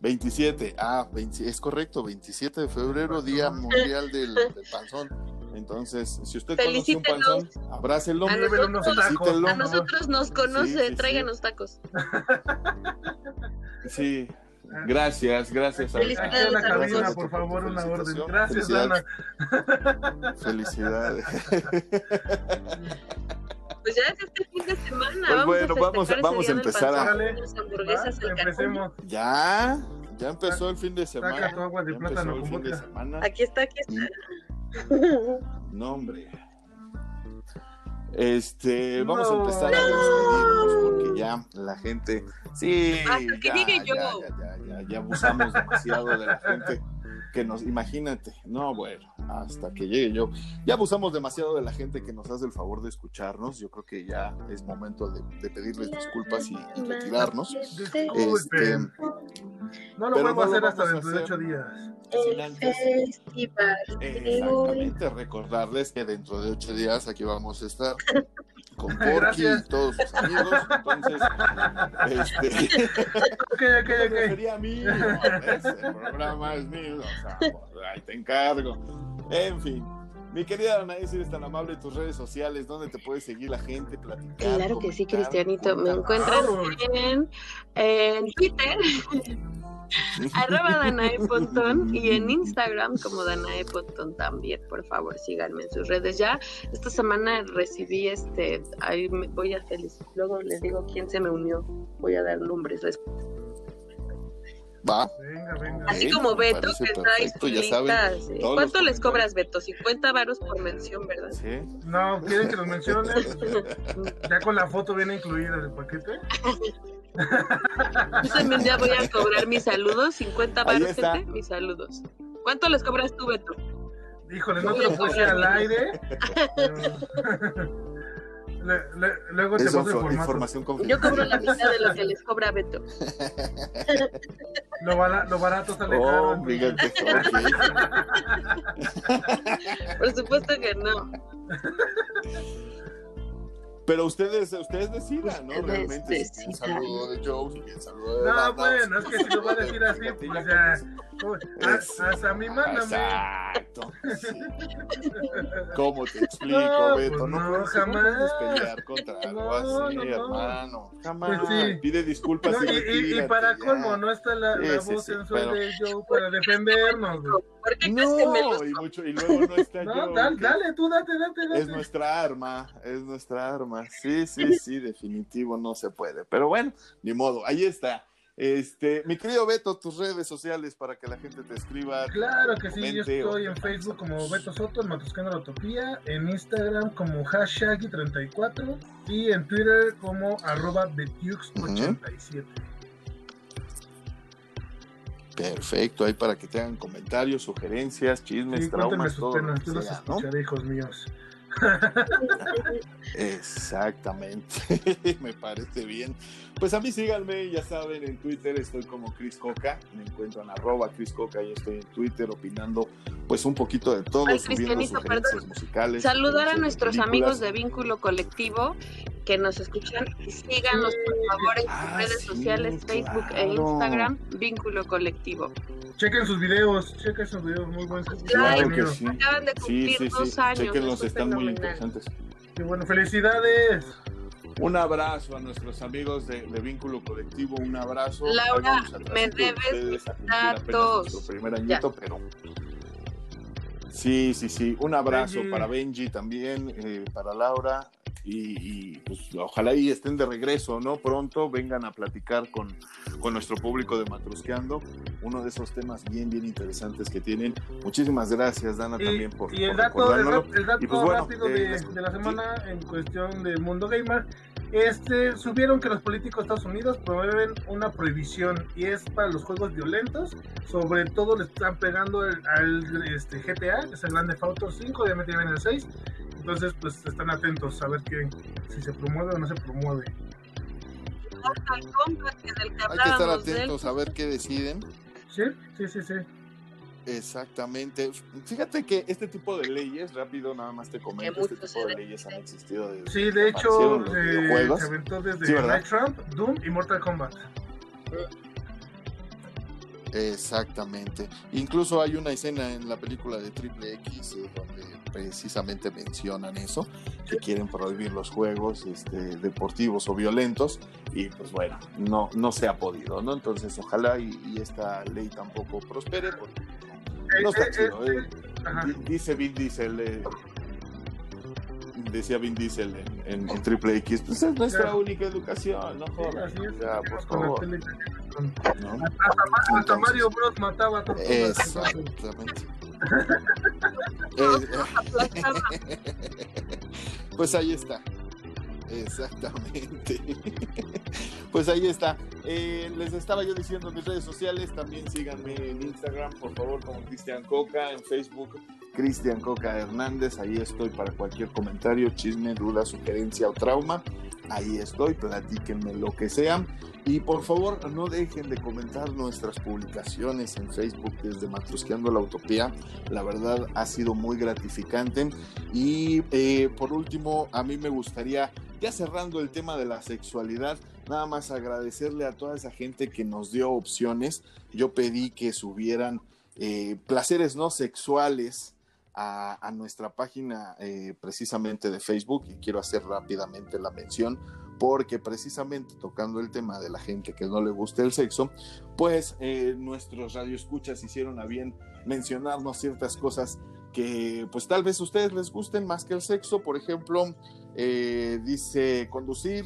Speaker 1: 27, ah, 20 es correcto, 27 de febrero, Día Mundial del, del Panzón. Entonces, si usted conoce un panzón, abrácelo,
Speaker 2: A nosotros-. A nosotros nos conoce,
Speaker 1: Sí, sí, sí.
Speaker 2: tráiganos tacos.
Speaker 1: Sí, gracias, gracias. a-
Speaker 2: Felicidades
Speaker 3: en la
Speaker 2: a
Speaker 3: cabina, por favor, una orden. Gracias, Ana.
Speaker 1: Felicidades.
Speaker 2: Pues ya es este fin de semana.
Speaker 1: Pues
Speaker 2: vamos
Speaker 1: bueno,
Speaker 2: a
Speaker 1: vamos-
Speaker 2: ese
Speaker 1: vamos a empezar a-
Speaker 2: hamburguesas
Speaker 3: Va.
Speaker 1: Ya, ya empezó el fin de semana.
Speaker 3: Saca tu agua de
Speaker 1: Ya
Speaker 3: plátano
Speaker 1: empezó el
Speaker 3: con
Speaker 1: fin de semana.
Speaker 2: Aquí está, aquí está.
Speaker 1: No, hombre. Este, vamos a
Speaker 3: No.
Speaker 1: empezar a despedirnos porque ya la gente. Sí,
Speaker 2: Hasta que
Speaker 1: ya,
Speaker 2: llegue yo.
Speaker 1: ya, ya, ya, ya, ya abusamos demasiado de la gente que nos. Imagínate, no, bueno, hasta que llegue yo. Ya abusamos demasiado de la gente que nos hace el favor de escucharnos. Yo creo que ya es momento de, de pedirles disculpas y, y retirarnos. Este.
Speaker 3: No lo vuelvo a
Speaker 1: no lo
Speaker 3: hacer hasta
Speaker 1: a
Speaker 3: dentro de ocho días.
Speaker 1: Exactamente, recordarles que dentro de ocho días aquí vamos a estar con Porky y todos sus amigos. Entonces, este,
Speaker 3: Ok,
Speaker 1: me
Speaker 3: ok, ok.
Speaker 1: refería a mí, ¿no? ¿Ves? el programa es mío, o sea, pues, ahí te encargo. En fin. Mi querida Anaí, si eres tan amable en tus redes sociales, ¿dónde te puede seguir la gente, platicar?
Speaker 2: Claro que sí? Cristianito. Me encuentras en, en Twitter, arroba Danae Pontón, y en Instagram como Danae Pontón también. Por favor, síganme en sus redes. Ya esta semana recibí este, ahí me voy a feliz. Luego les digo quién se me unió. Voy a dar nombres.
Speaker 1: Va,
Speaker 3: Venga, venga.
Speaker 2: Así como
Speaker 1: me
Speaker 2: Beto, que trae
Speaker 1: ya saben,
Speaker 2: sí. ¿Cuánto les
Speaker 1: comentarios.
Speaker 2: cobras, Beto? 50 varos por mención, ¿verdad?
Speaker 1: ¿sí?
Speaker 3: No, ¿quieren que los mencione? Ya con la foto viene incluida el paquete.
Speaker 2: Yo también ya voy a cobrar mis saludos, 50
Speaker 1: Ahí
Speaker 2: varos, gente, mis saludos. ¿Cuánto les cobras tú, Beto?
Speaker 3: Híjole, no te lo puse al aire. pero- luego te
Speaker 1: Eso fue
Speaker 3: el
Speaker 1: información
Speaker 2: Yo cobro la mitad de lo que les cobra Beto.
Speaker 3: Lo, bala- lo barato sale
Speaker 1: Oh,
Speaker 3: caro.
Speaker 2: Por supuesto que no.
Speaker 1: Pero ustedes, ustedes decidan, ¿no?
Speaker 2: Ustedes
Speaker 1: Realmente, si quieren saludo de Joe, si quieren saludo de
Speaker 3: No,
Speaker 1: Banda,
Speaker 3: bueno, es que si lo va a decir así, pues ya.
Speaker 1: Es-
Speaker 3: a- Hasta a mí, mándame.
Speaker 1: Exacto. sí. ¿Cómo te explico,
Speaker 3: No,
Speaker 1: Beto?
Speaker 3: pues
Speaker 1: no,
Speaker 3: no,
Speaker 1: puedes,
Speaker 3: jamás.
Speaker 1: no puedes pelear contra algo
Speaker 3: No,
Speaker 1: así,
Speaker 3: no, no.
Speaker 1: hermano. Jamás.
Speaker 3: Pues sí.
Speaker 1: Pide disculpas
Speaker 3: No,
Speaker 1: y,
Speaker 3: y, y- para
Speaker 1: ya.
Speaker 3: colmo, no está la, la voz
Speaker 1: sí,
Speaker 3: sensual
Speaker 1: pero-
Speaker 3: de Joe para defendernos. güey.
Speaker 2: ¿Por qué crees que me
Speaker 1: No, y, mucho, y luego no está
Speaker 3: No,
Speaker 1: Joe,
Speaker 3: dale, dale, tú date, date, date.
Speaker 1: Es nuestra arma, es nuestra arma. Sí, sí, sí, definitivo, no se puede. Pero bueno, ni modo, ahí está. Este, mi querido Beto, tus redes sociales para que la gente te escriba.
Speaker 3: Claro que sí, yo estoy en Facebook como Beto Soto, en Matuscando la Utopía, en Instagram como Hashagi34 y en Twitter como arroba Betiux87.
Speaker 1: Perfecto, ahí para que te hagan comentarios, sugerencias, chismes,
Speaker 3: Sí,
Speaker 1: traumas,
Speaker 3: sus
Speaker 1: todo lo
Speaker 3: penas,
Speaker 1: que
Speaker 3: yo los
Speaker 1: sea, ¿no?
Speaker 3: hijos míos.
Speaker 1: Exactamente, me parece bien. Pues a mí síganme, ya saben, en Twitter estoy como Chris Coca, me encuentran arroba Chris Coca y estoy en Twitter opinando pues un poquito de todo,
Speaker 2: Ay,
Speaker 1: subiendo sugerencias musicales.
Speaker 2: Saludar a nuestros amigos de Vínculo Colectivo que nos escuchan y síganos por favor en sus
Speaker 1: Ah,
Speaker 2: redes
Speaker 1: sí,
Speaker 2: sociales, Facebook e
Speaker 1: claro.
Speaker 2: Instagram, Vínculo Colectivo.
Speaker 3: Chequen sus videos, chequen sus videos, muy buenos.
Speaker 1: Claro que
Speaker 3: contenido.
Speaker 1: sí.
Speaker 2: Acaban de cumplir
Speaker 1: sí,
Speaker 2: dos
Speaker 1: sí.
Speaker 2: años.
Speaker 1: Chequenlos, están muy interesantes.
Speaker 3: Qué bueno, felicidades.
Speaker 1: Un abrazo a nuestros amigos de, de Vínculo Colectivo, un abrazo.
Speaker 2: Laura, me
Speaker 1: de
Speaker 2: debes datos.
Speaker 1: primer añito, pero... Sí, sí, sí. Un abrazo
Speaker 3: Benji.
Speaker 1: para Benji también, eh, para Laura. Y, y, pues ojalá y estén de regreso, ¿no? Pronto vengan a platicar con, con nuestro público de Matrusqueando, uno de esos temas bien, bien interesantes que tienen. Muchísimas gracias, Dana,
Speaker 3: Y,
Speaker 1: también por,
Speaker 3: y el
Speaker 1: por
Speaker 3: dato, el, el dato
Speaker 1: Y pues bueno,
Speaker 3: rápido
Speaker 1: eh,
Speaker 3: de, de la semana en cuestión de Mundo Gamer, este, subieron que los políticos de Estados Unidos promueven una prohibición y es para los juegos violentos, sobre todo le están pegando el- al este, GTA, que es el Grand Theft Auto 5, obviamente ya viene el 6, entonces pues están atentos a ver que, si se promueve o no se promueve.
Speaker 1: Hay que estar atentos a ver qué deciden.
Speaker 3: ¿Sí? Sí, sí, sí.
Speaker 1: Exactamente. Fíjate que este tipo de leyes, rápido nada más te comento, este tipo de leyes han existido desde
Speaker 3: Sí, de hecho, eh, se aventó desde
Speaker 1: Sí.
Speaker 3: Night Trump, Doom y Mortal Kombat.
Speaker 1: Exactamente. Incluso hay una escena en la película de Triple X eh, donde precisamente mencionan eso, que quieren prohibir los juegos este, deportivos o violentos y pues bueno, no, no se ha podido, ¿no? Entonces ojalá y, y esta ley tampoco prospere porque no, no está
Speaker 3: Eh, eh,
Speaker 1: chido.
Speaker 3: eh,
Speaker 1: eh. Dice Vin Diesel, eh, decía Vin Diesel en, en- en Triple X, pues es nuestra
Speaker 3: Claro.
Speaker 1: única educación, no jodas.
Speaker 3: así es.
Speaker 1: Ya, por
Speaker 3: con la
Speaker 1: favor,
Speaker 3: tele- con-
Speaker 1: ¿no?
Speaker 3: Hasta, hasta
Speaker 1: Entonces-
Speaker 3: Mario Bros mataba a
Speaker 1: Exactamente. Eh, pues ahí está. Exactamente. Pues ahí está. Eh, les estaba yo diciendo en mis redes sociales, también síganme en Instagram, por favor, como Cristian Coca, en Facebook, Cristian Coca Hernández, ahí estoy para cualquier comentario, chisme, duda, sugerencia o trauma. Ahí estoy, platíquenme lo que sea. Y por favor, no dejen de comentar nuestras publicaciones en Facebook desde Matrusqueando la Utopía. La verdad ha sido muy gratificante. Y eh, por último, a mí me gustaría, ya cerrando el tema de la sexualidad, nada más agradecerle a toda esa gente que nos dio opciones. Yo pedí que subieran eh, placeres no sexuales a, nuestra página eh, precisamente de Facebook y quiero hacer rápidamente la mención porque precisamente tocando el tema de la gente que no le gusta el sexo, pues eh, nuestros radioescuchas hicieron a bien mencionarnos ciertas cosas que pues tal vez a ustedes les gusten más que el sexo. Por ejemplo, eh, dice conducir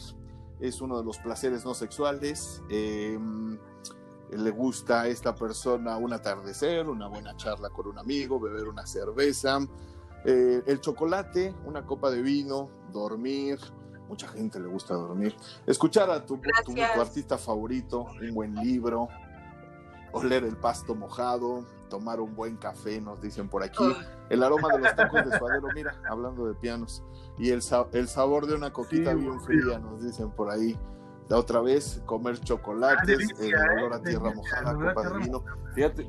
Speaker 1: es uno de los placeres no sexuales. Eh, le gusta a esta persona un atardecer, una buena charla con un amigo, beber una cerveza, eh, el chocolate, una copa de vino, dormir. Mucha gente le gusta dormir. Escuchar a tu, tu, artista favorito, un buen libro. oler el pasto mojado, tomar un buen café, nos dicen por aquí. El aroma de los tacos de suadero, mira, hablando de pianos. Y el, sa- el sabor de una coquita
Speaker 3: Sí,
Speaker 1: bien fría, nos dicen por ahí. Otra vez, comer chocolates,
Speaker 3: Ah, delicia,
Speaker 1: el olor a
Speaker 3: ¿eh?
Speaker 1: tierra
Speaker 3: Delicia,
Speaker 1: mojada, copa de vino. Fíjate,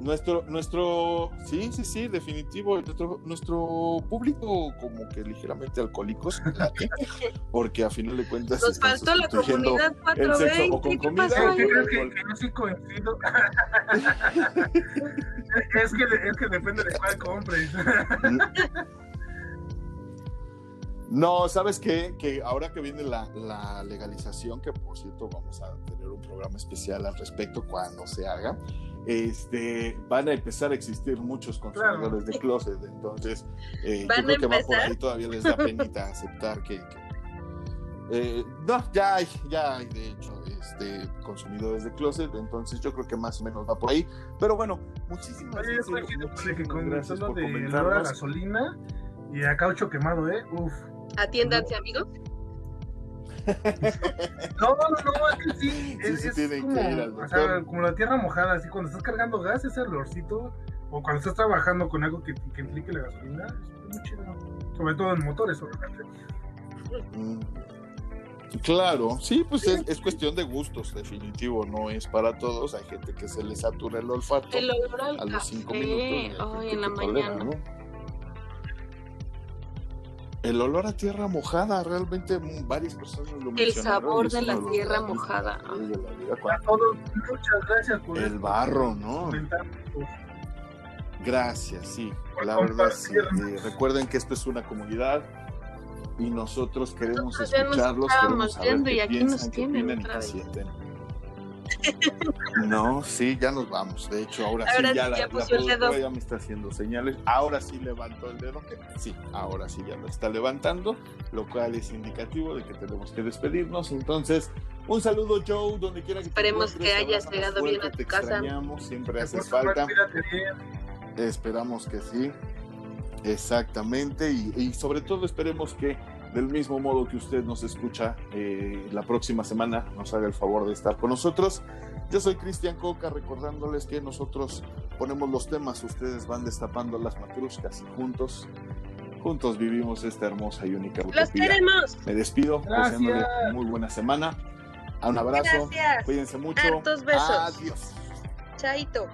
Speaker 1: nuestro, nuestro, sí, sí, sí, definitivo, nuestro, nuestro público como que ligeramente alcohólicos, porque a final de cuentas
Speaker 2: Nos faltó la comunidad
Speaker 1: el sexo o
Speaker 2: 420.
Speaker 1: con
Speaker 2: ¿Qué
Speaker 1: comida
Speaker 2: pasó
Speaker 1: o
Speaker 3: ¿Qué
Speaker 2: ahí?
Speaker 3: crees que, que yo sí coincido? es, que, es que depende de cuál compres.
Speaker 1: No, ¿sabes qué? Que ahora que viene la, la legalización, que por cierto vamos a tener un programa especial al respecto cuando se haga, este, van a empezar a existir muchos consumidores de closet, entonces eh,
Speaker 2: ¿Van
Speaker 1: yo creo que va por ahí, todavía les da penita aceptar que... que- eh, no, ya hay, ya hay de hecho este, consumidores de closet, entonces yo creo que más o menos va por ahí, pero bueno, muchísimas,
Speaker 3: Oye, con el que
Speaker 1: muchísimas gracias por
Speaker 3: de gasolina y a caucho quemado, ¿eh? Uf.
Speaker 2: Atiéndanse, amigos.
Speaker 3: No, no, no, es que sí. Es,
Speaker 1: sí
Speaker 3: es
Speaker 1: tienen
Speaker 3: como,
Speaker 1: que ir al
Speaker 3: o sea,
Speaker 1: doctor.
Speaker 3: como la tierra mojada, así cuando estás cargando gas, ese olorcito, o cuando estás trabajando con algo que, que implique la gasolina, es muy chido. Sobre todo en motores, obviamente.
Speaker 1: Mm. Claro, sí, pues es, es cuestión de gustos, definitivo, no es para todos. Hay gente que se le satura el olfato
Speaker 2: El olor al
Speaker 1: a los cinco minutos.
Speaker 2: Ay, en la
Speaker 1: tolera,
Speaker 2: mañana.
Speaker 1: ¿no? El olor a tierra mojada, realmente mm, varias personas lo
Speaker 2: El
Speaker 1: mencionaron,
Speaker 2: sabor
Speaker 1: y es
Speaker 2: de la tierra mojada.
Speaker 3: A
Speaker 1: cuando-
Speaker 3: todos, muchas gracias por
Speaker 1: El barro, ¿no? Gracias, sí,
Speaker 3: Por
Speaker 1: la verdad sí. Eh, recuerden que esto es una comunidad y nosotros queremos
Speaker 2: Nosotros
Speaker 1: escucharlos,
Speaker 2: estábamos
Speaker 1: queremos saber
Speaker 2: yendo y
Speaker 1: qué
Speaker 2: aquí
Speaker 1: piensan,
Speaker 2: nos
Speaker 1: qué
Speaker 2: tienen
Speaker 1: opinan y
Speaker 2: otra
Speaker 1: qué
Speaker 2: vez.
Speaker 1: sienten. No, sí, ya nos vamos. De hecho, ahora,
Speaker 2: Ahora
Speaker 1: sí, ya
Speaker 2: sí,
Speaker 1: la,
Speaker 2: ya
Speaker 1: la
Speaker 2: el dedo.
Speaker 1: ya me está haciendo señales. Ahora sí levantó el dedo. Sí, ahora sí ya lo está levantando, lo cual es indicativo de que tenemos que despedirnos. Entonces, un saludo, Joe, donde quiera que te
Speaker 2: Esperemos que hayas llegado bien a tu
Speaker 1: te
Speaker 2: casa.
Speaker 1: extrañamos, siempre
Speaker 3: mal,
Speaker 1: falta. Esperamos que sí. Exactamente. Y, y sobre todo esperemos que del mismo modo que usted nos escucha eh, la próxima semana, nos haga el favor de estar con nosotros. Yo soy Cristian Coca, recordándoles que nosotros ponemos los temas, ustedes van destapando las matruscas y juntos, juntos vivimos esta hermosa y única
Speaker 2: ¡Los
Speaker 1: utopía.
Speaker 2: queremos!
Speaker 1: Me despido,
Speaker 3: Gracias.
Speaker 1: deseándole muy buena semana. Un abrazo,
Speaker 2: Gracias.
Speaker 1: cuídense mucho.
Speaker 2: Hartos besos.
Speaker 1: Adiós.
Speaker 2: Chaito.